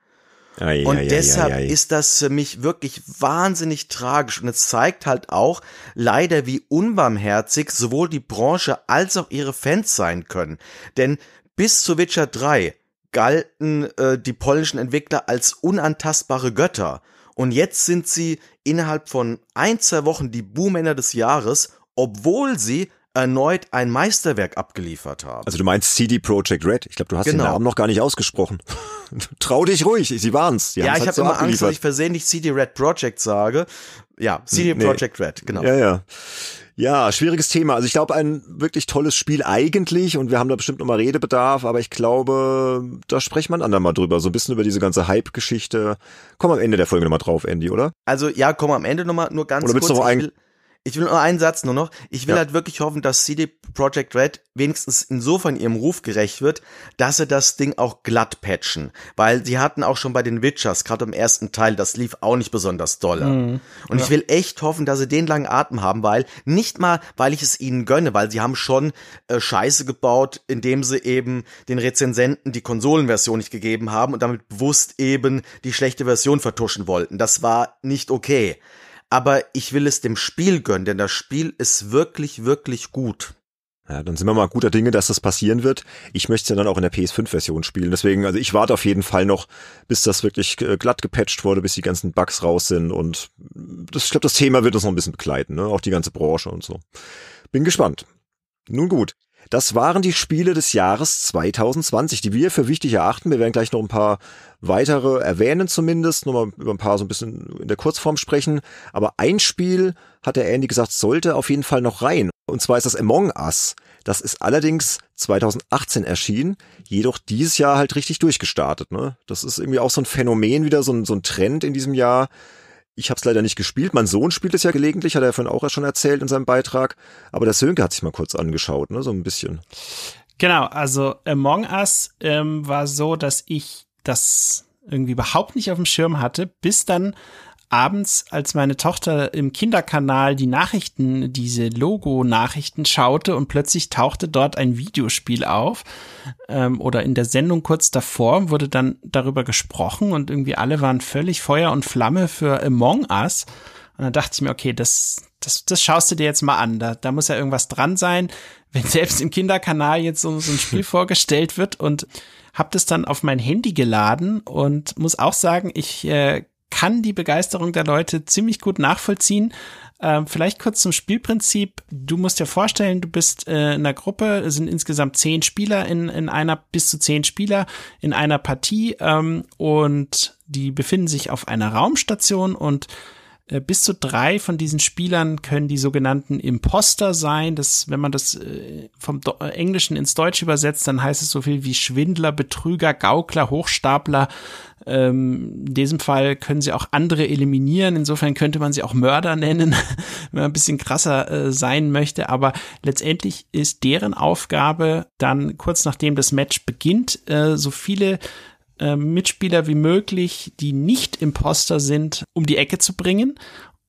Ei, Und ei, deshalb ei. ist das für mich wirklich wahnsinnig tragisch. Und es zeigt halt auch leider, wie unbarmherzig sowohl die Branche als auch ihre Fans sein können. Denn bis zu Witcher 3 galten äh, die polnischen Entwickler als unantastbare Götter. Und jetzt sind sie innerhalb von ein, zwei Wochen die Buhmänner des Jahres, obwohl sie erneut ein Meisterwerk abgeliefert haben. Also du meinst CD Projekt Red. Ich glaube, du hast den Genau. Namen noch gar nicht ausgesprochen. <laughs> Trau dich ruhig, sie waren's. Die ja, ich halt habe so immer Angst, dass ich versehentlich CD Red Project sage. Ja, CD Nee. Projekt Red, genau. Ja, ja. Ja, schwieriges Thema. Also ich glaube, ein wirklich tolles Spiel eigentlich und wir haben da bestimmt nochmal Redebedarf, aber ich glaube, da sprechen wir ein andermal drüber. So ein bisschen über diese ganze Hype-Geschichte. Komm am Ende der Folge nochmal drauf, Andy, oder? Also ja, komm am Ende nochmal nur ganz Oder willst kurz. du noch ein- will, ich will nur einen Satz nur noch. Ich will Ja. halt wirklich hoffen, dass CD Projekt Red wenigstens insofern ihrem Ruf gerecht wird, dass sie das Ding auch glatt patchen. Weil sie hatten auch schon bei den Witchers, gerade im ersten Teil, das lief auch nicht besonders dolle. Und ich will echt hoffen, dass sie den langen Atem haben, weil nicht mal, weil ich es ihnen gönne, weil sie haben schon äh, Scheiße gebaut, indem sie eben den Rezensenten die Konsolenversion nicht gegeben haben und damit bewusst eben die schlechte Version vertuschen wollten. Das war nicht okay. Aber ich will es dem Spiel gönnen, denn das Spiel ist wirklich, wirklich gut. Ja, dann sind wir mal guter Dinge, dass das passieren wird. Ich möchte es ja dann auch in der PS5-Version spielen. Deswegen, also ich warte auf jeden Fall noch, bis das wirklich äh, glatt gepatcht wurde, bis die ganzen Bugs raus sind. Und das, ich glaube, das Thema wird uns noch ein bisschen begleiten, ne? Auch die ganze Branche und so. Bin gespannt. Nun gut. Das waren die Spiele des Jahres 2020, die wir für wichtig erachten. Wir werden gleich noch ein paar weitere erwähnen zumindest, nochmal über ein paar so ein bisschen in der Kurzform sprechen. Aber ein Spiel, hat der Andy gesagt, sollte auf jeden Fall noch rein. Und zwar ist das Among Us. Das ist allerdings 2018 erschienen, jedoch dieses Jahr halt richtig durchgestartet. Ne? Das ist irgendwie auch so ein Phänomen wieder, so ein, so ein Trend in diesem Jahr. Ich habe es leider nicht gespielt. Mein Sohn spielt es ja gelegentlich, hat er vorhin auch schon erzählt in seinem Beitrag. Aber der Sönke hat sich mal kurz angeschaut, ne, so ein bisschen. Genau, also Among Us ähm, war so, dass ich das irgendwie überhaupt nicht auf dem Schirm hatte, bis dann abends, als meine Tochter im Kinderkanal die Nachrichten, diese Logo-Nachrichten schaute und plötzlich tauchte dort ein Videospiel auf ähm, oder in der Sendung kurz davor wurde dann darüber gesprochen und irgendwie alle waren völlig Feuer und Flamme für Among Us. Und dann dachte ich mir, okay, das, das, das schaust du dir jetzt mal an. Da, da muss ja irgendwas dran sein, wenn selbst im Kinderkanal jetzt so, so ein Spiel <laughs> vorgestellt wird und habe das dann auf mein Handy geladen und muss auch sagen, ich äh, kann die Begeisterung der Leute ziemlich gut nachvollziehen. Ähm, vielleicht kurz zum Spielprinzip. Du musst dir vorstellen, du bist äh, in einer Gruppe, es sind insgesamt zehn Spieler in, in einer, bis zu zehn Spieler in einer Partie ähm, und die befinden sich auf einer Raumstation und bis zu drei von diesen Spielern können die sogenannten Imposter sein. Das, wenn man das äh, vom äh, Englischen ins Deutsche übersetzt, dann heißt es so viel wie Schwindler, Betrüger, Gaukler, Hochstapler. Ähm, in diesem Fall können sie auch andere eliminieren. Insofern könnte man sie auch Mörder nennen, <laughs> wenn man ein bisschen krasser äh, sein möchte. Aber letztendlich ist deren Aufgabe dann kurz nachdem das Match beginnt, äh, so viele äh, Mitspieler wie möglich, die nicht Imposter sind, um die Ecke zu bringen.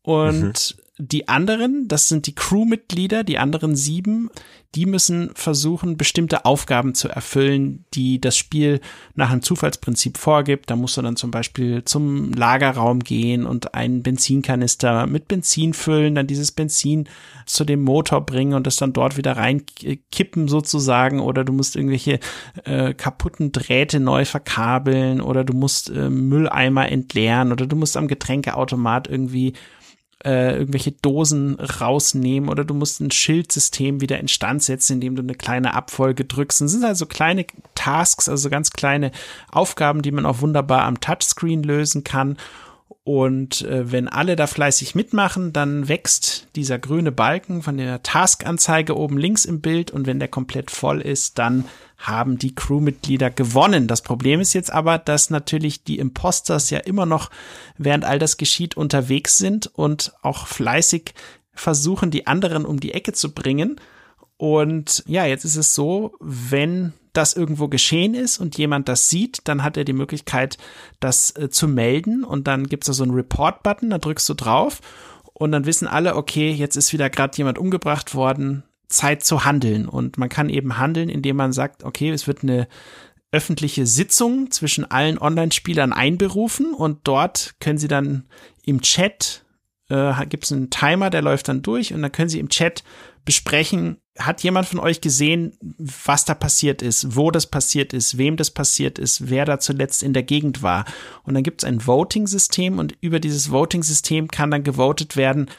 Und mhm. Die anderen, das sind die Crewmitglieder, die anderen sieben, die müssen versuchen, bestimmte Aufgaben zu erfüllen, die das Spiel nach einem Zufallsprinzip vorgibt. Da musst du dann zum Beispiel zum Lagerraum gehen und einen Benzinkanister mit Benzin füllen, dann dieses Benzin zu dem Motor bringen und das dann dort wieder reinkippen sozusagen. Oder du musst irgendwelche äh, kaputten Drähte neu verkabeln oder du musst äh, Mülleimer entleeren oder du musst am Getränkeautomat irgendwie äh, irgendwelche Dosen rausnehmen oder du musst ein Schildsystem wieder instand setzen, indem du eine kleine Abfolge drückst. Das sind also kleine Tasks, also ganz kleine Aufgaben, die man auch wunderbar am Touchscreen lösen kann. Und äh, wenn alle da fleißig mitmachen, dann wächst dieser grüne Balken von der Taskanzeige oben links im Bild und wenn der komplett voll ist, dann haben die Crewmitglieder gewonnen. Das Problem ist jetzt aber, dass natürlich die Imposters ja immer noch, während all das geschieht, unterwegs sind und auch fleißig versuchen, die anderen um die Ecke zu bringen. Und ja, jetzt ist es so, wenn das irgendwo geschehen ist und jemand das sieht, dann hat er die Möglichkeit, das äh, zu melden und dann gibt es da so einen Report-Button, da drückst du drauf und dann wissen alle, okay, jetzt ist wieder gerade jemand umgebracht worden, Zeit zu handeln. Und man kann eben handeln, indem man sagt, okay, es wird eine öffentliche Sitzung zwischen allen Online-Spielern einberufen und dort können sie dann im Chat, äh, gibt es einen Timer, der läuft dann durch und dann können sie im Chat besprechen, hat jemand von euch gesehen, was da passiert ist, wo das passiert ist, wem das passiert ist, wer da zuletzt in der Gegend war. Und dann gibt es ein Voting-System und über dieses Voting-System kann dann gewotet werden,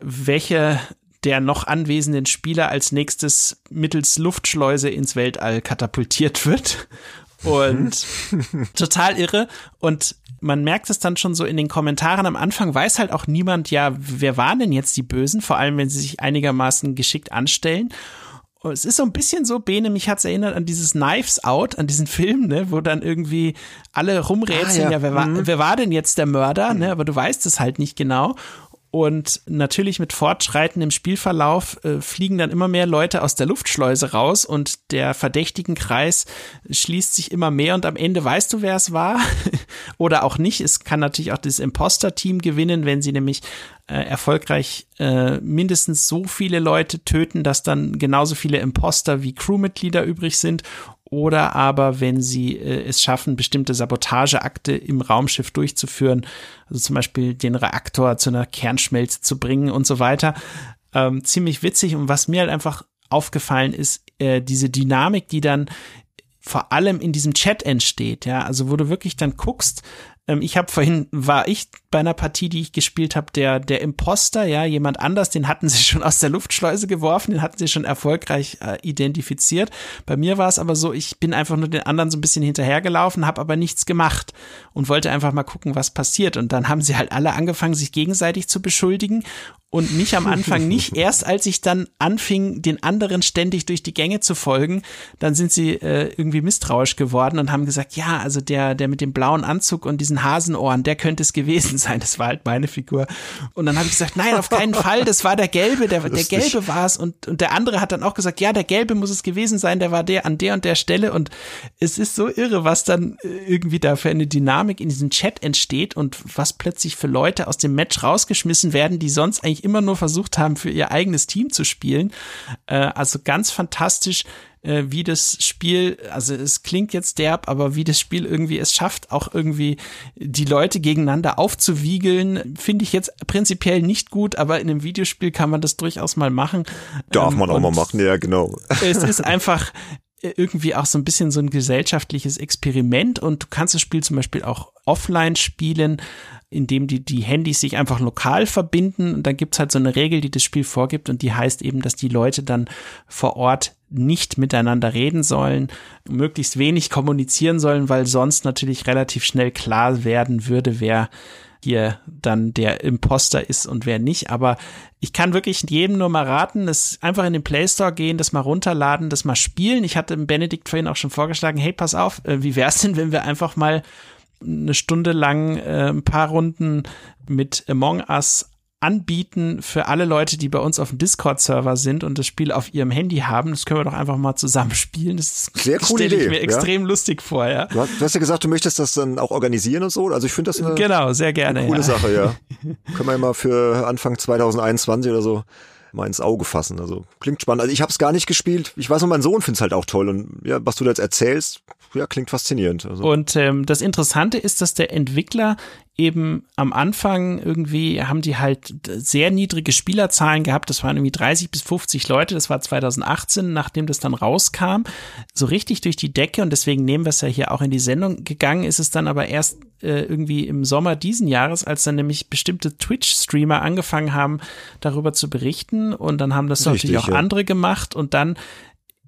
welche der noch anwesenden Spieler als nächstes mittels Luftschleuse ins Weltall katapultiert wird. Und <laughs> total irre. Und man merkt es dann schon so in den Kommentaren. Am Anfang weiß halt auch niemand, ja, wer waren denn jetzt die Bösen? Vor allem, wenn sie sich einigermaßen geschickt anstellen. Und es ist so ein bisschen so, Bene, mich hat's erinnert an dieses Knives Out, an diesen Film, ne, wo dann irgendwie alle rumrätseln, ah, ja. ja, wer, war, mhm. wer war denn jetzt der Mörder, ne, aber du weißt es halt nicht genau. Und natürlich mit fortschreitendem Spielverlauf äh, fliegen dann immer mehr Leute aus der Luftschleuse raus und der verdächtigen Kreis schließt sich immer mehr und am Ende weißt du, wer es war <laughs> oder auch nicht. Es kann natürlich auch das Imposter-Team gewinnen, wenn sie nämlich äh, erfolgreich äh, mindestens so viele Leute töten, dass dann genauso viele Imposter wie Crewmitglieder übrig sind oder aber wenn sie äh, es schaffen, bestimmte Sabotageakte im Raumschiff durchzuführen, also zum Beispiel den Reaktor zu einer Kernschmelze zu bringen und so weiter. Ähm, ziemlich witzig und was mir halt einfach aufgefallen ist, äh, diese Dynamik, die dann vor allem in diesem Chat entsteht, ja, also wo du wirklich dann guckst, ähm, ich habe vorhin, war ich bei einer Partie, die ich gespielt habe, der, der Imposter, ja, jemand anders, den hatten sie <laughs> schon aus der Luftschleuse geworfen, den hatten sie schon erfolgreich äh, identifiziert. Bei mir war es aber so, ich bin einfach nur den anderen so ein bisschen hinterhergelaufen, habe aber nichts gemacht und wollte einfach mal gucken, was passiert. Und dann haben sie halt alle angefangen, sich gegenseitig zu beschuldigen und mich am Anfang <laughs> nicht. Erst als ich dann anfing, den anderen ständig durch die Gänge zu folgen, dann sind sie äh, irgendwie misstrauisch geworden und haben gesagt, ja, also der, der mit dem blauen Anzug und diesen Hasenohren, der könnte es gewesen <laughs> sein. Das war halt meine Figur. Und dann habe ich gesagt, nein, auf keinen Fall, das war der Gelbe, der, der Gelbe war es. Und, und der andere hat dann auch gesagt, ja, der Gelbe muss es gewesen sein, der war der an der und der Stelle. Und es ist so irre, was dann äh, irgendwie da für eine Dynamik in diesem Chat entsteht und was plötzlich für Leute aus dem Match rausgeschmissen werden, die sonst eigentlich immer nur versucht haben, für ihr eigenes Team zu spielen. Äh, also ganz fantastisch äh, wie das Spiel, also es klingt jetzt derb, aber wie das Spiel irgendwie es schafft, auch irgendwie die Leute gegeneinander aufzuwiegeln, finde ich jetzt prinzipiell nicht gut, aber in einem Videospiel kann man das durchaus mal machen. Darf Ähm, man auch mal machen, ja, genau. Es ist <laughs> einfach irgendwie auch so ein bisschen so ein gesellschaftliches Experiment und du kannst das Spiel zum Beispiel auch offline spielen, indem die, die Handys sich einfach lokal verbinden und dann gibt's halt so eine Regel, die das Spiel vorgibt und die heißt eben, dass die Leute dann vor Ort nicht miteinander reden sollen, möglichst wenig kommunizieren sollen, weil sonst natürlich relativ schnell klar werden würde, wer hier dann der Imposter ist und wer nicht. Aber ich kann wirklich jedem nur mal raten, das einfach in den Play Store gehen, das mal runterladen, das mal spielen. Ich hatte Benedikt vorhin auch schon vorgeschlagen, hey, pass auf, äh, wie wär's denn, wenn wir einfach mal eine Stunde lang äh, ein paar Runden mit Among Us anbieten für alle Leute, die bei uns auf dem Discord-Server sind und das Spiel auf ihrem Handy haben. Das können wir doch einfach mal zusammen <laughs> spielen. Das Sehr coole stelle ich Idee, mir ja. extrem lustig vor, ja. Du hast, du hast ja gesagt, du möchtest das dann auch organisieren und so. Also ich finde das eine Genau, sehr gerne. coole ja. Sache, ja. <laughs> Können wir ja mal für Anfang 2021 oder so mal ins Auge fassen. Also klingt spannend. Also ich habe es gar nicht gespielt. Ich weiß nur, mein Sohn findet es halt auch toll. Und ja, was du da jetzt erzählst, ja, klingt faszinierend. Also, Und ähm, das Interessante ist, dass der Entwickler eben am Anfang irgendwie haben die halt sehr niedrige Spielerzahlen gehabt. Das waren irgendwie 30 bis 50 Leute. Das war 2018, nachdem das dann rauskam. So richtig durch die Decke. Und deswegen nehmen wir es ja hier auch in die Sendung gegangen. Ist es dann aber erst äh, irgendwie im Sommer diesen Jahres, als dann nämlich bestimmte Twitch-Streamer angefangen haben, darüber zu berichten. Und dann haben das Richtig, natürlich auch ja. andere gemacht. Und dann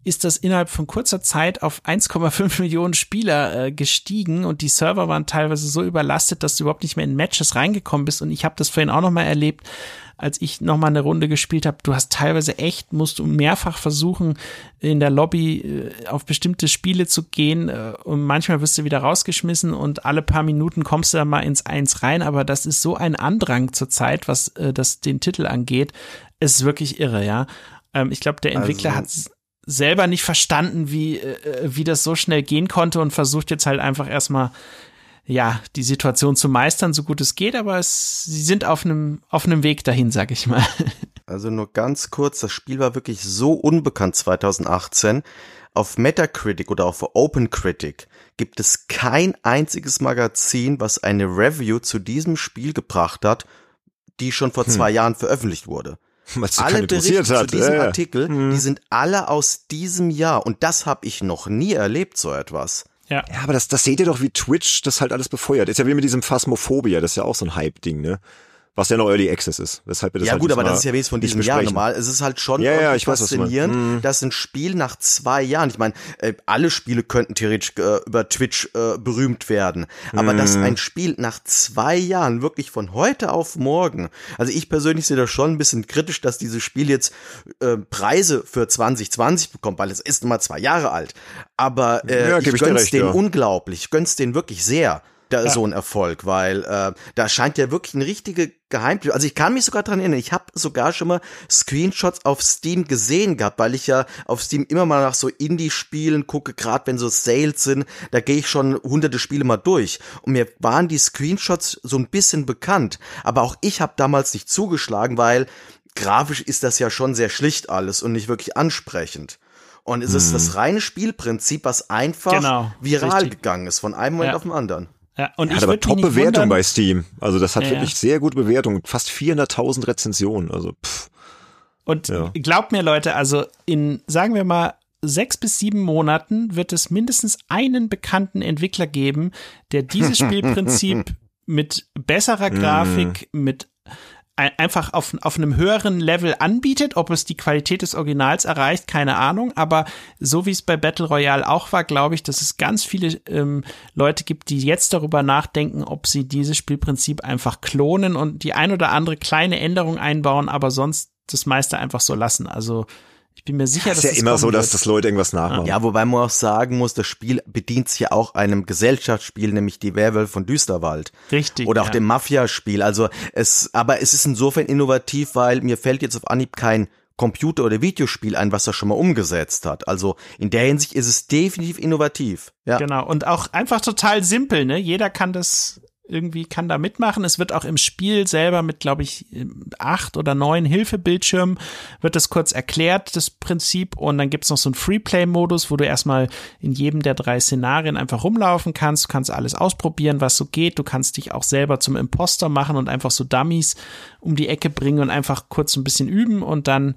ist das innerhalb von kurzer Zeit auf 1,5 <laughs> Millionen Spieler äh, gestiegen und die Server waren teilweise so überlastet, dass du überhaupt nicht mehr in Matches reingekommen bist. Und ich habe das vorhin auch noch mal erlebt, als ich noch mal eine Runde gespielt habe. Du hast teilweise echt, musst du mehrfach versuchen, in der Lobby äh, auf bestimmte Spiele zu gehen äh, und manchmal wirst du wieder rausgeschmissen und alle paar Minuten kommst du dann mal ins Eins rein. Aber das ist so ein Andrang zur Zeit, was äh, das den Titel angeht. Es ist wirklich irre, ja. Ähm, ich glaube, der Entwickler Also- hat selber nicht verstanden, wie, äh, wie das so schnell gehen konnte und versucht jetzt halt einfach erstmal, ja, die Situation zu meistern, so gut es geht, aber es, sie sind auf einem, auf einem Weg dahin, sag ich mal. <laughs> Also nur ganz kurz, das Spiel war wirklich so unbekannt 2018. Auf Metacritic oder auf OpenCritic gibt es kein einziges Magazin, was eine Review zu diesem Spiel gebracht hat, die schon vor zwei Jahren veröffentlicht wurde. <laughs> was Alle Berichte interessiert zu hat. diesem Ja, ja. Artikel, die sind alle aus diesem Jahr und das habe ich noch nie erlebt, so etwas. Ja. Ja, aber das, das seht ihr doch, wie Twitch das halt alles befeuert. Ist ja wie mit diesem Phasmophobia, das ist ja auch so ein Hype-Ding, ne? Was ja noch Early Access ist. Weshalb wir das ja halt gut, aber das ist ja wenigstens von diesem Jahr normal. Es ist halt schon Ja, ja, ich weiß, du meinst. Mhm. faszinierend, dass ein Spiel nach zwei Jahren, ich meine, äh, alle Spiele könnten theoretisch äh, über Twitch äh, berühmt werden, aber Mhm. dass ein Spiel nach zwei Jahren wirklich von heute auf morgen, also ich persönlich sehe das schon ein bisschen kritisch, dass dieses Spiel jetzt äh, Preise für 2020 bekommt, weil es ist mal zwei Jahre alt. Aber äh, Ja, ich ich gönn's recht, denen ja. unglaublich, ich gönn's denen wirklich sehr. Da, so ein Erfolg, weil äh, da scheint ja wirklich eine richtige Geheimtür. Also ich kann mich sogar dran erinnern, ich habe sogar schon mal Screenshots auf Steam gesehen gehabt, weil ich ja auf Steam immer mal nach so Indie-Spielen gucke, gerade wenn so Sales sind, da gehe ich schon hunderte Spiele mal durch. Und mir waren die Screenshots so ein bisschen bekannt, aber auch ich habe damals nicht zugeschlagen, weil grafisch ist das ja schon sehr schlicht alles und nicht wirklich ansprechend. Und es ist das reine Spielprinzip, was einfach Genau, viral richtig. gegangen ist, von einem Moment Ja. auf den anderen. Ja, und Hat ich aber Top-Bewertung bei Steam. Also das hat Ja, wirklich sehr gute Bewertungen. Fast 400.000 Rezensionen. Also pff. Und Ja. glaubt mir, Leute, also in, sagen wir mal, sechs bis sieben Monaten wird es mindestens einen bekannten Entwickler geben, der dieses <laughs> Spielprinzip mit besserer Grafik, mit einfach auf, auf einem höheren Level anbietet. Ob es die Qualität des Originals erreicht, keine Ahnung. Aber so wie es bei Battle Royale auch war, glaube ich, dass es ganz viele ähm, Leute gibt, die jetzt darüber nachdenken, ob sie dieses Spielprinzip einfach klonen und die ein oder andere kleine Änderung einbauen, aber sonst das meiste einfach so lassen. Also Ich bin mir sicher, Das dass ist ja das immer so, dass das Leute irgendwas nachmachen. Ja, wobei man auch sagen muss, das Spiel bedient sich ja auch einem Gesellschaftsspiel, nämlich die Werwölfe von Düsterwald. Richtig, Oder auch ja. dem Mafia-Spiel. Also es, aber es ist insofern innovativ, weil mir fällt jetzt auf Anhieb kein Computer- oder Videospiel ein, was das schon mal umgesetzt hat. Also in der Hinsicht ist es definitiv innovativ. Ja. Genau. Und auch einfach total simpel, ne? Jeder kann das irgendwie kann da mitmachen. Es wird auch im Spiel selber mit, glaube ich, acht oder neun Hilfebildschirmen wird das kurz erklärt, das Prinzip. Und dann gibt's noch so einen Freeplay-Modus, wo du erstmal in jedem der drei Szenarien einfach rumlaufen kannst. Du kannst alles ausprobieren, was so geht. Du kannst dich auch selber zum Imposter machen und einfach so Dummies um die Ecke bringen und einfach kurz ein bisschen üben und dann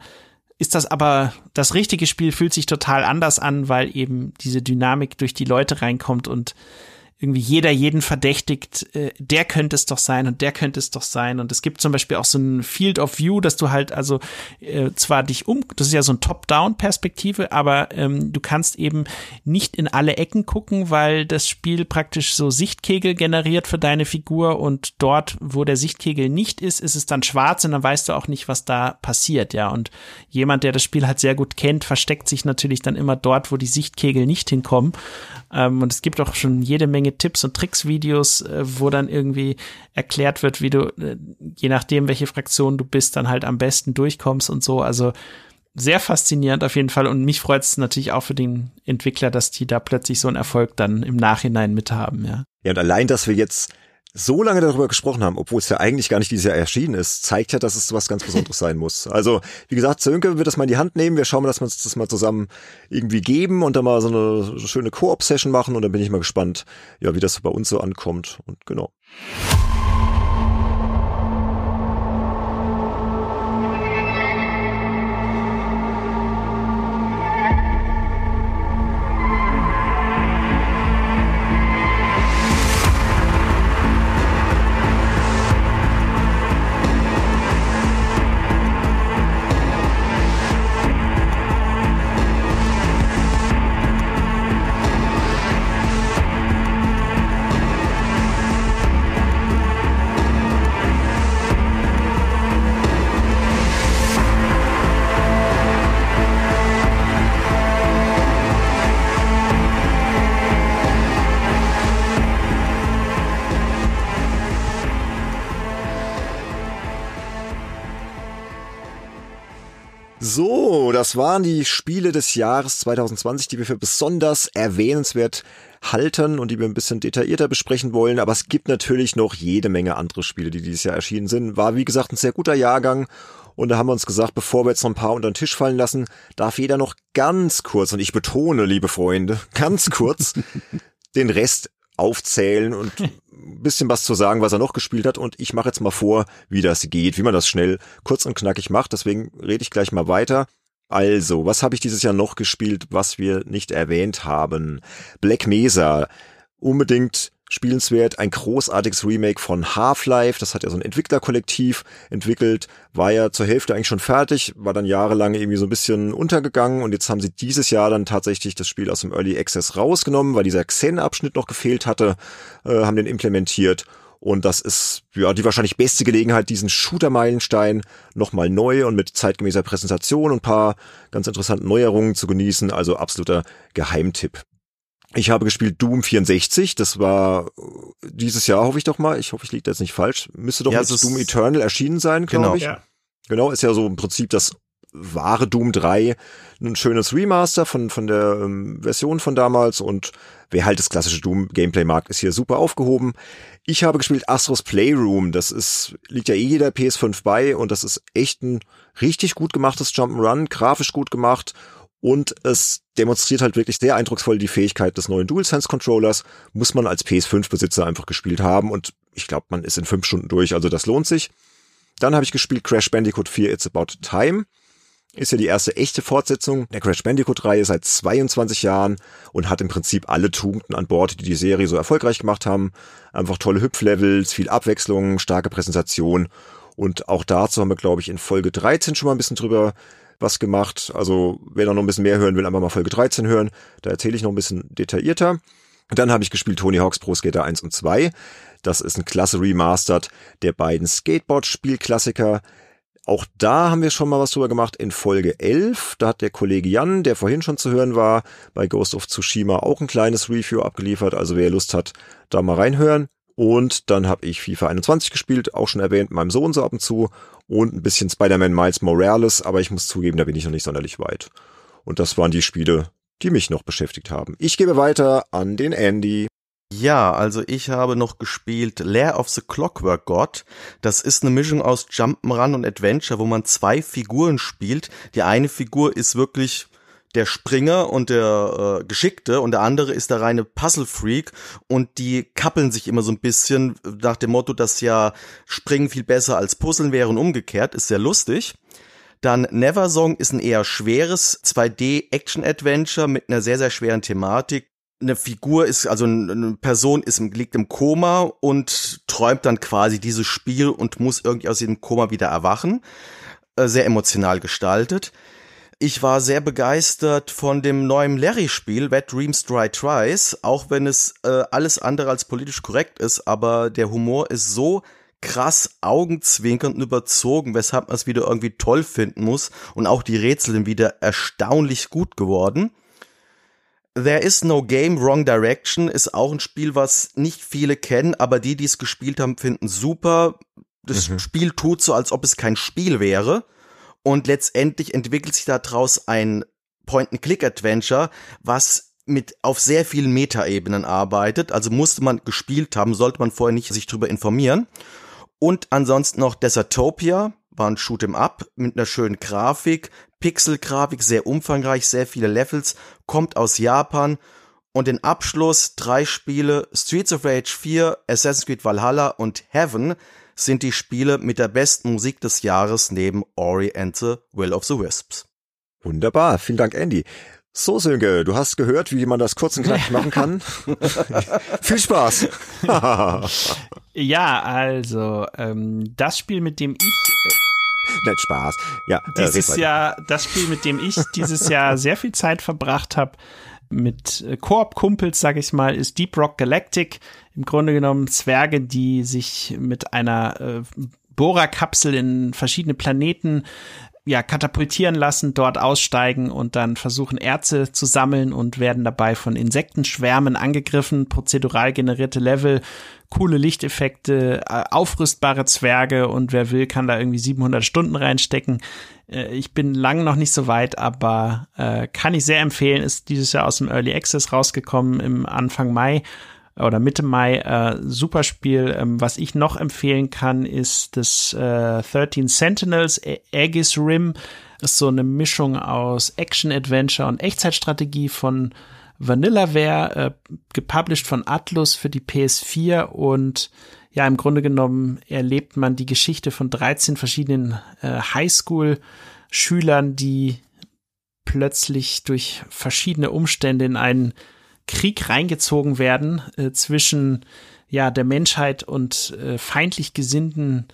ist das aber, das richtige Spiel fühlt sich total anders an, weil eben diese Dynamik durch die Leute reinkommt und irgendwie jeder jeden verdächtigt, äh, der könnte es doch sein und der könnte es doch sein. Und es gibt zum Beispiel auch so ein Field of View, dass du halt also äh, zwar dich um, das ist ja so ein Top-Down-Perspektive, aber ähm, du kannst eben nicht in alle Ecken gucken, weil das Spiel praktisch so Sichtkegel generiert für deine Figur und dort, wo der Sichtkegel nicht ist, ist es dann schwarz und dann weißt du auch nicht, was da passiert, ja. Und jemand, der das Spiel halt sehr gut kennt, versteckt sich natürlich dann immer dort, wo die Sichtkegel nicht hinkommen. Ähm, und es gibt auch schon jede Menge Tipps und Tricks-Videos, äh, wo dann irgendwie erklärt wird, wie du, äh, je nachdem, welche Fraktion du bist, dann halt am besten durchkommst und so. Also sehr faszinierend auf jeden Fall. Und mich freut es natürlich auch für den Entwickler, dass die da plötzlich so einen Erfolg dann im Nachhinein mithaben, ja. Ja, und allein, dass wir jetzt so lange darüber gesprochen haben, obwohl es ja eigentlich gar nicht dieses Jahr erschienen ist, zeigt ja, dass es was ganz Besonderes sein muss. Also, wie gesagt, Sönke wird das mal in die Hand nehmen. Wir schauen mal, dass wir uns das mal zusammen irgendwie geben und dann mal so eine schöne Koop-Session machen und dann bin ich mal gespannt, ja, wie das bei uns so ankommt. Und genau. Das waren die Spiele des Jahres 2020, die wir für besonders erwähnenswert halten und die wir ein bisschen detaillierter besprechen wollen. Aber es gibt natürlich noch jede Menge andere Spiele, die dieses Jahr erschienen sind. War, wie gesagt, ein sehr guter Jahrgang. Und da haben wir uns gesagt, bevor wir jetzt noch ein paar unter den Tisch fallen lassen, darf jeder noch ganz kurz, und ich betone, liebe Freunde, <laughs> ganz kurz <laughs> den Rest aufzählen und ein bisschen was zu sagen, was er noch gespielt hat. Und ich mache jetzt mal vor, wie das geht, wie man das schnell kurz und knackig macht. Deswegen rede ich gleich mal weiter. Also, was habe ich dieses Jahr noch gespielt, was wir nicht erwähnt haben? Black Mesa, unbedingt spielenswert, ein großartiges Remake von Half-Life, das hat ja so ein Entwicklerkollektiv entwickelt, war ja zur Hälfte eigentlich schon fertig, war dann jahrelang irgendwie so ein bisschen untergegangen. Und jetzt haben sie dieses Jahr dann tatsächlich das Spiel aus dem Early Access rausgenommen, weil dieser Xen-Abschnitt noch gefehlt hatte, äh, haben den implementiert und das ist ja die wahrscheinlich beste Gelegenheit, diesen Shooter-Meilenstein nochmal neu und mit zeitgemäßer Präsentation und paar ganz interessanten Neuerungen zu genießen. Also absoluter Geheimtipp. Ich habe gespielt Doom 64. Das war äh, dieses Jahr, hoffe ich doch mal. Ich hoffe, ich liege da jetzt nicht falsch. Müsste doch Ja, mit Doom Eternal erschienen sein, glaube Genau. ich. Ja. Genau, ist ja so im Prinzip das wahre Doom 3, ein schönes Remaster von, von der ähm, Version von damals und wer halt das klassische Doom-Gameplay mag, ist hier super aufgehoben. Ich habe gespielt Astros Playroom, das ist, liegt ja eh jeder PS5 bei und das ist echt ein richtig gut gemachtes Jump'n'Run, grafisch gut gemacht und es demonstriert halt wirklich sehr eindrucksvoll die Fähigkeit des neuen DualSense-Controllers, muss man als PS5-Besitzer einfach gespielt haben und ich glaube, man ist in fünf Stunden durch, also das lohnt sich. Dann habe ich gespielt Crash Bandicoot 4 It's About Time. Ist ja die erste echte Fortsetzung der Crash Bandicoot-Reihe seit 22 Jahren und hat im Prinzip alle Tugenden an Bord, die die Serie so erfolgreich gemacht haben. Einfach tolle Hüpflevels, viel Abwechslung, starke Präsentation. Und auch dazu haben wir, glaube ich, in Folge 13 schon mal ein bisschen drüber was gemacht. Also wer noch ein bisschen mehr hören will, einfach mal Folge 13 hören. Da erzähle ich noch ein bisschen detaillierter. Dann habe ich gespielt Tony Hawk's Pro Skater 1 und 2. Das ist ein klasse Remastered der beiden Skateboard-Spielklassiker Auch da haben wir schon mal was drüber gemacht in Folge 11. Da hat der Kollege Jan, der vorhin schon zu hören war, bei Ghost of Tsushima auch ein kleines Review abgeliefert. Also wer Lust hat, da mal reinhören. Und dann habe ich FIFA 21 gespielt, auch schon erwähnt, meinem Sohn so ab und zu. Und ein bisschen Spider-Man Miles Morales, aber ich muss zugeben, da bin ich noch nicht sonderlich weit. Und das waren die Spiele, die mich noch beschäftigt haben. Ich gebe weiter an den Andy. Ja, also ich habe noch gespielt Lair of the Clockwork God. Das ist eine Mischung aus Jump'n'Run und Adventure, wo man zwei Figuren spielt. Die eine Figur ist wirklich der Springer und der äh, Geschickte und der andere ist der reine Puzzle-Freak und die kappeln sich immer so ein bisschen nach dem Motto, dass ja Springen viel besser als Puzzeln wäre und umgekehrt, ist sehr lustig. Dann Neversong ist ein eher schweres 2D-Action-Adventure mit einer sehr, sehr schweren Thematik eine Figur ist, also eine Person ist, liegt im Koma und träumt dann quasi dieses Spiel und muss irgendwie aus diesem Koma wieder erwachen. Äh, sehr emotional gestaltet. Ich war sehr begeistert von dem neuen Larry-Spiel, Wet Dreams Dry Tries, auch wenn es äh, alles andere als politisch korrekt ist, aber der Humor ist so krass augenzwinkernd und überzogen, weshalb man es wieder irgendwie toll finden muss und auch die Rätsel sind wieder erstaunlich gut geworden. There is no game, wrong direction ist auch ein Spiel, was nicht viele kennen, aber die, die es gespielt haben, finden super. Das mhm. Spiel tut so, als ob es kein Spiel wäre. Und letztendlich entwickelt sich daraus ein Point-and-Click-Adventure, was mit auf sehr vielen Metaebenen arbeitet. Also musste man gespielt haben, sollte man vorher nicht sich drüber informieren. Und ansonsten noch Desertopia, war ein Shoot'em Up mit einer schönen Grafik, Pixel-Grafik, sehr umfangreich, sehr viele Levels, kommt aus Japan und den Abschluss drei Spiele Streets of Rage 4, Assassin's Creed Valhalla und Heaven sind die Spiele mit der besten Musik des Jahres neben Ori and the Will of the Wisps. Wunderbar, vielen Dank Andy. So, Sönke, du hast gehört, wie man das kurz und knackig <laughs> machen kann. <laughs> Viel Spaß. ja, also ähm, das Spiel, mit dem ich <laughs> Nein, Spaß. Ja, äh, dieses äh, Jahr, das Spiel, mit dem ich dieses Jahr sehr viel Zeit verbracht habe, mit äh, Koop-Kumpels, sag ich mal, ist Deep Rock Galactic. Im Grunde genommen Zwerge, die sich mit einer äh, Bohrerkapsel in verschiedene Planeten ja, katapultieren lassen, dort aussteigen und dann versuchen Erze zu sammeln und werden dabei von Insektenschwärmen angegriffen, prozedural generierte Level, coole Lichteffekte, äh, aufrüstbare Zwerge und wer will, kann da irgendwie 700 Stunden reinstecken. Äh, ich bin lang noch nicht so weit, aber äh, kann ich sehr empfehlen, ist dieses Jahr aus dem Early Access rausgekommen im Anfang Mai oder Mitte Mai. Äh, super Spiel. Ähm, was ich noch empfehlen kann, ist das äh, 13 Sentinels Aegis Rim. Ist so eine Mischung aus Action-Adventure und Echtzeitstrategie von Vanillaware, äh, gepublished von Atlus für die PS4 und ja, im Grunde genommen erlebt man die Geschichte von 13 verschiedenen äh, Highschool-Schülern, die plötzlich durch verschiedene Umstände in einen Krieg reingezogen werden äh, zwischen ja der Menschheit und äh, feindlich gesinnten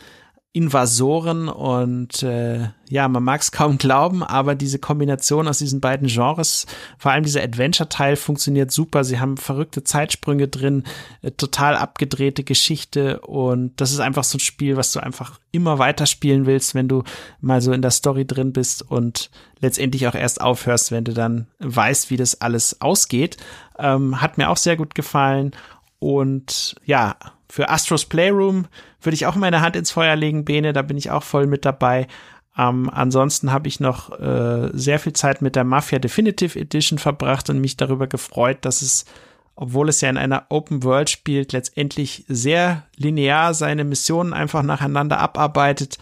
Invasoren und äh, ja, man mag es <laughs> kaum glauben, aber diese Kombination aus diesen beiden Genres, vor allem dieser Adventure-Teil funktioniert super. Sie haben verrückte Zeitsprünge drin, äh, total abgedrehte Geschichte und das ist einfach so ein Spiel, was du einfach immer weiterspielen willst, wenn du mal so in der Story drin bist und letztendlich auch erst aufhörst, wenn du dann weißt, wie das alles ausgeht. Ähm, hat mir auch sehr gut gefallen und ja, für Astros Playroom würde ich auch meine Hand ins Feuer legen, Bene, da bin ich auch voll mit dabei. Ähm, ansonsten habe ich noch äh, sehr viel Zeit mit der Mafia Definitive Edition verbracht und mich darüber gefreut, dass es, obwohl es ja in einer Open World spielt, letztendlich sehr linear seine Missionen einfach nacheinander abarbeitet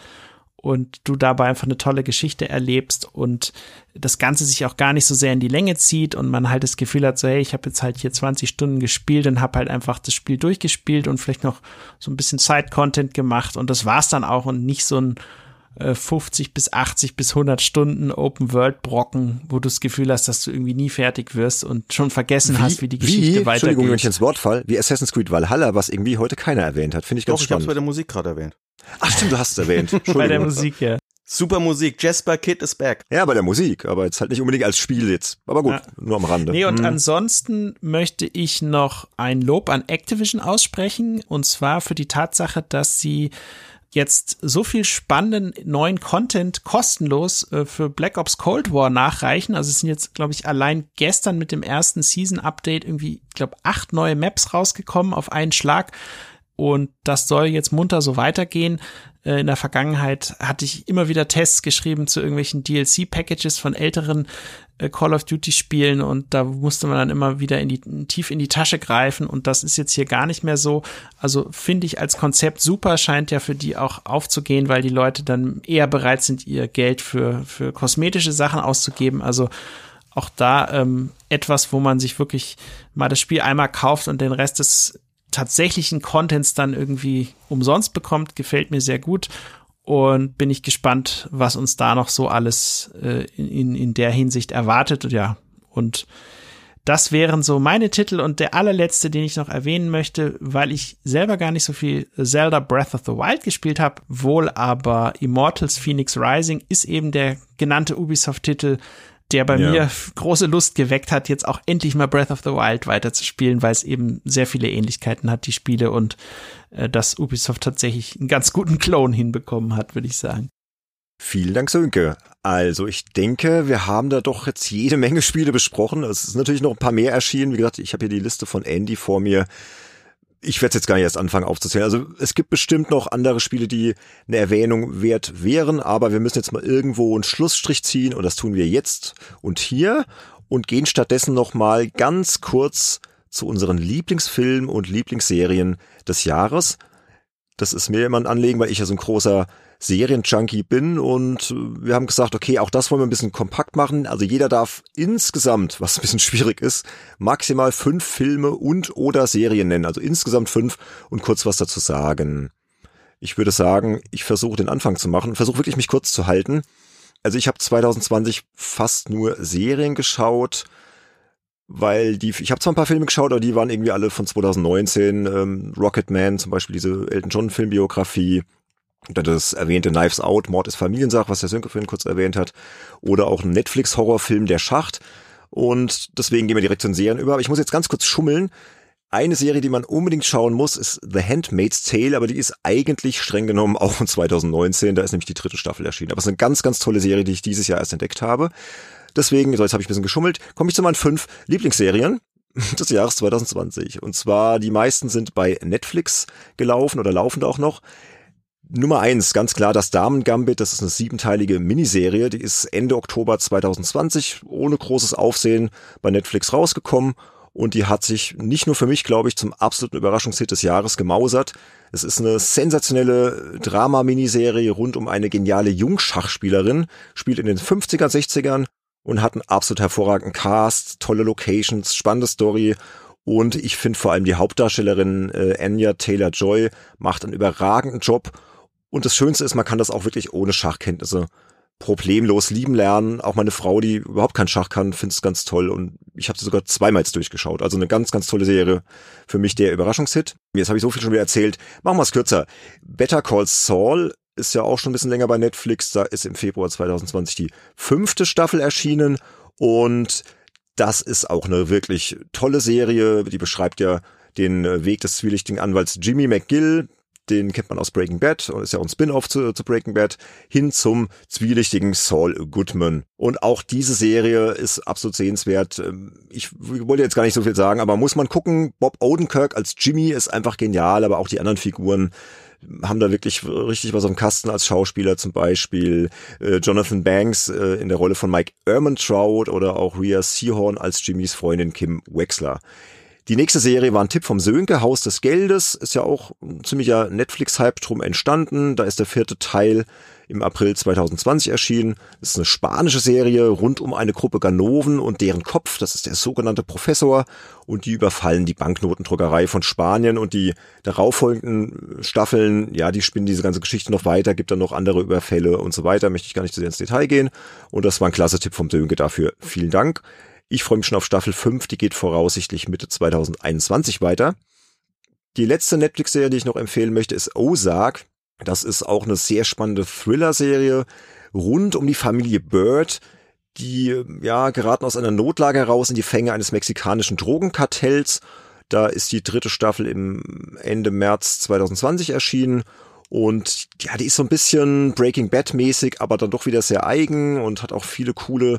und du dabei einfach eine tolle Geschichte erlebst und das Ganze sich auch gar nicht so sehr in die Länge zieht und man halt das Gefühl hat, so hey, ich habe jetzt halt hier 20 Stunden gespielt und habe halt einfach das Spiel durchgespielt und vielleicht noch so ein bisschen Side-Content gemacht und das war's dann auch und nicht so ein äh, 50 bis 80 bis 100 Stunden Open-World-Brocken, wo du das Gefühl hast, dass du irgendwie nie fertig wirst und schon vergessen wie, hast, wie die Geschichte wie, weitergeht. Entschuldigung, wenn ich ins Wort fall, wie Assassin's Creed Valhalla, was irgendwie heute keiner erwähnt hat. Finde ich ganz Doch, spannend. ich hab's bei der Musik gerade erwähnt. Ach stimmt, du hast es erwähnt. <laughs> bei der Musik, ja. Super Musik. Jasper Kid is back. Ja, bei der Musik, aber jetzt halt nicht unbedingt als Spiel jetzt. Aber gut, ja. nur am Rande. Nee, und hm. ansonsten möchte ich noch ein Lob an Activision aussprechen und zwar für die Tatsache, dass sie jetzt so viel spannenden neuen Content kostenlos äh, für Black Ops Cold War nachreichen. Also es sind jetzt, glaube ich, allein gestern mit dem ersten Season-Update irgendwie, ich glaube, acht neue Maps rausgekommen auf einen Schlag. Und das soll jetzt munter so weitergehen. Äh, in der Vergangenheit hatte ich immer wieder Tests geschrieben zu irgendwelchen DLC-Packages von älteren äh, Call of Duty Spielen und da musste man dann immer wieder in die, tief in die Tasche greifen und das ist jetzt hier gar nicht mehr so. Also finde ich als Konzept super, scheint ja für die auch aufzugehen, weil die Leute dann eher bereit sind, ihr Geld für, für kosmetische Sachen auszugeben. Also auch da ähm, etwas, wo man sich wirklich mal das Spiel einmal kauft und den Rest des tatsächlichen Contents dann irgendwie umsonst bekommt, gefällt mir sehr gut. Und bin ich gespannt, was uns da noch so alles äh, in, in der Hinsicht erwartet. Ja, und das wären so meine Titel und der allerletzte, den ich noch erwähnen möchte, weil ich selber gar nicht so viel Zelda Breath of the Wild gespielt habe, wohl aber Immortals Phoenix Rising ist eben der genannte Ubisoft-Titel, der bei ja. mir große Lust geweckt hat, jetzt auch endlich mal Breath of the Wild weiterzuspielen, weil es eben sehr viele Ähnlichkeiten hat, die Spiele und äh, dass Ubisoft tatsächlich einen ganz guten Clone hinbekommen hat, würde ich sagen. Vielen Dank, Sönke. Also ich denke, wir haben da doch jetzt jede Menge Spiele besprochen. Es ist natürlich noch ein paar mehr erschienen. Wie gesagt, ich habe hier die Liste von Andy vor mir ich werde jetzt gar nicht erst anfangen aufzuzählen. Also es gibt bestimmt noch andere Spiele, die eine Erwähnung wert wären, aber wir müssen jetzt mal irgendwo einen Schlussstrich ziehen und das tun wir jetzt und hier und gehen stattdessen noch mal ganz kurz zu unseren Lieblingsfilmen und Lieblingsserien des Jahres. Das ist mir immer ein Anliegen, weil ich ja so ein großer Serienjunkie bin und wir haben gesagt, okay, auch das wollen wir ein bisschen kompakt machen. Also jeder darf insgesamt, <laughs> was ein bisschen schwierig ist, maximal fünf Filme und oder Serien nennen. Also insgesamt fünf und kurz was dazu sagen. Ich würde sagen, ich versuche den Anfang zu machen, versuche wirklich mich kurz zu halten. Also ich habe 2020 fast nur Serien geschaut, weil die, ich habe zwar ein paar Filme geschaut, aber die waren irgendwie alle von 2019. Ähm, Rocketman zum Beispiel, diese Elton John Filmbiografie, das erwähnte Knives Out, Mord ist Familiensache, was der Sönke vorhin kurz erwähnt hat, oder auch ein Netflix-Horrorfilm Der Schacht. Und deswegen gehen wir direkt zu den Serien über. Aber ich muss jetzt ganz kurz schummeln. Eine Serie, die man unbedingt schauen muss, ist The Handmaid's Tale, aber die ist eigentlich streng genommen auch von 2019. Da ist nämlich die dritte Staffel erschienen. Aber es ist eine ganz, ganz tolle Serie, die ich dieses Jahr erst entdeckt habe. Deswegen, so jetzt habe ich ein bisschen geschummelt, komme ich zu meinen fünf Lieblingsserien <laughs> des Jahres 2020. Und zwar, die meisten sind bei Netflix gelaufen oder laufen da auch noch. Nummer eins, ganz klar, das Damen Gambit, das ist eine siebenteilige Miniserie, die ist Ende Oktober 2020 ohne großes Aufsehen bei Netflix rausgekommen. Und die hat sich nicht nur für mich, glaube ich, zum absoluten Überraschungshit des Jahres gemausert. Es ist eine sensationelle Drama-Miniserie rund um eine geniale Jungschachspielerin, spielt in den 50er, 60ern und hat einen absolut hervorragenden Cast, tolle Locations, spannende Story. Und ich finde vor allem die Hauptdarstellerin äh, Anya Taylor-Joy macht einen überragenden Job und das Schönste ist, man kann das auch wirklich ohne Schachkenntnisse problemlos lieben lernen. Auch meine Frau, die überhaupt kein Schach kann, findet es ganz toll. Und ich habe sie sogar zweimal durchgeschaut. Also eine ganz, ganz tolle Serie. Für mich der Überraschungshit. Jetzt habe ich so viel schon wieder erzählt. Machen wir es kürzer. Better Call Saul ist ja auch schon ein bisschen länger bei Netflix. Da ist im Februar 2020 die fünfte Staffel erschienen. Und das ist auch eine wirklich tolle Serie. Die beschreibt ja den Weg des zwielichtigen Anwalts Jimmy McGill, den kennt man aus Breaking Bad, ist ja auch ein Spin-off zu, zu Breaking Bad, hin zum zwielichtigen Saul Goodman. Und auch diese Serie ist absolut sehenswert. Ähm, ich wollte jetzt gar nicht so viel sagen, aber muss man gucken. Bob Odenkirk als Jimmy ist einfach genial, aber auch die anderen Figuren haben da wirklich richtig was am Kasten als Schauspieler, zum Beispiel äh, Jonathan Banks äh, in der Rolle von Mike Ehrmantraut oder auch Rhea Seahorn als Jimmys Freundin Kim Wexler. Die nächste Serie war ein Tipp vom Sönke, Haus des Geldes, ist ja auch ein ziemlicher Netflix-Hype drum entstanden. Da ist der vierte Teil im April 2020 erschienen. Das ist eine spanische Serie rund um eine Gruppe Ganoven und deren Kopf, das ist der sogenannte Professor, und die überfallen die Banknotendruckerei von Spanien und die darauffolgenden Staffeln, ja, die spinnen diese ganze Geschichte noch weiter, gibt dann noch andere Überfälle und so weiter, möchte ich gar nicht zu sehr ins Detail gehen. Und das war ein klasse Tipp vom Sönke dafür. Vielen Dank. Ich freue mich schon auf Staffel 5, die geht voraussichtlich Mitte 2021 weiter. Die letzte Netflix-Serie, die ich noch empfehlen möchte, ist Ozark. Das ist auch eine sehr spannende Thriller-Serie rund um die Familie Bird. Die ja geraten aus einer Notlage heraus in die Fänge eines mexikanischen Drogenkartells. Da ist die dritte Staffel im Ende März 2020 erschienen Und ja, die ist so ein bisschen Breaking Bad mäßig, aber dann doch wieder sehr eigen und hat auch viele coole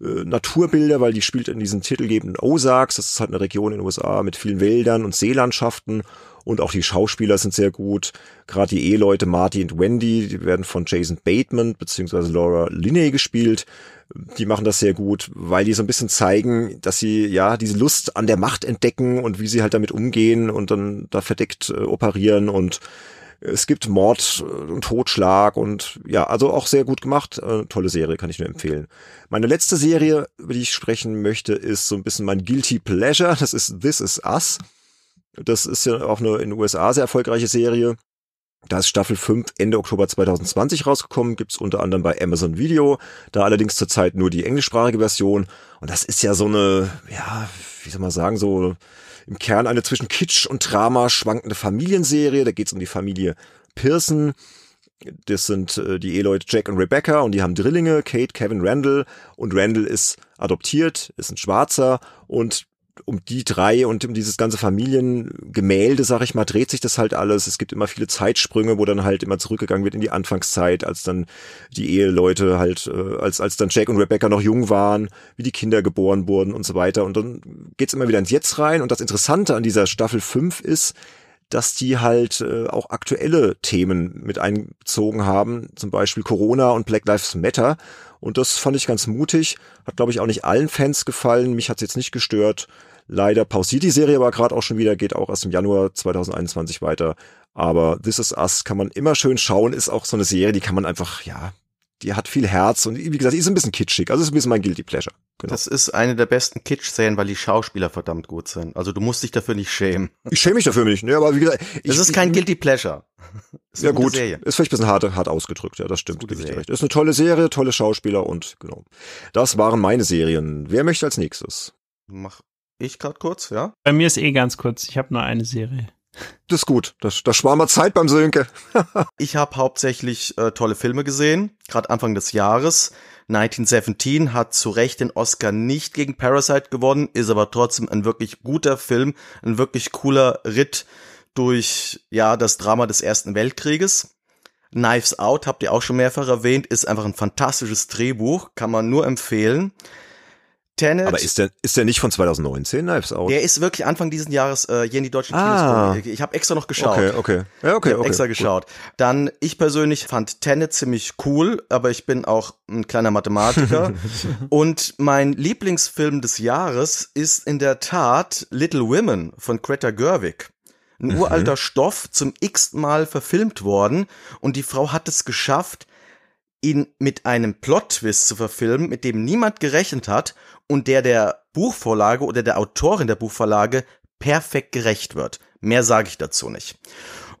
äh, Naturbilder, weil die spielt in diesen titelgebenden Ozarks. Das ist halt eine Region in den USA mit vielen Wäldern und Seelandschaften. Und auch die Schauspieler sind sehr gut. Gerade die Eheleute Marty und Wendy, die werden von Jason Bateman beziehungsweise Laura Linney gespielt. Die machen das sehr gut, weil die so ein bisschen zeigen, dass sie ja diese Lust an der Macht entdecken und wie sie halt damit umgehen und dann da verdeckt äh, operieren und es gibt Mord und Totschlag und ja, also auch sehr gut gemacht. Äh, tolle Serie, kann ich nur empfehlen. Meine letzte Serie, über die ich sprechen möchte, ist so ein bisschen mein Guilty Pleasure. Das ist This Is Us. Das ist ja auch eine in den USA sehr erfolgreiche Serie. Da ist Staffel 5 Ende Oktober 2020 rausgekommen, gibt's unter anderem bei Amazon Video, da allerdings zurzeit nur die englischsprachige Version. Und das ist ja so eine, ja, wie soll man sagen, so im Kern eine zwischen Kitsch und Drama schwankende Familienserie. Da geht's um die Familie Pearson. Das sind äh, die Eheleute Jack und Rebecca und die haben Drillinge, Kate, Kevin, Randall. Und Randall ist adoptiert, ist ein Schwarzer und um die drei und um dieses ganze Familiengemälde, sag ich mal, dreht sich das halt alles. Es gibt immer viele Zeitsprünge, wo dann halt immer zurückgegangen wird in die Anfangszeit, als dann die Eheleute halt, äh, als, als dann Jack und Rebecca noch jung waren, wie die Kinder geboren wurden und so weiter. Und dann geht's immer wieder ins Jetzt rein. Und das Interessante an dieser Staffel 5 ist, dass die halt äh, auch aktuelle Themen mit einbezogen haben, zum Beispiel Corona und Black Lives Matter. Und das fand ich ganz mutig. Hat, glaube ich, auch nicht allen Fans gefallen. Mich hat's jetzt nicht gestört. Leider pausiert die Serie aber gerade auch schon wieder, geht auch erst im Januar 2021 weiter. Aber This Is Us kann man immer schön schauen, ist auch so eine Serie, die kann man einfach, ja, die hat viel Herz und wie gesagt, die ist ein bisschen kitschig. Also ist ein bisschen mein Guilty Pleasure. Genau. Das ist eine der besten Kitsch-Serien, weil die Schauspieler verdammt gut sind. Also du musst dich dafür nicht schämen. Ich schäme mich dafür nicht, ne, aber wie gesagt, ich, das ist kein Guilty Pleasure. <laughs> Ist ja gut, Serie. ist vielleicht ein bisschen hart, hart ausgedrückt, ja, das stimmt. Serie. Recht. Ist eine tolle Serie, tolle Schauspieler und genau. Das waren meine Serien. Wer möchte als nächstes? Mach ich gerade kurz, ja? Bei mir ist eh ganz kurz. Ich habe nur eine Serie. Das ist gut. Das, das sparen wir Zeit beim Sönke. <laughs> ich habe hauptsächlich äh, tolle Filme gesehen, gerade Anfang des Jahres. 1917 hat zu Recht den Oscar nicht gegen Parasite gewonnen, ist aber trotzdem ein wirklich guter Film, ein wirklich cooler Ritt durch ja das Drama des Ersten Weltkrieges. Knives Out habt ihr auch schon mehrfach erwähnt, ist einfach ein fantastisches Drehbuch, kann man nur empfehlen. Tenet. Aber ist der, ist der nicht von 2019, Knives Out? Der ist wirklich Anfang diesen Jahres äh, hier in die deutschen ah. Kinos. Ich habe extra noch geschaut. Okay, okay. Ja, okay, ich okay. extra geschaut. Dann, ich persönlich fand Tenet ziemlich cool, aber ich bin auch ein kleiner Mathematiker. <laughs> und mein Lieblingsfilm des Jahres ist in der Tat Little Women von Greta Gerwig. Ein mhm. uralter Stoff, zum x Mal verfilmt worden und die Frau hat es geschafft, ihn mit einem Plot-Twist zu verfilmen, mit dem niemand gerechnet hat und der der Buchvorlage oder der Autorin der Buchvorlage perfekt gerecht wird. Mehr sage ich dazu nicht.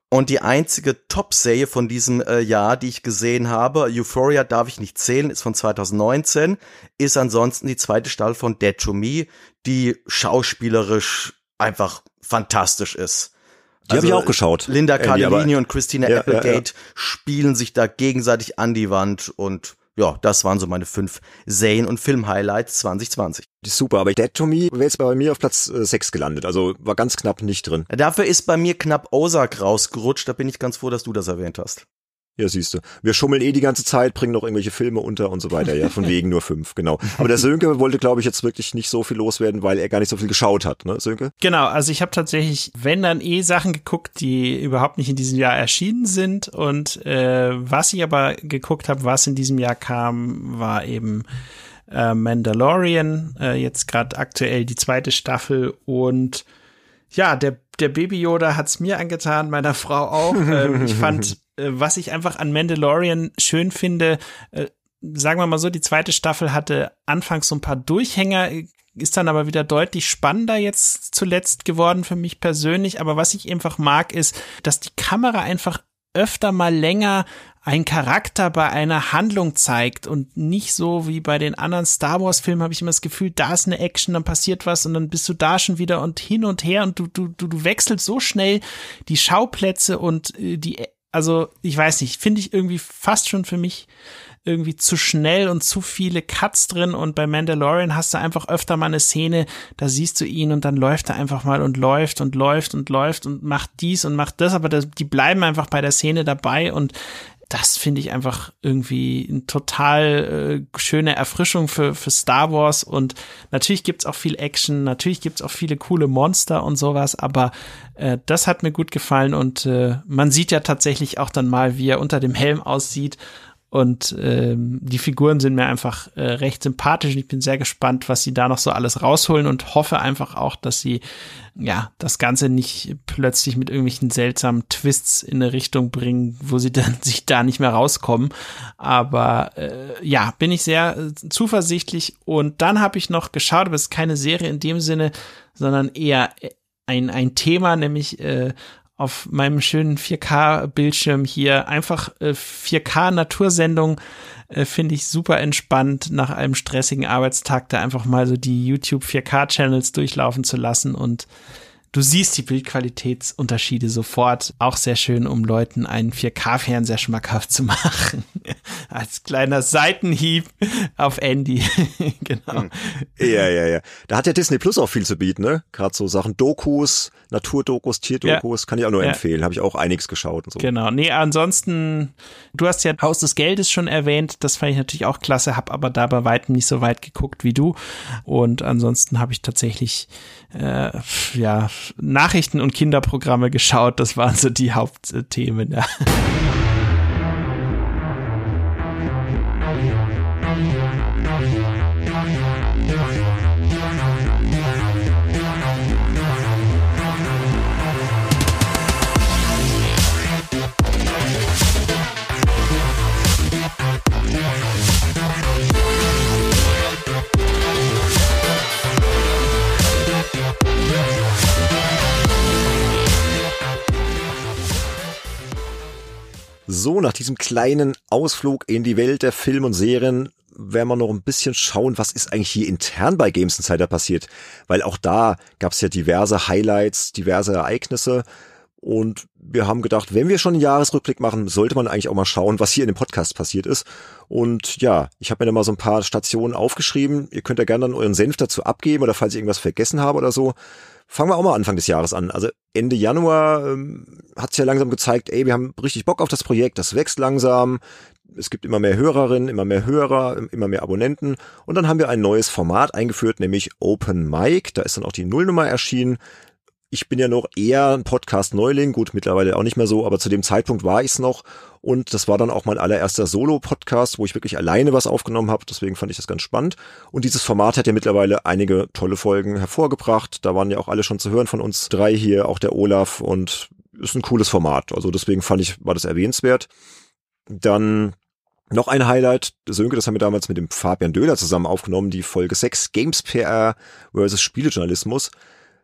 Und die einzige Top-Serie von diesem äh, Jahr, die ich gesehen habe, Euphoria darf ich nicht zählen, ist von 2019, ist ansonsten die zweite Staffel von Dead to Me, die schauspielerisch einfach fantastisch ist. Die also, habe ich auch geschaut. Linda Cardellini und Christina ja, Applegate ja, ja. spielen sich da gegenseitig an die Wand und ja, das waren so meine fünf Serien- und Film-Highlights 2020. Super, aber Dead to Me wäre jetzt bei mir auf Platz äh, 6 gelandet, also war ganz knapp nicht drin. Dafür ist bei mir knapp Ozark rausgerutscht, da bin ich ganz froh, dass du das erwähnt hast. Ja, siehst du. Wir schummeln eh die ganze Zeit, bringen noch irgendwelche Filme unter und so weiter, ja, von wegen nur fünf, genau. Aber der Sönke wollte, glaube ich, jetzt wirklich nicht so viel loswerden, weil er gar nicht so viel geschaut hat, ne, Sönke? Genau, also ich habe tatsächlich, wenn dann eh Sachen geguckt, die überhaupt nicht in diesem Jahr erschienen sind und äh, was ich aber geguckt habe, was in diesem Jahr kam, war eben äh, Mandalorian, äh, jetzt gerade aktuell die zweite Staffel und ja, der der Baby Yoda hat's mir angetan, meiner Frau auch. ähm, ich fand <laughs> was ich einfach an Mandalorian schön finde, äh, sagen wir mal so, die zweite Staffel hatte anfangs so ein paar Durchhänger, ist dann aber wieder deutlich spannender jetzt zuletzt geworden für mich persönlich. Aber was ich einfach mag, ist, dass die Kamera einfach öfter mal länger einen Charakter bei einer Handlung zeigt und nicht so wie bei den anderen Star Wars Filmen habe ich immer das Gefühl, da ist eine Action, dann passiert was und dann bist du da schon wieder und hin und her und du du du, du wechselst so schnell die Schauplätze und äh, die also ich weiß nicht, finde ich irgendwie fast schon für mich irgendwie zu schnell und zu viele Cuts drin. Und bei Mandalorian hast du einfach öfter mal eine Szene, da siehst du ihn und dann läuft er einfach mal und läuft und läuft und läuft und macht dies und macht das, aber das, die bleiben einfach bei der Szene dabei. Und das finde ich einfach irgendwie eine total äh, schöne Erfrischung für, für Star Wars. Und natürlich gibt's auch viel Action, natürlich gibt's auch viele coole Monster und sowas, aber äh, das hat mir gut gefallen und äh, man sieht ja tatsächlich auch dann mal, wie er unter dem Helm aussieht und ähm, die Figuren sind mir einfach äh, recht sympathisch. Ich bin sehr gespannt, was sie da noch so alles rausholen und hoffe einfach auch, dass sie ja das Ganze nicht plötzlich mit irgendwelchen seltsamen Twists in eine Richtung bringen, wo sie <laughs> dann sich da nicht mehr rauskommen. Aber äh, ja, bin ich sehr äh, zuversichtlich. Und dann habe ich noch geschaut, aber es ist keine Serie in dem Sinne, sondern eher äh, ein, ein Thema, nämlich äh, auf meinem schönen 4K-Bildschirm hier. Einfach äh, 4K-Natursendung äh, finde ich super entspannt, nach einem stressigen Arbeitstag da einfach mal so die YouTube 4K-Channels durchlaufen zu lassen und Du siehst die Bildqualitätsunterschiede sofort. Auch sehr schön, um Leuten einen 4K-Fernseher schmackhaft zu <laughs> machen. Als kleiner Seitenhieb auf Andy. <laughs> genau. Hm. Ja, ja, ja. Da hat ja Disney Plus auch viel zu bieten, ne? Gerade so Sachen Dokus, Naturdokus, Tierdokus, ja. kann ich auch nur ja. empfehlen. Habe ich auch einiges geschaut und so. Genau. Nee, ansonsten, du hast ja Haus des Geldes schon erwähnt. Das fand ich natürlich auch klasse, hab aber da bei weitem nicht so weit geguckt wie du. Und ansonsten habe ich tatsächlich äh, ja, Nachrichten und Kinderprogramme geschaut. Das waren so die Hauptthemen. Ja. So, nach diesem kleinen Ausflug in die Welt der Film und Serien werden wir noch ein bisschen schauen, was ist eigentlich hier intern bei Games Insider passiert. Weil auch da gab es ja diverse Highlights, diverse Ereignisse. Und wir haben gedacht, wenn wir schon einen Jahresrückblick machen, sollte man eigentlich auch mal schauen, was hier in dem Podcast passiert ist. Und ja, ich habe mir da mal so ein paar Stationen aufgeschrieben. Ihr könnt ja gerne dann euren Senf dazu abgeben oder falls ich irgendwas vergessen habe oder so. Fangen wir auch mal Anfang des Jahres an. Also Ende Januar ähm, hat es ja langsam gezeigt, ey, wir haben richtig Bock auf das Projekt, das wächst langsam. Es gibt immer mehr Hörerinnen, immer mehr Hörer, immer mehr Abonnenten. Und dann haben wir ein neues Format eingeführt, nämlich Open Mic. Da ist dann auch die Nullnummer erschienen ich bin ja noch eher ein Podcast-Neuling, gut, mittlerweile auch nicht mehr so, aber zu dem Zeitpunkt war ich es noch. Und das war dann auch mein allererster Solo-Podcast, wo ich wirklich alleine was aufgenommen habe. Deswegen fand ich das ganz spannend. Und dieses Format hat ja mittlerweile einige tolle Folgen hervorgebracht. Da waren ja auch alle schon zu hören von uns drei hier, auch der Olaf. Und ist ein cooles Format. Also deswegen fand ich, war das erwähnenswert. Dann noch ein Highlight, Sönke, das haben wir damals mit dem Fabian Döhler zusammen aufgenommen, die Folge 6, Games PR versus Spielejournalismus.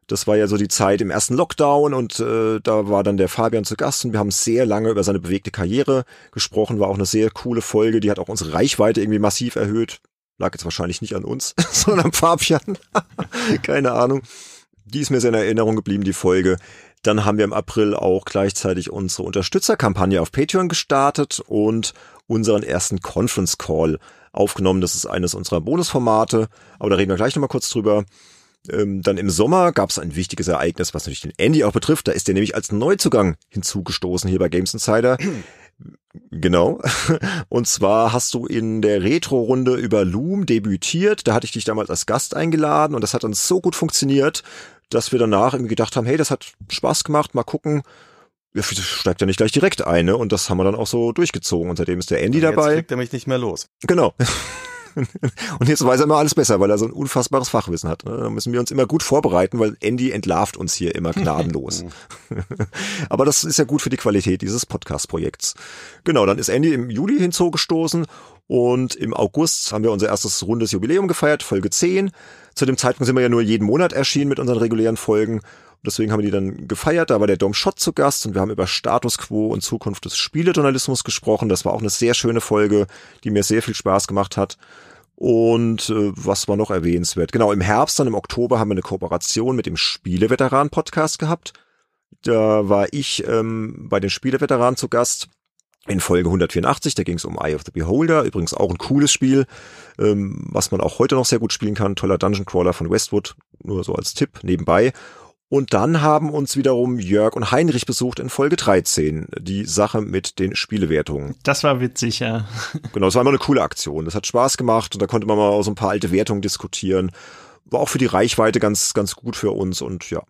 Das war ja so die Zeit im ersten Lockdown und äh, da war dann der Fabian zu Gast und wir haben sehr lange über seine bewegte Karriere gesprochen. War auch eine sehr coole Folge, die hat auch unsere Reichweite irgendwie massiv erhöht. Lag jetzt wahrscheinlich nicht an uns, <laughs> sondern am Fabian. <laughs> Keine Ahnung. Die ist mir sehr in Erinnerung geblieben, die Folge. Dann haben wir im April auch gleichzeitig unsere Unterstützerkampagne auf Patreon gestartet und unseren ersten Conference Call aufgenommen. Das ist eines unserer Bonusformate, aber da reden wir gleich nochmal kurz drüber. Ähm, dann im Sommer gab es ein wichtiges Ereignis, was natürlich den Andy auch betrifft. Da ist der nämlich als Neuzugang hinzugestoßen hier bei Games Insider. Genau. <laughs> Und zwar hast du in der Retro-Runde über Loom debütiert. Da hatte ich dich damals als Gast eingeladen und das hat dann so gut funktioniert, dass wir danach irgendwie gedacht haben, hey, das hat Spaß gemacht, mal gucken. Ja, steigt ja nicht gleich direkt ein, ne? Und das haben wir dann auch so durchgezogen. Und seitdem ist der Andy jetzt dabei. Jetzt kriegt er mich nicht mehr los. Genau. <laughs> Und jetzt weiß er immer alles besser, weil er so ein unfassbares Fachwissen hat. Ne? Da müssen wir uns immer gut vorbereiten, weil Andy entlarvt uns hier immer gnadenlos. <laughs> <laughs> Aber das ist ja gut für die Qualität dieses Podcast-Projekts. Genau, dann ist Andy im Juli hinzugestoßen und im August haben wir unser erstes rundes Jubiläum gefeiert, Folge 10. Zu dem Zeitpunkt sind wir ja nur jeden Monat erschienen mit unseren regulären Folgen. Deswegen haben wir die dann gefeiert. Da war der Dom Schott zu Gast und wir haben über Status Quo und Zukunft des Spielejournalismus gesprochen. Das war auch eine sehr schöne Folge, die mir sehr viel Spaß gemacht hat. Und äh, was war noch erwähnenswert? Genau, im Herbst, dann im Oktober haben wir eine Kooperation mit dem Spieleveteran-Podcast gehabt. Da war ich ähm, bei den Spieleveteranen zu Gast in Folge 184, da ging es um Eye of the Beholder, übrigens auch ein cooles Spiel, ähm, was man auch heute noch sehr gut spielen kann, toller Dungeon Crawler von Westwood, nur so als Tipp nebenbei. Und dann haben uns wiederum Jörg und Heinrich besucht in Folge 13, die Sache mit den Spielewertungen. Das war witzig, ja. Genau, das war immer eine coole Aktion. Das hat Spaß gemacht und da konnte man mal so ein paar alte Wertungen diskutieren. War auch für die Reichweite ganz, ganz gut für uns und ja.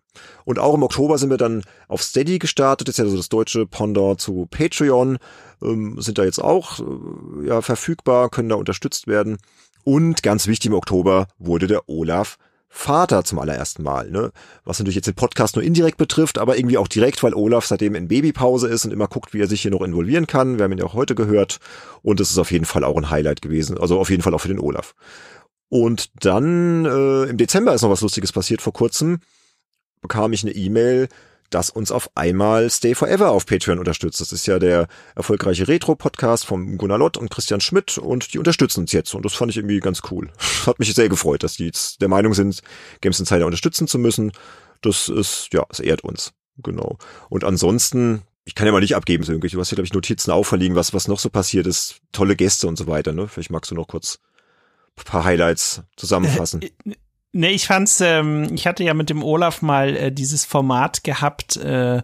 Und auch im Oktober sind wir dann auf Steady gestartet, das ist ja so das deutsche Pendant zu Patreon, ähm, sind da jetzt auch äh, ja, verfügbar, können da unterstützt werden. Und ganz wichtig im Oktober wurde der Olaf Vater zum allerersten Mal, ne? Was natürlich jetzt den Podcast nur indirekt betrifft, aber irgendwie auch direkt, weil Olaf seitdem in Babypause ist und immer guckt, wie er sich hier noch involvieren kann. Wir haben ihn ja auch heute gehört und es ist auf jeden Fall auch ein Highlight gewesen, also auf jeden Fall auch für den Olaf. Und dann äh, im Dezember ist noch was Lustiges passiert. Vor kurzem bekam ich eine E-Mail, dass uns auf einmal Stay Forever auf Patreon unterstützt. Das ist ja der erfolgreiche Retro-Podcast von Gunnar Lott und Christian Schmidt und die unterstützen uns jetzt und das fand ich irgendwie ganz cool. <laughs> Hat mich sehr gefreut, dass die jetzt der Meinung sind, Games Insider unterstützen zu müssen. Das ist, ja, es ehrt uns. Genau. Und ansonsten, ich kann ja mal nicht abgeben, so irgendwie. Du hast hier, glaube ich, Notizen auferliegen, was, was noch so passiert ist. Tolle Gäste und so weiter, ne? Vielleicht magst du noch kurz ein paar Highlights <laughs> zusammenfassen. Äh, Nee, ich fand's, ähm, ich hatte ja mit dem Olaf mal äh, dieses Format gehabt, äh,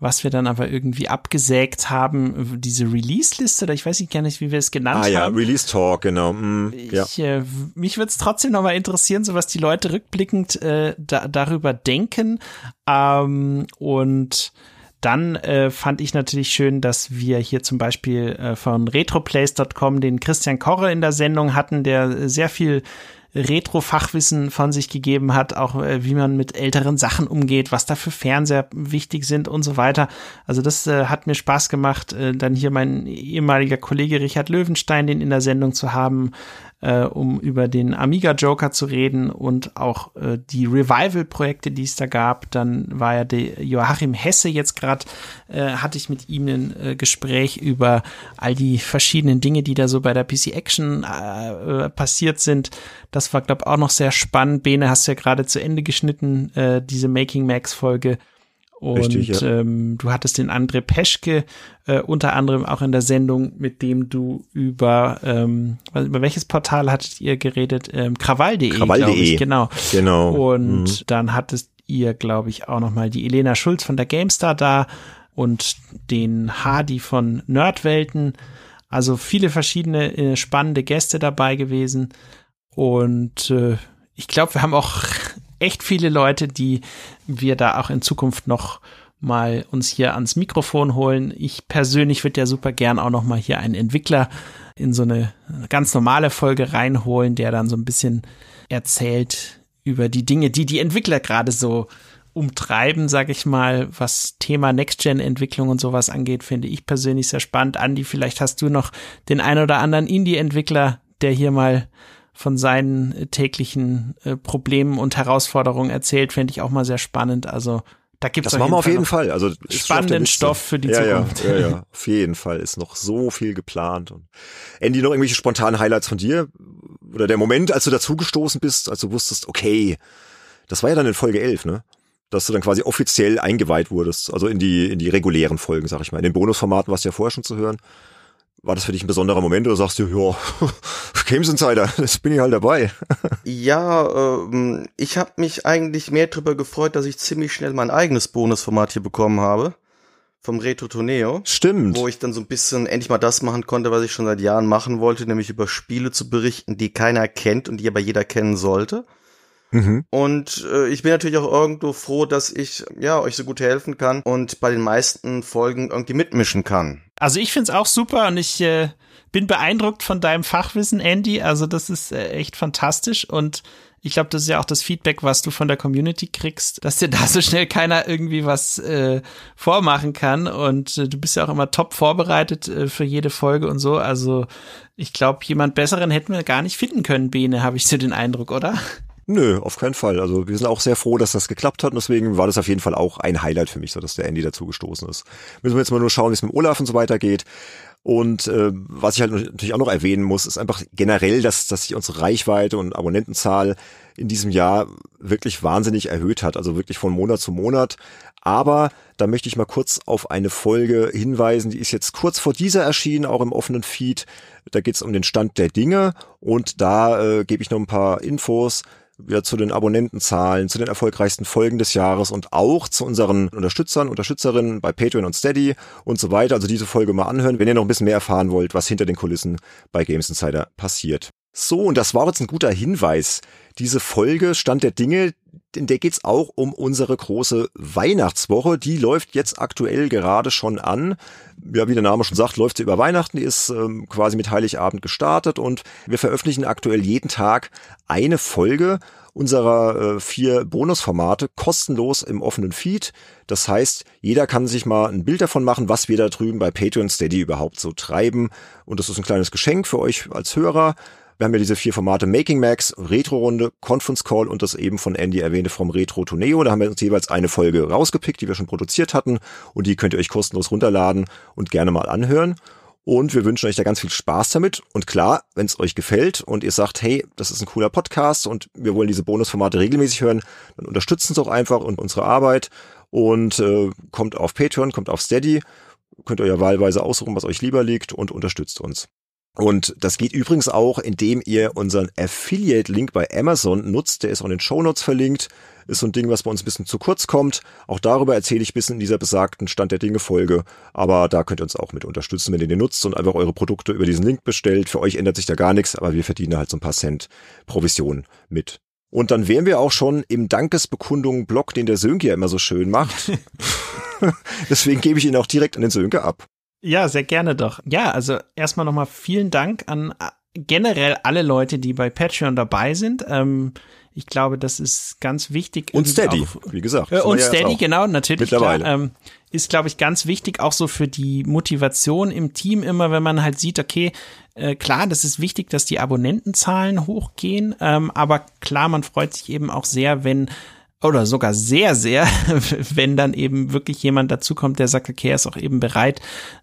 was wir dann aber irgendwie abgesägt haben, diese Release-Liste, oder ich weiß nicht gar nicht, wie wir es genannt haben. Ah ja, Release Talk, genau. Mm, ja. Ich, äh, mich würde es trotzdem nochmal interessieren, so was die Leute rückblickend äh, da, darüber denken. Ähm, und dann äh, fand ich natürlich schön, dass wir hier zum Beispiel äh, von retroplace.com den Christian Korre in der Sendung hatten, der sehr viel Retro-Fachwissen von sich gegeben hat, auch äh, wie man mit älteren Sachen umgeht, was da für Fernseher wichtig sind und so weiter. Also das äh, hat mir Spaß gemacht, äh, dann hier mein ehemaliger Kollege Richard Löwenstein, den in der Sendung zu haben, äh, um über den Amiga Joker zu reden und auch äh, die Revival-Projekte, die es da gab. Dann war ja der Joachim Hesse jetzt gerade, äh, hatte ich mit ihm ein äh, Gespräch über all die verschiedenen Dinge, die da so bei der PC Action äh, äh, passiert sind. Das war, glaube ich, auch noch sehr spannend. Bene, hast du ja gerade zu Ende geschnitten, äh, diese Making Max Folge. Und Richtig, ja. ähm, du hattest den André Peschke äh, unter anderem auch in der Sendung, mit dem du über ähm, über welches Portal hattet ihr geredet? Ähm, Krawall.de, Krawall.de. glaube ich, genau. Genau. Und Mhm. dann hattest ihr, glaube ich, auch noch mal die Elena Schulz von der GameStar da und den Hardy von Nerdwelten. Also viele verschiedene äh, spannende Gäste dabei gewesen. Und äh, ich glaube, wir haben auch <laughs> echt viele Leute, die wir da auch in Zukunft noch mal uns hier ans Mikrofon holen. Ich persönlich würde ja super gern auch noch mal hier einen Entwickler in so eine ganz normale Folge reinholen, der dann so ein bisschen erzählt über die Dinge, die die Entwickler gerade so umtreiben, sag ich mal, was Thema Next-Gen-Entwicklung und sowas angeht, finde ich persönlich sehr spannend. Andi, vielleicht hast du noch den ein oder anderen Indie-Entwickler, der hier mal von seinen äh, täglichen äh, Problemen und Herausforderungen erzählt, fände ich auch mal sehr spannend. Also da gibt es Das machen wir auf jeden Fall. Also auf spannenden. Stoff für die ja, Zukunft. Ja, ja, ja, <laughs> auf jeden Fall ist noch so viel geplant. Und Andy, noch irgendwelche spontanen Highlights von dir? Oder der Moment, als du dazugestoßen bist, als du wusstest, okay, das war ja dann in Folge 11, ne? Dass du dann quasi offiziell eingeweiht wurdest, also in die, in die regulären Folgen, sag ich mal. In den Bonusformaten warst du ja vorher schon zu hören. War das für dich ein besonderer Moment oder sagst du, ja, <laughs> Games Insider, <laughs> das bin ich halt dabei. <laughs> Ja, ähm, ich habe mich eigentlich mehr drüber gefreut, dass ich ziemlich schnell mein eigenes Bonusformat hier bekommen habe. Vom Retro Torneo. Stimmt. Wo ich dann so ein bisschen endlich mal das machen konnte, was ich schon seit Jahren machen wollte, nämlich über Spiele zu berichten, die keiner kennt und die aber jeder kennen sollte. Mhm. Und äh, ich bin natürlich auch irgendwo froh, dass ich ja euch so gut helfen kann und bei den meisten Folgen irgendwie mitmischen kann. Also ich finde es auch super und ich äh, bin beeindruckt von deinem Fachwissen, Andy. Also das ist äh, echt fantastisch und ich glaube, das ist ja auch das Feedback, was du von der Community kriegst, dass dir da so schnell keiner irgendwie was äh, vormachen kann. Und äh, du bist ja auch immer top vorbereitet äh, für jede Folge und so. Also ich glaube, jemand besseren hätten wir gar nicht finden können, Bene, habe ich so den Eindruck, oder? Nö, auf keinen Fall. Also wir sind auch sehr froh, dass das geklappt hat und deswegen war das auf jeden Fall auch ein Highlight für mich, so dass der Andy dazu gestoßen ist. Müssen wir jetzt mal nur schauen, wie es mit Olaf und so weiter geht. Und äh, was ich halt natürlich auch noch erwähnen muss, ist einfach generell, dass, dass sich unsere Reichweite und Abonnentenzahl in diesem Jahr wirklich wahnsinnig erhöht hat, also wirklich von Monat zu Monat. Aber da möchte ich mal kurz auf eine Folge hinweisen, die ist jetzt kurz vor dieser erschienen, auch im offenen Feed. Da geht es um den Stand der Dinge und da äh, gebe ich noch ein paar Infos ja, zu den Abonnentenzahlen, zu den erfolgreichsten Folgen des Jahres und auch zu unseren Unterstützern, Unterstützerinnen bei Patreon und Steady und so weiter. Also diese Folge mal anhören, wenn ihr noch ein bisschen mehr erfahren wollt, was hinter den Kulissen bei Games Insider passiert. So, und das war jetzt ein guter Hinweis. Diese Folge Stand der Dinge, in der geht's auch um unsere große Weihnachtswoche. Die läuft jetzt aktuell gerade schon an. Ja, wie der Name schon sagt, läuft sie über Weihnachten, die ist ähm, quasi mit Heiligabend gestartet und wir veröffentlichen aktuell jeden Tag eine Folge unserer äh, vier Bonusformate kostenlos im offenen Feed. Das heißt, jeder kann sich mal ein Bild davon machen, was wir da drüben bei Patreon Steady überhaupt so treiben. Und das ist ein kleines Geschenk für euch als Hörer. Wir haben ja diese vier Formate Making Max, Retro-Runde, Conference Call und das eben von Andy erwähnte vom Retro Tuneo. Da haben wir uns jeweils eine Folge rausgepickt, die wir schon produziert hatten und die könnt ihr euch kostenlos runterladen und gerne mal anhören. Und wir wünschen euch da ganz viel Spaß damit. Und klar, wenn es euch gefällt und ihr sagt, hey, das ist ein cooler Podcast und wir wollen diese Bonusformate regelmäßig hören, dann unterstützt uns auch einfach und unsere Arbeit und äh, kommt auf Patreon, kommt auf Steady, könnt ihr ja wahlweise aussuchen, was euch lieber liegt und unterstützt uns. Und das geht übrigens auch, indem ihr unseren Affiliate-Link bei Amazon nutzt. Der ist auch in den Show Notes verlinkt. Ist so ein Ding, was bei uns ein bisschen zu kurz kommt. Auch darüber erzähle ich ein bisschen in dieser besagten Stand der Dinge Folge. Aber da könnt ihr uns auch mit unterstützen, wenn ihr den nutzt und einfach eure Produkte über diesen Link bestellt. Für euch ändert sich da gar nichts, aber wir verdienen halt so ein paar Cent Provision mit. Und dann wären wir auch schon im Dankesbekundungen-Blog, den der Sönke ja immer so schön macht. <laughs> <laughs> Deswegen gebe ich ihn auch direkt an den Sönke ab. Ja, sehr gerne doch. Ja, also erstmal nochmal vielen Dank an äh, generell alle Leute, die bei Patreon dabei sind. Ähm, ich glaube, das ist ganz wichtig. Und Steady, auch, wie gesagt. Äh, und Steady, genau, natürlich. Mittlerweile. Klar, ähm, ist, glaube ich, ganz wichtig, auch so für die Motivation im Team immer, wenn man halt sieht, okay, äh, klar, das ist wichtig, dass die Abonnentenzahlen hochgehen, ähm, aber klar, man freut sich eben auch sehr, wenn oder sogar sehr, sehr, <laughs> wenn dann eben wirklich jemand dazukommt, der sagt, okay, er ist auch eben bereit,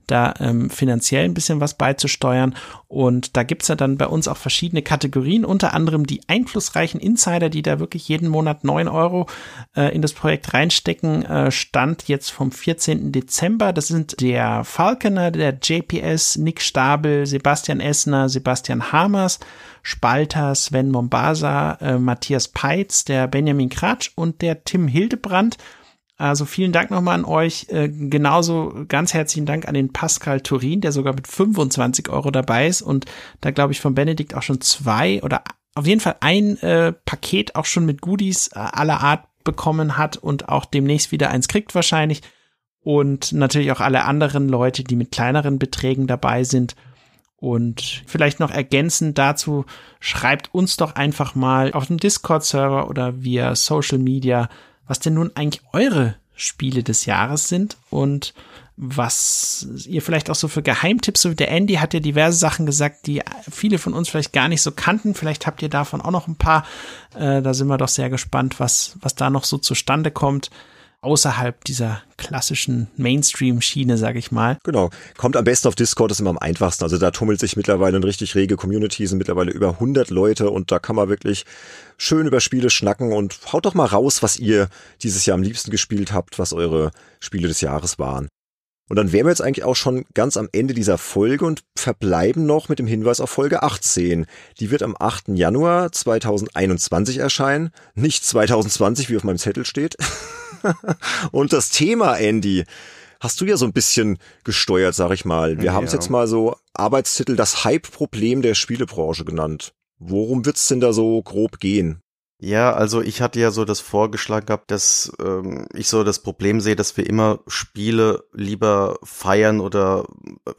da ähm, finanziell ein bisschen was beizusteuern. Und da gibt's ja dann bei uns auch verschiedene Kategorien, unter anderem die einflussreichen Insider, die da wirklich jeden Monat neun Euro äh, in das Projekt reinstecken. Äh, Stand jetzt vom 14. Dezember. Das sind der Falconer, der JPS, Nick Stabel, Sebastian Essner, Sebastian Hamers, Spalter, Sven Mombasa, äh, Matthias Peitz, der Benjamin Kratsch und der Tim Hildebrand. Also vielen Dank nochmal an euch. Äh, genauso ganz herzlichen Dank an den Pascal Turin, der sogar mit 25 Euro dabei ist und da glaube ich von Benedikt auch schon zwei oder auf jeden Fall ein äh, Paket auch schon mit Goodies äh, aller Art bekommen hat und auch demnächst wieder eins kriegt wahrscheinlich. Und natürlich auch alle anderen Leute, die mit kleineren Beträgen dabei sind. Und vielleicht noch ergänzend dazu, schreibt uns doch einfach mal auf dem Discord-Server oder via Social Media, was denn nun eigentlich eure Spiele des Jahres sind und was ihr vielleicht auch so für Geheimtipps, so wie der Andy hat ja diverse Sachen gesagt, die viele von uns vielleicht gar nicht so kannten. Vielleicht habt ihr davon auch noch ein paar. Äh, da sind wir doch sehr gespannt, was, was da noch so zustande kommt außerhalb dieser klassischen Mainstream-Schiene, sag ich mal. Genau. Kommt am besten auf Discord, ist immer am einfachsten. Also da tummelt sich mittlerweile eine richtig rege Community, sind mittlerweile über 100 Leute und da kann man wirklich schön über Spiele schnacken und haut doch mal raus, was ihr dieses Jahr am liebsten gespielt habt, was eure Spiele des Jahres waren. Und dann wären wir jetzt eigentlich auch schon ganz am Ende dieser Folge und verbleiben noch mit dem Hinweis auf Folge 18. Die wird am 8. Januar 2021 erscheinen, nicht 2020, wie auf meinem Zettel steht. <laughs> <laughs> und das Thema, Andy, hast du ja so ein bisschen gesteuert, sag ich mal. Wir ja. haben es jetzt mal so Arbeitstitel das Hype-Problem der Spielebranche genannt. Worum wird's denn da so grob gehen? Ja, also ich hatte ja so das vorgeschlagen gehabt, dass ähm, ich so das Problem sehe, dass wir immer Spiele lieber feiern oder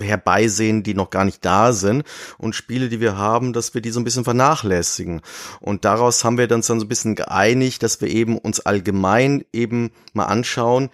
herbeisehen, die noch gar nicht da sind und Spiele, die wir haben, dass wir die so ein bisschen vernachlässigen. Und daraus haben wir dann so ein bisschen geeinigt, dass wir eben uns allgemein eben mal anschauen,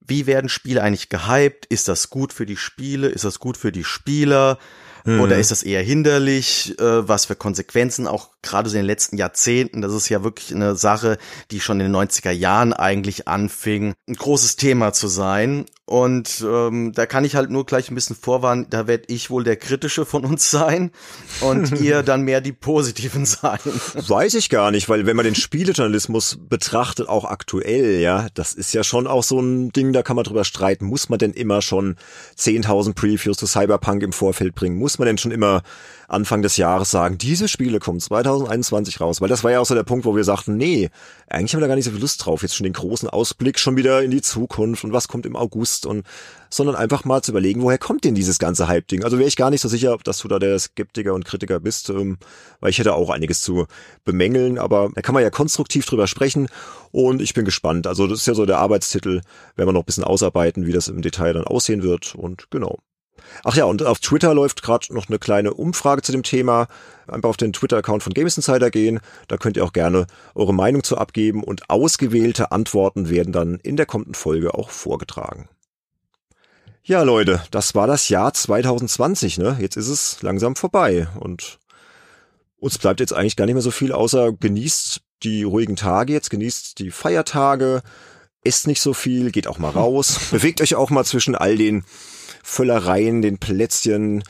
wie werden Spiele eigentlich gehypt? Ist das gut für die Spiele? Ist das gut für die Spieler? Mhm. Oder ist das eher hinderlich? Äh, was für Konsequenzen auch gerade so in den letzten Jahrzehnten? Das ist ja wirklich eine Sache, die schon in den 90er Jahren eigentlich anfing, ein großes Thema zu sein. Und ähm, da kann ich halt nur gleich ein bisschen vorwarnen, da werde ich wohl der Kritische von uns sein und <laughs> ihr dann mehr die Positiven sein. Weiß ich gar nicht, weil wenn man den Spielejournalismus betrachtet, auch aktuell, ja, das ist ja schon auch so ein Ding, da kann man drüber streiten. Muss man denn immer schon 10.000 Previews zu Cyberpunk im Vorfeld bringen? Muss man denn schon immer Anfang des Jahres sagen, diese Spiele kommen 2021 raus? Weil das war ja auch so der Punkt, wo wir sagten, nee, eigentlich haben wir da gar nicht so viel Lust drauf. Jetzt schon den großen Ausblick schon wieder in die Zukunft und was kommt im August und, sondern einfach mal zu überlegen, woher kommt denn dieses ganze Hype-Ding? Also wäre ich gar nicht so sicher, dass du da der Skeptiker und Kritiker bist, ähm, weil ich hätte auch einiges zu bemängeln, aber da kann man ja konstruktiv drüber sprechen und ich bin gespannt. Also das ist ja so der Arbeitstitel, werden wir noch ein bisschen ausarbeiten, wie das im Detail dann aussehen wird und genau. Ach ja, und auf Twitter läuft gerade noch eine kleine Umfrage zu dem Thema. Einfach auf den Twitter-Account von Games Insider gehen. Da könnt ihr auch gerne eure Meinung zu abgeben und ausgewählte Antworten werden dann in der kommenden Folge auch vorgetragen. Ja, Leute, das war das Jahr 2020, ne? Jetzt ist es langsam vorbei und uns bleibt jetzt eigentlich gar nicht mehr so viel, außer genießt die ruhigen Tage jetzt, genießt die Feiertage, esst nicht so viel, geht auch mal <laughs> raus, bewegt euch auch mal zwischen all den Völlereien, den Plätzchen,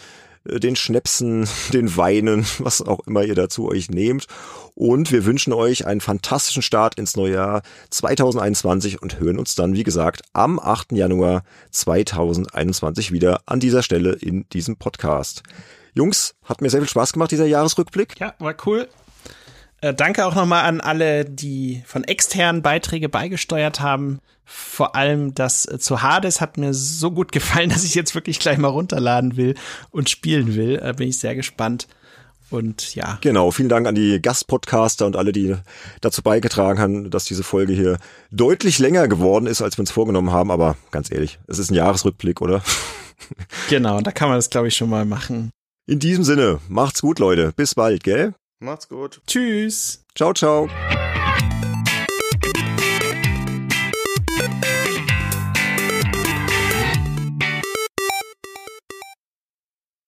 äh, den Schnäpsen, <laughs> den Weinen, <laughs> was auch immer ihr dazu euch nehmt. Und wir wünschen euch einen fantastischen Start ins neue Jahr 2021 und hören uns dann, wie gesagt, am 8. Januar 2021 wieder an dieser Stelle in diesem Podcast. Jungs, hat mir sehr viel Spaß gemacht, dieser Jahresrückblick. Ja, war cool. Äh, danke auch nochmal an alle, die von externen Beiträge beigesteuert haben. Vor allem das äh, zu Hades hat mir so gut <laughs> gefallen, dass ich jetzt wirklich gleich mal runterladen will und spielen will. Äh, bin ich sehr gespannt. Und ja. Genau, vielen Dank an die Gastpodcaster und alle, die dazu beigetragen haben, dass diese Folge hier deutlich länger geworden ist, als wir uns vorgenommen haben. Aber ganz ehrlich, es ist ein Jahresrückblick, oder? <laughs> Genau, da kann man das, glaube ich, schon mal machen. In diesem Sinne, macht's gut, Leute. Bis bald, gell? Macht's gut. Tschüss. Ciao, ciao.